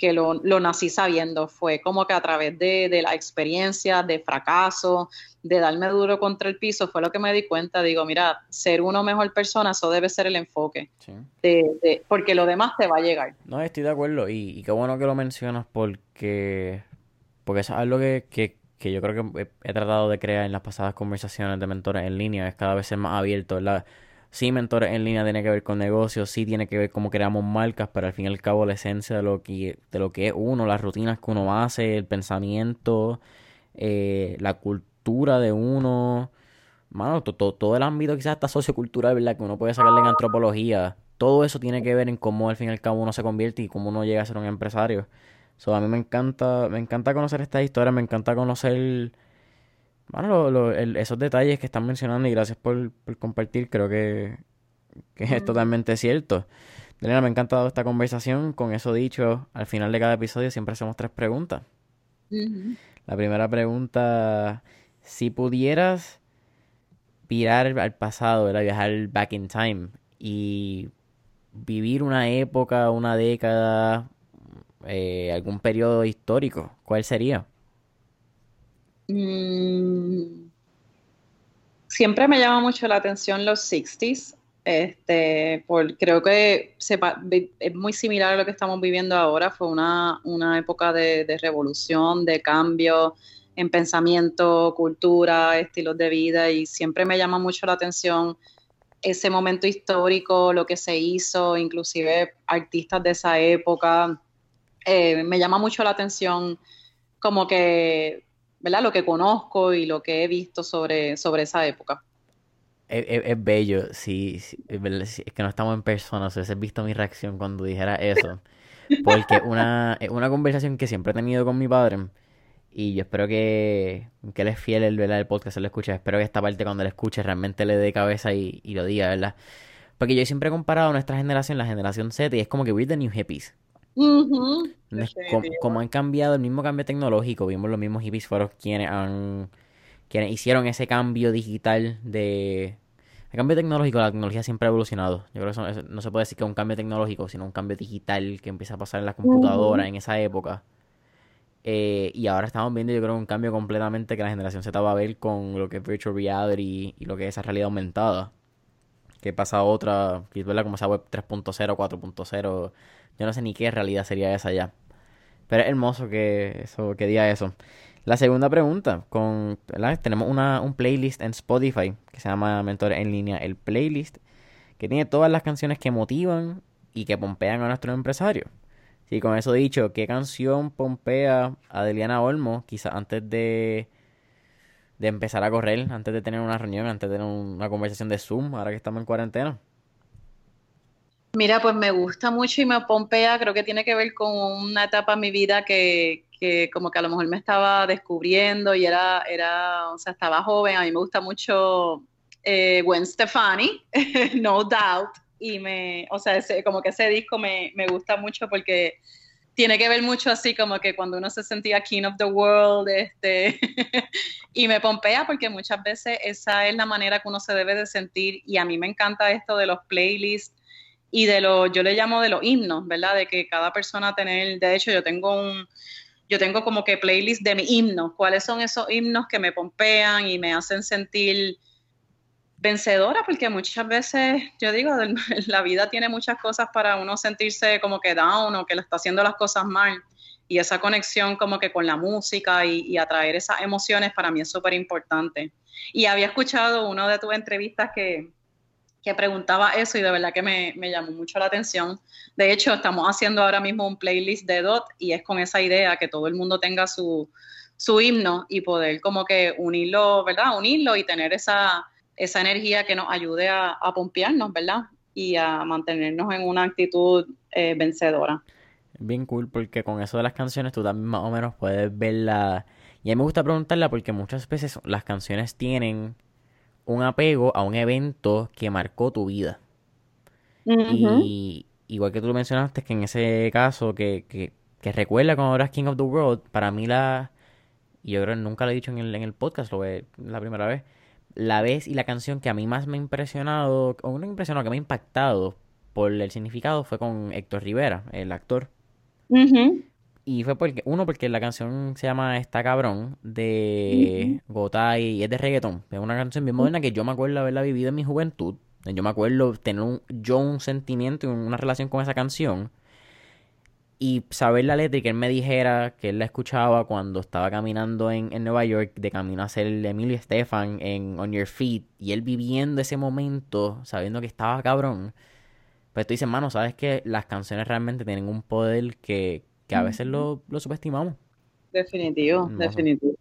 lo, nací sabiendo, fue como que a través de, la experiencia, de fracaso, de darme duro contra el piso, fue lo que me di cuenta, digo, mira, ser uno mejor persona, eso debe ser el enfoque, porque lo demás te va a llegar. No, estoy de acuerdo. Y, y qué bueno que lo mencionas porque porque eso es algo que, que, yo creo que he, tratado de crear en las pasadas conversaciones de mentores en línea, es cada vez ser más abierto, ¿verdad? Sí, mentores en línea tiene que ver con negocios, sí tiene que ver cómo creamos marcas, pero al fin y al cabo la esencia de lo que, de lo que es uno, las rutinas que uno hace, el pensamiento, eh, la cultura de uno, mano, todo el ámbito quizás hasta sociocultural, ¿verdad? Que uno puede sacarle en antropología, todo eso tiene que ver en cómo al fin y al cabo uno se convierte y cómo uno llega a ser un empresario. So, a mí me encanta, me encanta conocer esta historia, me encanta conocer bueno, esos detalles que están mencionando y gracias por, compartir, creo que, es totalmente cierto. Elena, me ha encantado esta conversación. Con eso dicho, al final de cada episodio siempre hacemos tres preguntas. La primera pregunta, si pudieras virar al pasado, era viajar back in time y vivir una época, una década, eh, algún periodo histórico, ¿cuál sería? Mm, siempre me llama mucho la atención los 60s. Este, por, creo que es muy similar a lo que estamos viviendo ahora. Fue una, época de, revolución, de cambio en pensamiento, cultura, estilos de vida y siempre me llama mucho la atención ese momento histórico, lo que se hizo, inclusive artistas de esa época. Eh, me llama mucho la atención como que ¿verdad? Lo que conozco y lo que he visto sobre, sobre esa época. Es, bello, sí, es, que no estamos en persona, o sea, has visto mi reacción cuando dijera eso. Porque una, *laughs* es una conversación que siempre he tenido con mi padre. Y yo espero que, que él es fiel el, ¿verdad? el podcast, se lo escuche. Espero que esta parte cuando lo escuche realmente le dé cabeza y, y lo diga, ¿verdad? Porque yo siempre he comparado a nuestra generación, la generación Z, y es como que we're the new hippies como, han cambiado el mismo cambio tecnológico, vimos los mismos hippies fueron quienes han quienes hicieron ese cambio digital de el cambio tecnológico, la tecnología siempre ha evolucionado. Yo creo que eso, no se puede decir que es un cambio tecnológico, sino un cambio digital que empieza a pasar en la computadora en esa época. Eh, y ahora estamos viendo, yo creo, un cambio completamente que la generación Z va a ver con lo que es virtual reality y lo que es esa realidad aumentada. Que pasa a otra, que es como esa web 3.0, 4.0 yo no sé ni qué realidad sería esa ya. Pero es hermoso que eso, que diga eso. La segunda pregunta, tenemos una, un playlist en Spotify que se llama Mentores en línea, el playlist, que tiene todas las canciones que motivan y que pompean a nuestro empresario. Sí, con eso dicho, ¿qué canción pompea a Deliana Olmo, quizás antes de, de empezar a correr, antes de tener una reunión, antes de tener una conversación de Zoom, ahora que estamos en cuarentena? Mira, pues me gusta mucho y me pompea, creo que tiene que ver con una etapa en mi vida que, que como que a lo mejor me estaba descubriendo y era, era, o sea, estaba joven, a mí me gusta mucho eh, Gwen Stefani, *laughs* No Doubt, y me, o sea, ese, como que ese disco me, me gusta mucho porque tiene que ver mucho así como que cuando uno se sentía king of the world, este, *laughs* y me pompea porque muchas veces esa es la manera que uno se debe de sentir. Y a mí me encanta esto de los playlists y de lo, yo le llamo de los himnos, ¿verdad? De que cada persona tener, de hecho yo tengo un, yo tengo como que playlist de mis himnos, cuáles son esos himnos que me pompean y me hacen sentir vencedora, porque muchas veces, yo digo, *laughs* la vida tiene muchas cosas para uno sentirse como que down o que le está haciendo las cosas mal. Y esa conexión como que con la música y, y atraer esas emociones para mí es súper importante. Y había escuchado una de tus entrevistas que, que preguntaba eso y de verdad que me, llamó mucho la atención. De hecho, estamos haciendo ahora mismo un playlist de DOT y es con esa idea que todo el mundo tenga su, su himno y poder como que unirlo, ¿verdad? Unirlo y tener esa, esa energía que nos ayude a, a pompearnos, ¿verdad? Y a mantenernos en una actitud eh, vencedora. Bien cool porque con eso de las canciones tú también más o menos puedes verla. Y a mí me gusta preguntarla porque muchas veces las canciones tienen un apego a un evento que marcó tu vida. Y igual que tú lo mencionaste, que en ese caso que, que, que recuerda cuando eras King of the World, para mí la... Yo creo que nunca lo he dicho en el, en el podcast, lo ve la primera vez. La vez y la canción que a mí más me ha impresionado, o no impresionado, que me ha impactado por el significado fue con Héctor Rivera, el actor. Y fue porque, uno, porque la canción se llama Está Cabrón de Gotay y es de reggaeton. Es una canción bien moderna que yo me acuerdo haberla vivido en mi juventud. Yo me acuerdo tener un, yo un sentimiento y una relación con esa canción. y saber la letra y que él me dijera que él la escuchaba cuando estaba caminando en, en Nueva York, de camino a el Emilio Estefan en On Your Feet, y él viviendo ese momento, sabiendo que estaba cabrón, pues tú dices, mano, sabes que las canciones realmente tienen un poder que, que a veces lo, lo subestimamos. Definitivo, definitivo.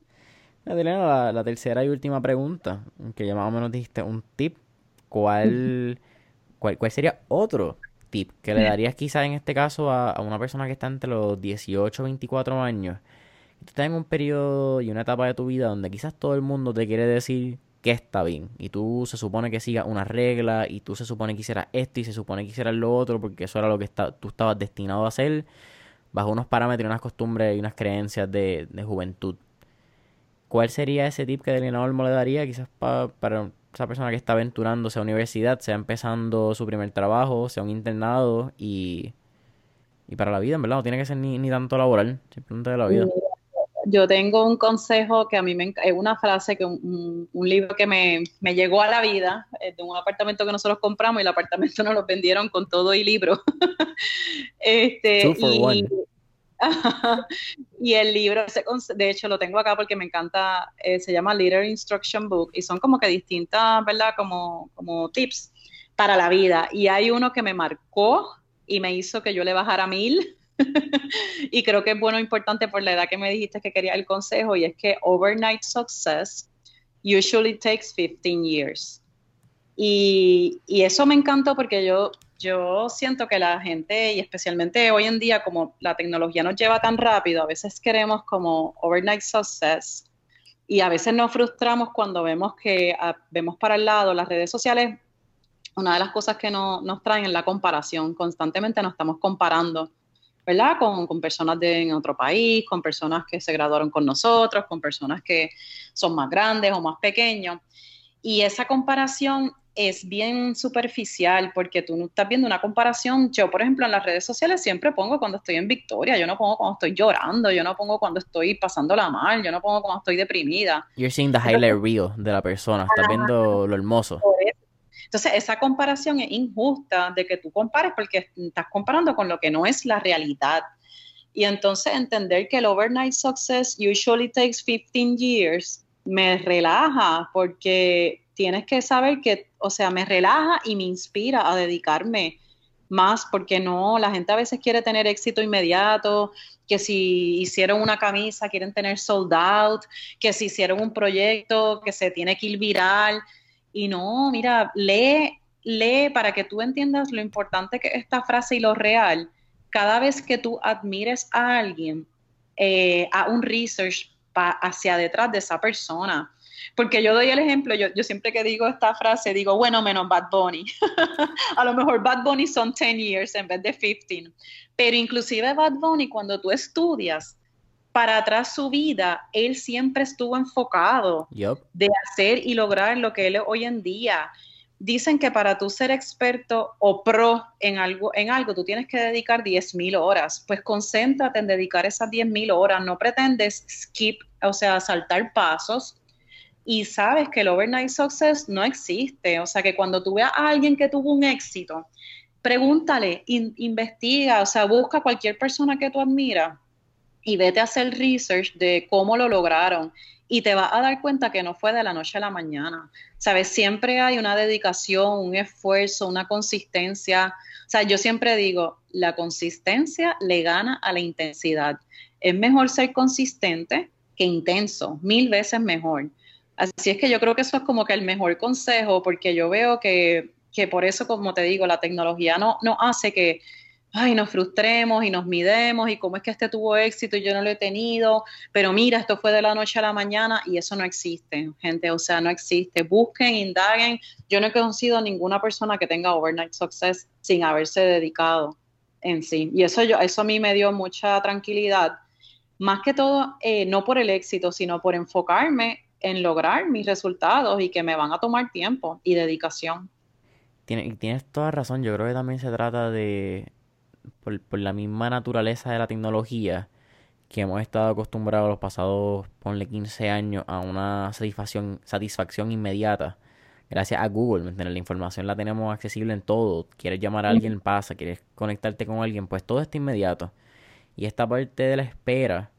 Adelena, la, tercera y última pregunta, que ya más o menos dijiste, un tip, ¿cuál, cuál, cuál sería otro tip que le darías quizás en este caso a, una persona que está entre los 18 y 24 años? tú estás en un periodo y una etapa de tu vida donde quizás todo el mundo te quiere decir que está bien. Y tú se supone que sigas una regla y tú se supone que hicieras esto y se supone que hicieras lo otro porque eso era lo que tú estabas destinado a hacer bajo unos parámetros, unas costumbres y unas creencias de, de juventud. ¿Cuál sería ese tip que Delina Olmo le daría quizás para esa persona que está aventurándose a universidad, sea empezando su primer trabajo, sea un internado y, y para la vida, en verdad, no tiene que ser ni, ni tanto laboral, simplemente de la vida? Yo tengo un consejo que a mí me es una frase que un, un libro que me, me, llegó a la vida de un apartamento que nosotros compramos y el apartamento nos lo vendieron con todo y libro. *laughs* este, y, *laughs* y el libro, de hecho lo tengo acá porque me encanta, eh, se llama Leader Instruction Book y son como que distintas, ¿verdad? Como, como tips para la vida. Y hay uno que me marcó y me hizo que yo le bajara mil. *laughs* *laughs* y creo que es bueno, importante por la edad que me dijiste que quería el consejo y es que overnight success usually takes 15 years. Y, y eso me encantó porque yo yo siento que la gente, y especialmente hoy en día, como la tecnología nos lleva tan rápido, a veces queremos como overnight success y a veces nos frustramos cuando vemos que ah, vemos para el lado las redes sociales. Una de las cosas que nos traen es la comparación. Constantemente nos estamos comparando, ¿verdad? Con, con personas de en otro país, con personas que se graduaron con nosotros, con personas que son más grandes o más pequeños. Y esa comparación es bien superficial porque tú no estás viendo una comparación. Yo, por ejemplo, en las redes sociales siempre pongo cuando estoy en victoria, yo no pongo cuando estoy llorando, yo no pongo cuando estoy pasándola mal, yo no pongo cuando estoy deprimida. You're seeing the highlight reel de la persona, estás viendo lo hermoso. Entonces, esa comparación es injusta de que tú compares porque estás comparando con lo que no es la realidad. Y entonces entender que el overnight success usually takes 15 years me relaja porque tienes que saber que, o sea, me relaja y me inspira a dedicarme más, porque no, la gente a veces quiere tener éxito inmediato, que si hicieron una camisa quieren tener sold out, que si hicieron un proyecto que se tiene que ir viral, y no, mira, lee, lee para que tú entiendas lo importante que es esta frase y lo real. Cada vez que tú admires a alguien, eh, a un research hacia detrás de esa persona porque yo doy el ejemplo, yo, yo siempre que digo esta frase, digo, bueno, menos Bad Bunny. *laughs* a lo mejor Bad Bunny son 10 years en vez de 15. Pero inclusive Bad Bunny, cuando tú estudias para atrás su vida, él siempre estuvo enfocado de hacer y lograr lo que él es hoy en día. Dicen que para tú ser experto o pro en algo, en algo tú tienes que dedicar 10.000 horas. Pues concéntrate en dedicar esas 10.000 horas. No pretendes skip, o sea, saltar pasos y sabes que el overnight success no existe. O sea, que cuando tú veas a alguien que tuvo un éxito, pregúntale, investiga, o sea, busca cualquier persona que tú admiras y vete a hacer research de cómo lo lograron. Y te vas a dar cuenta que no fue de la noche a la mañana. Sabes, siempre hay una dedicación, un esfuerzo, una consistencia. O sea, yo siempre digo, la consistencia le gana a la intensidad. Es mejor ser consistente que intenso, mil veces mejor. Así es que yo creo que eso es como que el mejor consejo, porque yo veo que, por eso, como te digo, la tecnología no, no hace que ay, nos frustremos y nos midemos y cómo es que este tuvo éxito y yo no lo he tenido, pero mira, esto fue de la noche a la mañana y eso no existe, gente, o sea, no existe. Busquen, indaguen. Yo no he conocido a ninguna persona que tenga overnight success sin haberse dedicado en sí. Y eso, yo, eso a mí me dio mucha tranquilidad, más que todo, eh, no por el éxito, sino por enfocarme en lograr mis resultados y que me van a tomar tiempo y dedicación. Tienes, tienes toda razón, yo creo que también se trata de, por, la misma naturaleza de la tecnología, que hemos estado acostumbrados los pasados, ponle 15 años, a una satisfacción, satisfacción inmediata. Gracias a Google, La información la tenemos accesible en todo. Quieres llamar a alguien, pasa. Quieres conectarte con alguien, pues todo está inmediato. Y esta parte de la espera,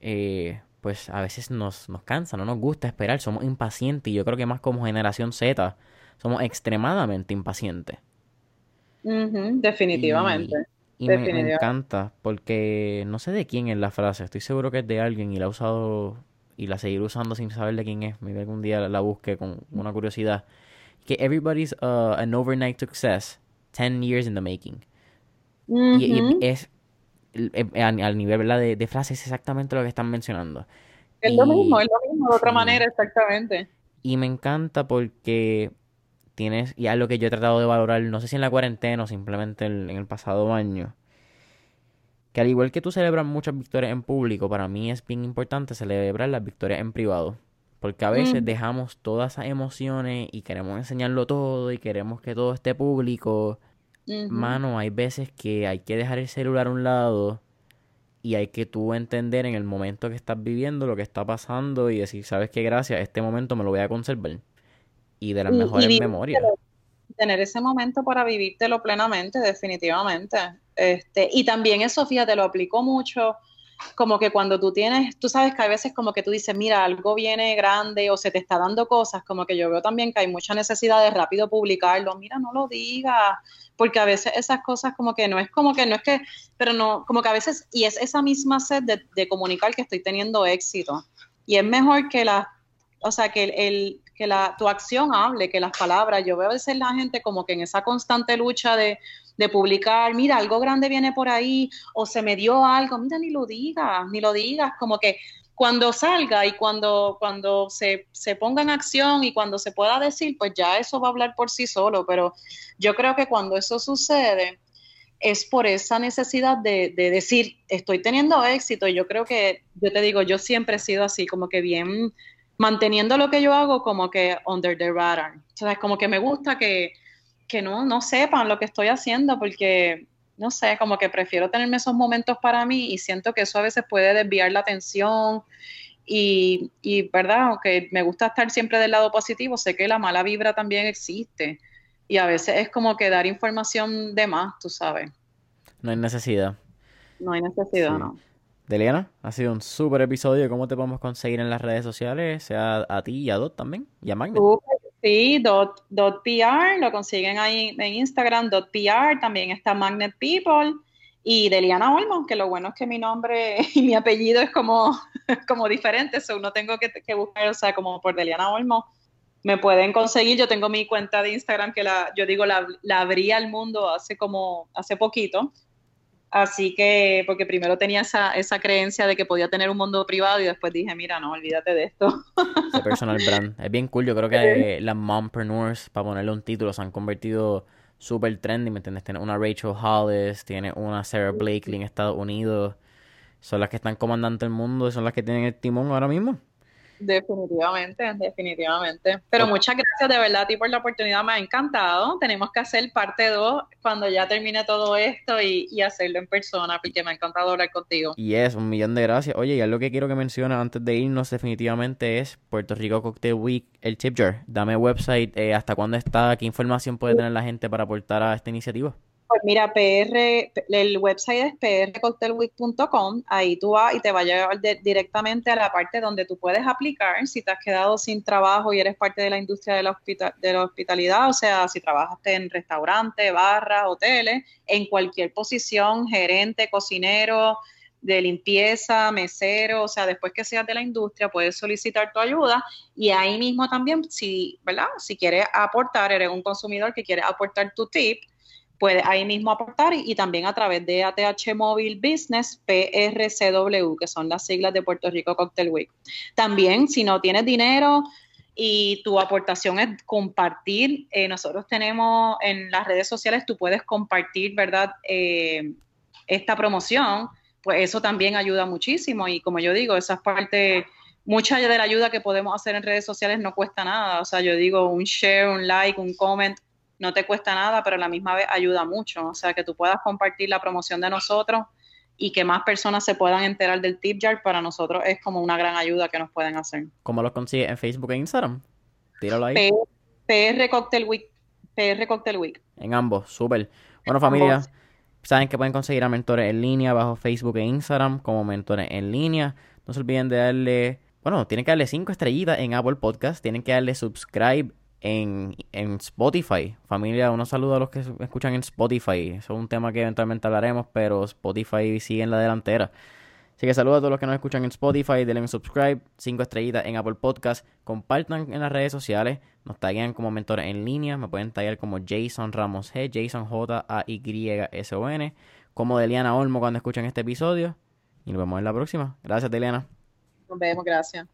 eh, pues a veces nos, nos cansa, no nos gusta esperar, somos impacientes. Y yo creo que más como generación Z, somos extremadamente impacientes. Definitivamente. Y, me, me, encanta porque no sé de quién es la frase, estoy seguro que es de alguien y la ha usado y la seguiré usando sin saber de quién es. Maybe algún día la busque con una curiosidad. Que everybody's uh, an overnight success, 10 years in the making. y, es al nivel ¿verdad? De, de frase es exactamente lo que están mencionando. Es lo mismo, es lo mismo, de otra manera, exactamente. Y me encanta porque tienes, y algo que yo he tratado de valorar, no sé si en la cuarentena o simplemente en el pasado año, que al igual que tú celebras muchas victorias en público, para mí es bien importante celebrar las victorias en privado. Porque a veces mm. dejamos todas esas emociones y queremos enseñarlo todo y queremos que todo esté público. Mano, hay veces que hay que dejar el celular a un lado y hay que tú entender en el momento que estás viviendo lo que está pasando y decir, sabes qué, gracias, este momento me lo voy a conservar. Y de las mejores memorias. Tener ese momento para vivírtelo plenamente, definitivamente. Este, y también eso, fíjate, lo aplico mucho, como que cuando tú tienes, tú sabes que hay veces como que tú dices, mira, algo viene grande o se te está dando cosas, como que yo veo también que hay mucha necesidad de rápido publicarlo, mira, no lo digas, porque a veces esas cosas como que no es como que, no es que, pero no, como que a veces, y es esa misma sed de, comunicar que estoy teniendo éxito. Y es mejor que la, o sea, que el, que la, tu acción hable, que las palabras, yo veo a veces la gente como que en esa constante lucha de de publicar, mira, algo grande viene por ahí, o se me dio algo, mira, ni lo digas, ni lo digas, como que cuando salga y cuando, cuando se, se, ponga en acción y cuando se pueda decir, pues ya eso va a hablar por sí solo, pero yo creo que cuando eso sucede es por esa necesidad de, de decir, estoy teniendo éxito, yo creo que, yo te digo, yo siempre he sido así, como que bien manteniendo lo que yo hago como que under the radar. O sea, es como que me gusta que, que no, no sepan lo que estoy haciendo porque, no sé, como que prefiero tenerme esos momentos para mí y siento que eso a veces puede desviar la atención y, y, ¿verdad? Aunque me gusta estar siempre del lado positivo, sé que la mala vibra también existe y a veces es como que dar información de más, tú sabes. No hay necesidad. No hay necesidad, no. Deliana, ha sido un súper episodio. ¿Cómo te podemos conseguir en las redes sociales? Sea a ti y a Dot también, y a Magnet. Sí, dot, dot PR, lo consiguen ahí en Instagram, dot PR, también está Magnet People y Deliana Olmo, que lo bueno es que mi nombre *laughs* y mi apellido es como, *laughs* como diferente, so no tengo que, buscar, o sea, como por Deliana Olmo. Me pueden conseguir, yo tengo mi cuenta de Instagram que la, yo digo, la, la abrí al mundo hace como, hace poquito, Así que, porque primero tenía esa, esa creencia de que podía tener un mundo privado y después dije, mira, no, olvídate de esto. Ese personal brand. Es bien cool. Yo creo que las mompreneurs, para ponerle un título, se han convertido súper trendy, ¿me entiendes? Tiene una Rachel Hollis, tiene una Sarah Blakely en Estados Unidos. Son las que están comandando el mundo y son las que tienen el timón ahora mismo. Definitivamente, definitivamente. Pero muchas gracias de verdad a ti por la oportunidad, me ha encantado. Tenemos que hacer parte 2 cuando ya termine todo esto y, hacerlo en persona, porque me ha encantado hablar contigo. Y es, un millón de gracias. Oye, y algo que quiero que menciones antes de irnos definitivamente es Puerto Rico Cocktail Week, el Chip Jar. Dame website, eh, hasta cuándo está, qué información puede tener la gente para aportar a esta iniciativa. Pues mira, PR, el website es prcocktailweek.com, ahí tú vas y te va a llevar directamente a la parte donde tú puedes aplicar si te has quedado sin trabajo y eres parte de la industria de la, de la hospitalidad, o sea, si trabajaste en restaurante, barra, hoteles, en cualquier posición, gerente, cocinero, de limpieza, mesero, o sea, después que seas de la industria, puedes solicitar tu ayuda. Y ahí mismo también, si, ¿verdad? Si quieres aportar, eres un consumidor que quiere aportar tu tip, puede ahí mismo aportar y, también a través de ATH Mobile Business PRCW, que son las siglas de Puerto Rico Cocktail Week. También, si no tienes dinero y tu aportación es compartir, eh, nosotros tenemos en las redes sociales, tú puedes compartir, ¿verdad? Eh, esta promoción, pues eso también ayuda muchísimo y como yo digo, esa es parte mucha de la ayuda que podemos hacer en redes sociales no cuesta nada. O sea, yo digo un share, un like, un comment, no te cuesta nada, pero a la misma vez ayuda mucho. O sea, que tú puedas compartir la promoción de nosotros y que más personas se puedan enterar del tip jar, para nosotros es como una gran ayuda que nos pueden hacer. ¿Cómo los consigues en Facebook e Instagram? Tíralo ahí. PR Cocktail Week. PR Cocktail Week. En ambos, súper. Bueno, familia. Saben que pueden conseguir a Mentores en línea bajo Facebook e Instagram como Mentores en línea. No se olviden de darle, bueno, tienen que darle 5 estrellitas en Apple Podcast, tienen que darle subscribe en, en Spotify. Familia, unos saludos a los que escuchan en Spotify. Eso es un tema que eventualmente hablaremos, pero Spotify sigue en la delantera. Así que saludos a todos los que nos escuchan en Spotify, denle un subscribe, 5 estrellitas en Apple Podcast, compartan en las redes sociales, nos taguen como mentores en línea, me pueden taggear como Jason Ramos G, Jason J A Y S O N, como Deliana Olmo cuando escuchan este episodio y nos vemos en la próxima. Gracias, Deliana. Nos vemos, gracias.